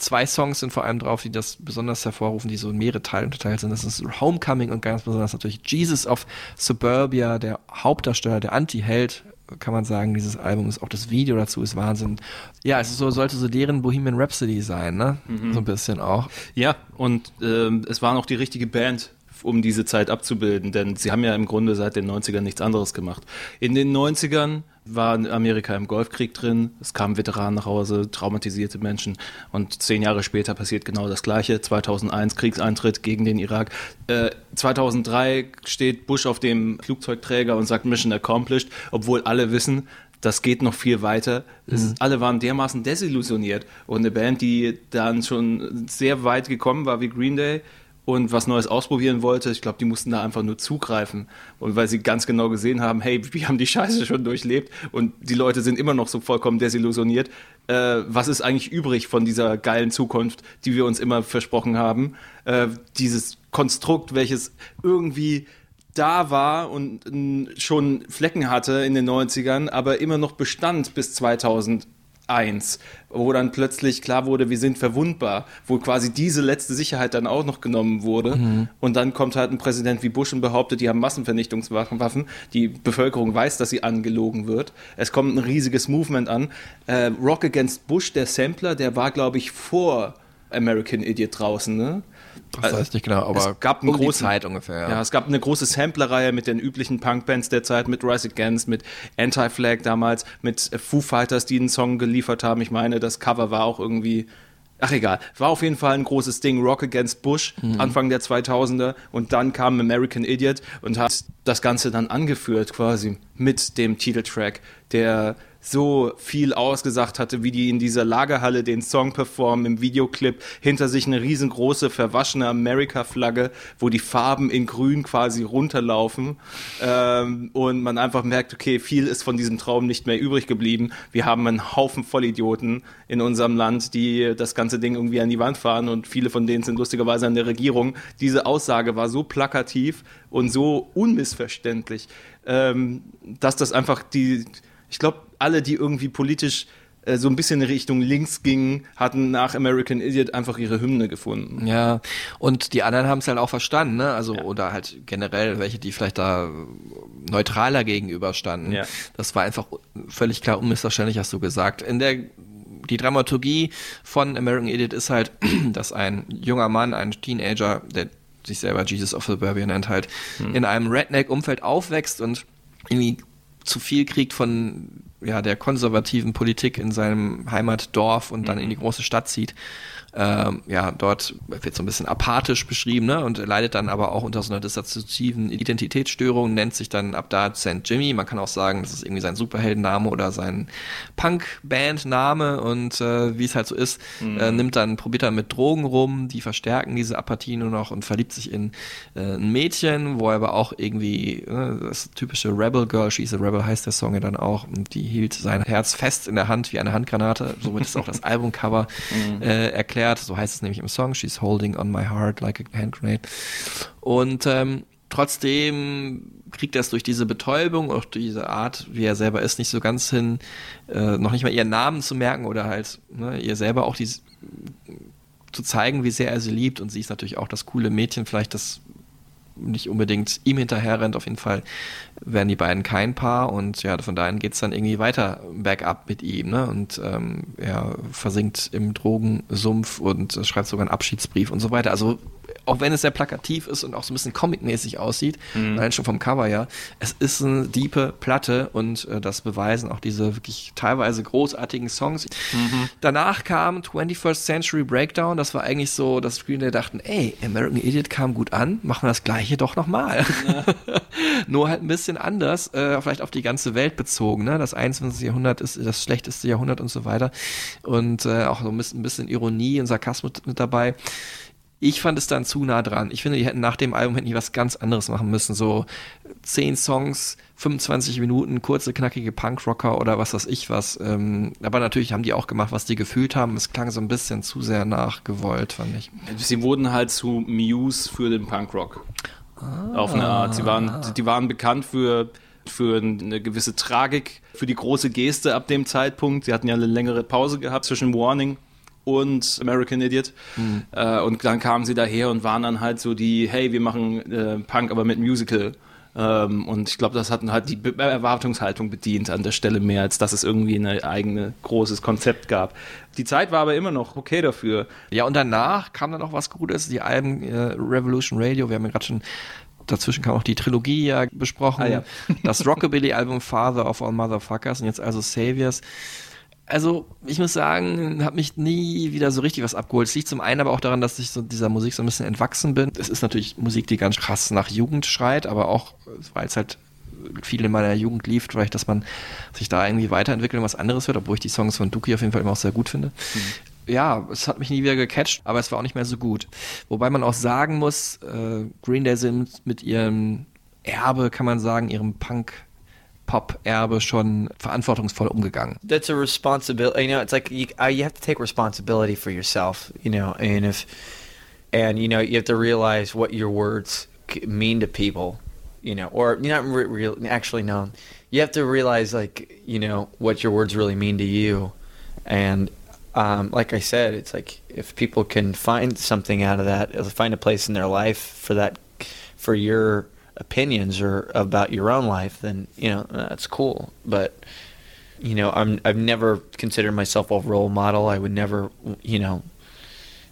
Zwei Songs sind vor allem drauf, die das besonders hervorrufen, die so in mehrere Teile unterteilt sind. Das ist Homecoming und ganz besonders natürlich Jesus of Suburbia, der Hauptdarsteller, der Anti-Held, kann man sagen, dieses Album ist auch das Video dazu ist Wahnsinn. Ja, es ist so, sollte so deren Bohemian Rhapsody sein, ne? Mhm. So ein bisschen auch. Ja, und ähm, es war noch die richtige Band, um diese Zeit abzubilden, denn sie haben ja im Grunde seit den 90ern nichts anderes gemacht. In den 90ern war Amerika im Golfkrieg drin, es kamen Veteranen nach Hause, traumatisierte Menschen und zehn Jahre später passiert genau das Gleiche. 2001 Kriegseintritt gegen den Irak. Äh, 2003 steht Bush auf dem Flugzeugträger und sagt Mission accomplished, obwohl alle wissen, das geht noch viel weiter. Mhm. Alle waren dermaßen desillusioniert. Und eine Band, die dann schon sehr weit gekommen war wie Green Day und was Neues ausprobieren wollte, ich glaube, die mussten da einfach nur zugreifen. Und weil sie ganz genau gesehen haben, hey, wir haben die Scheiße schon durchlebt und die Leute sind immer noch so vollkommen desillusioniert. Äh, was ist eigentlich übrig von dieser geilen Zukunft, die wir uns immer versprochen haben? Äh, dieses Konstrukt, welches irgendwie da war und n, schon Flecken hatte in den 90ern, aber immer noch bestand bis 2001, wo dann plötzlich klar wurde, wir sind verwundbar, wo quasi diese letzte Sicherheit dann auch noch genommen wurde. Mhm. Und dann kommt halt ein Präsident wie Bush und behauptet, die haben Massenvernichtungswaffen. Die Bevölkerung weiß, dass sie angelogen wird. Es kommt ein riesiges Movement an. Äh, Rock Against Bush, der Sampler, der war, glaube ich, vor American Idiot draußen, ne? Das weiß ich nicht genau, aber es gab einen um die großen, Zeit ungefähr, ja. Ja. es gab eine große Samplerreihe mit den üblichen Punkbands der Zeit, mit Rise Against, mit Anti-Flag damals, mit Foo Fighters, die einen Song geliefert haben. Ich meine, das Cover war auch irgendwie Ach egal, war auf jeden Fall ein großes Ding, Rock Against Bush, Anfang der 2000er und dann kam American Idiot und hat das Ganze dann angeführt quasi mit dem Titeltrack, der so viel ausgesagt hatte, wie die in dieser Lagerhalle den Song performen im Videoclip, hinter sich eine riesengroße verwaschene Amerika-Flagge, wo die Farben in grün quasi runterlaufen ähm, und man einfach merkt, okay, viel ist von diesem Traum nicht mehr übrig geblieben. Wir haben einen Haufen Vollidioten in unserem Land, die das ganze Ding irgendwie an die Wand fahren und viele von denen sind lustigerweise an der Regierung. Diese Aussage war so plakativ und so unmissverständlich, ähm, dass das einfach die, ich glaube, alle, die irgendwie politisch äh, so ein bisschen in Richtung links gingen, hatten nach American Idiot einfach ihre Hymne gefunden. Ja, und die anderen haben es halt auch verstanden, ne? Also, oder halt generell welche, die vielleicht da neutraler gegenüberstanden. Ja. Das war einfach völlig klar unmissverständlich, hast du gesagt. In der die Dramaturgie von American Idiot ist halt, [CLEARS THROAT] dass ein junger Mann, ein Teenager, der sich selber Jesus of Suburbia nennt, halt Hm. in einem Redneck-Umfeld aufwächst und irgendwie zu viel kriegt von ja, der konservativen Politik in seinem Heimatdorf und dann in die große Stadt zieht. Ähm, ja, dort wird so ein bisschen apathisch beschrieben, ne? Und leidet dann aber auch unter so einer dissoziativen Identitätsstörung, nennt sich dann ab da St. Jimmy. Man kann auch sagen, das ist irgendwie sein Superheldenname oder sein Punk-Band-Name und äh, wie es halt so ist, Mhm. äh, nimmt dann, probiert er mit Drogen rum, die verstärken diese Apathie nur noch und verliebt sich in äh, ein Mädchen, wo er aber auch irgendwie, äh, das typische Rebel Girl, She's a Rebel heißt der Song ja dann auch, und die hielt sein Herz fest in der Hand wie eine Handgranate, somit ist auch das [LAUGHS] Albumcover Mhm. äh, erklärt, so heißt es nämlich im Song, She's holding on my heart like a hand grenade. Und ähm, trotzdem kriegt er es durch diese Betäubung, auch durch diese Art, wie er selber ist, nicht so ganz hin, äh, noch nicht mal ihren Namen zu merken oder halt ne, ihr selber auch dies, zu zeigen, wie sehr er sie liebt. Und sie ist natürlich auch das coole Mädchen, vielleicht das nicht unbedingt ihm hinterher rennt. Auf jeden Fall werden die beiden kein Paar und ja, von dahin geht's dann irgendwie weiter bergab mit ihm. Ne? Und ähm, er versinkt im Drogensumpf und schreibt sogar einen Abschiedsbrief und so weiter. Also auch wenn es sehr plakativ ist und auch so ein bisschen comicmäßig aussieht, Mhm. allein schon vom Cover ja, es ist eine diepe Platte und äh, das beweisen auch diese wirklich teilweise großartigen Songs. Danach kam 21st Century Breakdown, das war eigentlich so, dass Green Day dachten, ey, American Idiot kam gut an, machen wir das gleiche doch nochmal. [LAUGHS] Nur halt ein bisschen anders, äh, vielleicht auf die ganze Welt bezogen. Ne? Das 21. Jahrhundert ist das schlechteste Jahrhundert und so weiter. Und äh, auch so ein bisschen, ein bisschen Ironie und Sarkasmus mit dabei. Ich fand es dann zu nah dran. Ich finde, die hätten nach dem Album hätten die was ganz anderes machen müssen. So zehn Songs, 25 Minuten, kurze, knackige Punkrocker oder was weiß ich was. Ähm, aber natürlich haben die auch gemacht, was die gefühlt haben. Es klang so ein bisschen zu sehr nachgewollt, fand ich. Sie wurden halt zu Muse für den Punkrock. Auf eine Art. Sie waren, die waren bekannt für, für eine gewisse Tragik, für die große Geste ab dem Zeitpunkt. Sie hatten ja eine längere Pause gehabt zwischen Warning und American Idiot. Äh, und dann kamen sie daher und waren dann halt so die, hey, wir machen äh, Punk, aber mit Musical. Ähm, und ich glaube, das hat halt die Be Erwartungshaltung bedient an der Stelle mehr, als dass es irgendwie ein eigene großes Konzept gab. Die Zeit war aber immer noch okay dafür. Ja, und danach kam dann auch was Gutes, die Alben äh, Revolution Radio, wir haben ja gerade schon dazwischen kam auch die Trilogie ja besprochen, Ah, ja. das Rockabilly-Album Father of All Motherfuckers und jetzt also Saviors. Also, ich muss sagen, hat mich nie wieder so richtig was abgeholt. Es liegt zum einen aber auch daran, dass ich so dieser Musik so ein bisschen entwachsen bin. Es ist natürlich Musik, die ganz krass nach Jugend schreit, aber auch, weil es halt viel in meiner Jugend lief, vielleicht, dass man sich da irgendwie weiterentwickelt und was anderes hört, obwohl ich die Songs von Duki auf jeden Fall immer auch sehr gut finde. Ja, es hat mich nie wieder gecatcht, aber es war auch nicht mehr so gut. Wobei man auch sagen muss, äh, Green Day sind mit ihrem Erbe, kann man sagen, ihrem Punk Pop-Erbe schon verantwortungsvoll umgegangen. that's a responsibility. You know, it's like you, uh, you have to take responsibility for yourself. You know, and if and you know you have to realize what your words mean to people. You know, or not re- real. Actually, no. You have to realize, like, you know, what your words really mean to you, and um, like I said, it's like if people can find something out of that, find a place in their life for that, for your opinions or about your own life, then you know that's cool. But you know, I'm I've never considered myself a role model. I would never, you know,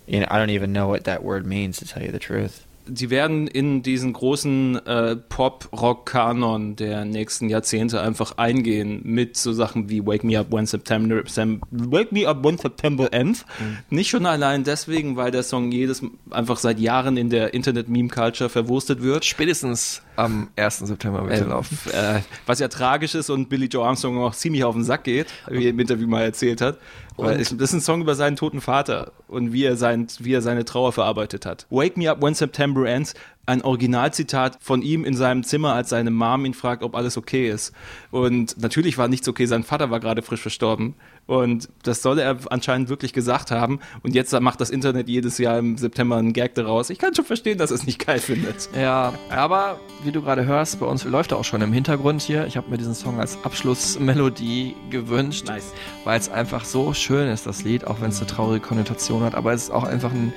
you know, I don't even know what that word means to tell you the truth. Die werden in diesen großen äh, Pop-Rock-Kanon der nächsten Jahrzehnte einfach eingehen mit so Sachen wie Wake Me Up When September, Sem, Wake Me Up When September Ends. Nicht schon allein deswegen, weil der Song jedes einfach seit Jahren in der Internet-Meme-Culture verwurstet wird. Spätestens am 1. September er Äh, laufen. äh, was ja tragisch ist und Billy Joe Armstrong auch ziemlich auf den Sack geht, wie er im Interview mal erzählt hat. Weil ich, das ist ein Song über seinen toten Vater und wie er, sein, wie er seine Trauer verarbeitet hat. Wake Me Up When September Ends, ein Originalzitat von ihm in seinem Zimmer, als seine Mom ihn fragt, ob alles okay ist. Und natürlich war nichts okay, sein Vater war gerade frisch verstorben. Und das soll er anscheinend wirklich gesagt haben. Und jetzt macht das Internet jedes Jahr im September einen Gag daraus. Ich kann schon verstehen, dass es nicht geil findet. Ja, aber wie du gerade hörst, bei uns läuft er auch schon im Hintergrund hier. Ich habe mir diesen Song als Abschlussmelodie gewünscht, Nice. weil es einfach so schön ist, das Lied, auch wenn es eine traurige Konnotation hat. Aber es ist auch einfach ein,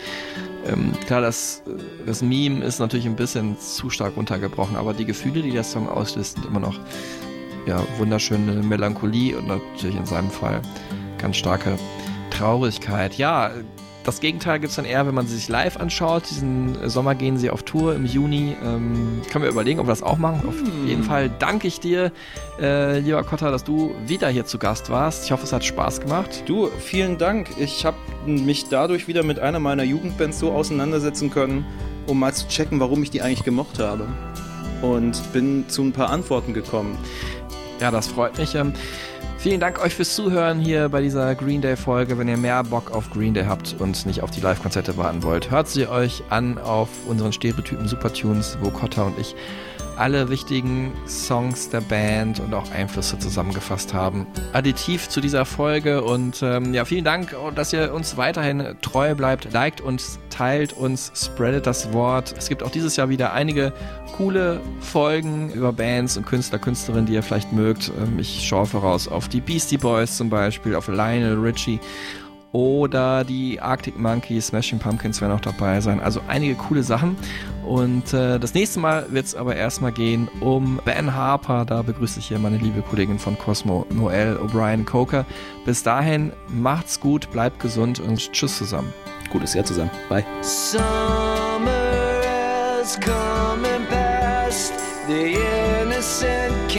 ähm, klar, das, das Meme ist natürlich ein bisschen zu stark runtergebrochen, aber die Gefühle, die der Song auslöst, sind immer noch ja, wunderschöne Melancholie und natürlich in seinem Fall ganz starke Traurigkeit. Ja, das Gegenteil gibt es dann eher, wenn man sie sich live anschaut. Diesen Sommer gehen sie auf Tour im Juni. Ähm, können wir überlegen, ob wir das auch machen. Auf jeden Fall danke ich dir, äh, lieber Kotta, dass du wieder hier zu Gast warst. Ich hoffe, es hat Spaß gemacht. Du, vielen Dank. Ich habe mich dadurch wieder mit einer meiner Jugendbands so auseinandersetzen können, um mal zu checken, warum ich die eigentlich gemocht habe. Und bin zu ein paar Antworten gekommen. Ja, das freut mich. Ähm, vielen Dank euch fürs Zuhören hier bei dieser Green Day Folge. Wenn ihr mehr Bock auf Green Day habt und nicht auf die Live-Konzerte warten wollt, hört sie euch an auf unseren Stereotypen Supertunes, wo Kotta und ich alle wichtigen Songs der Band und auch Einflüsse zusammengefasst haben. Additiv zu dieser Folge und ähm, ja, vielen Dank, dass ihr uns weiterhin treu bleibt. Liked uns, teilt uns, spreadet das Wort. Es gibt auch dieses Jahr wieder einige coole Folgen über Bands und Künstler, Künstlerinnen, die ihr vielleicht mögt. Ähm, ich schaue voraus auf die Beastie Boys zum Beispiel, auf Lionel Richie oder die Arctic Monkeys, Smashing Pumpkins werden auch dabei sein. Also einige coole Sachen. Und äh, das nächste Mal wird es aber erstmal gehen um Ben Harper. Da begrüße ich hier meine liebe Kollegin von Cosmo, Noel O'Brien Coker. Bis dahin, macht's gut, bleibt gesund und tschüss zusammen. Gutes Jahr zusammen. Bye. Summer has come and passed. The innocent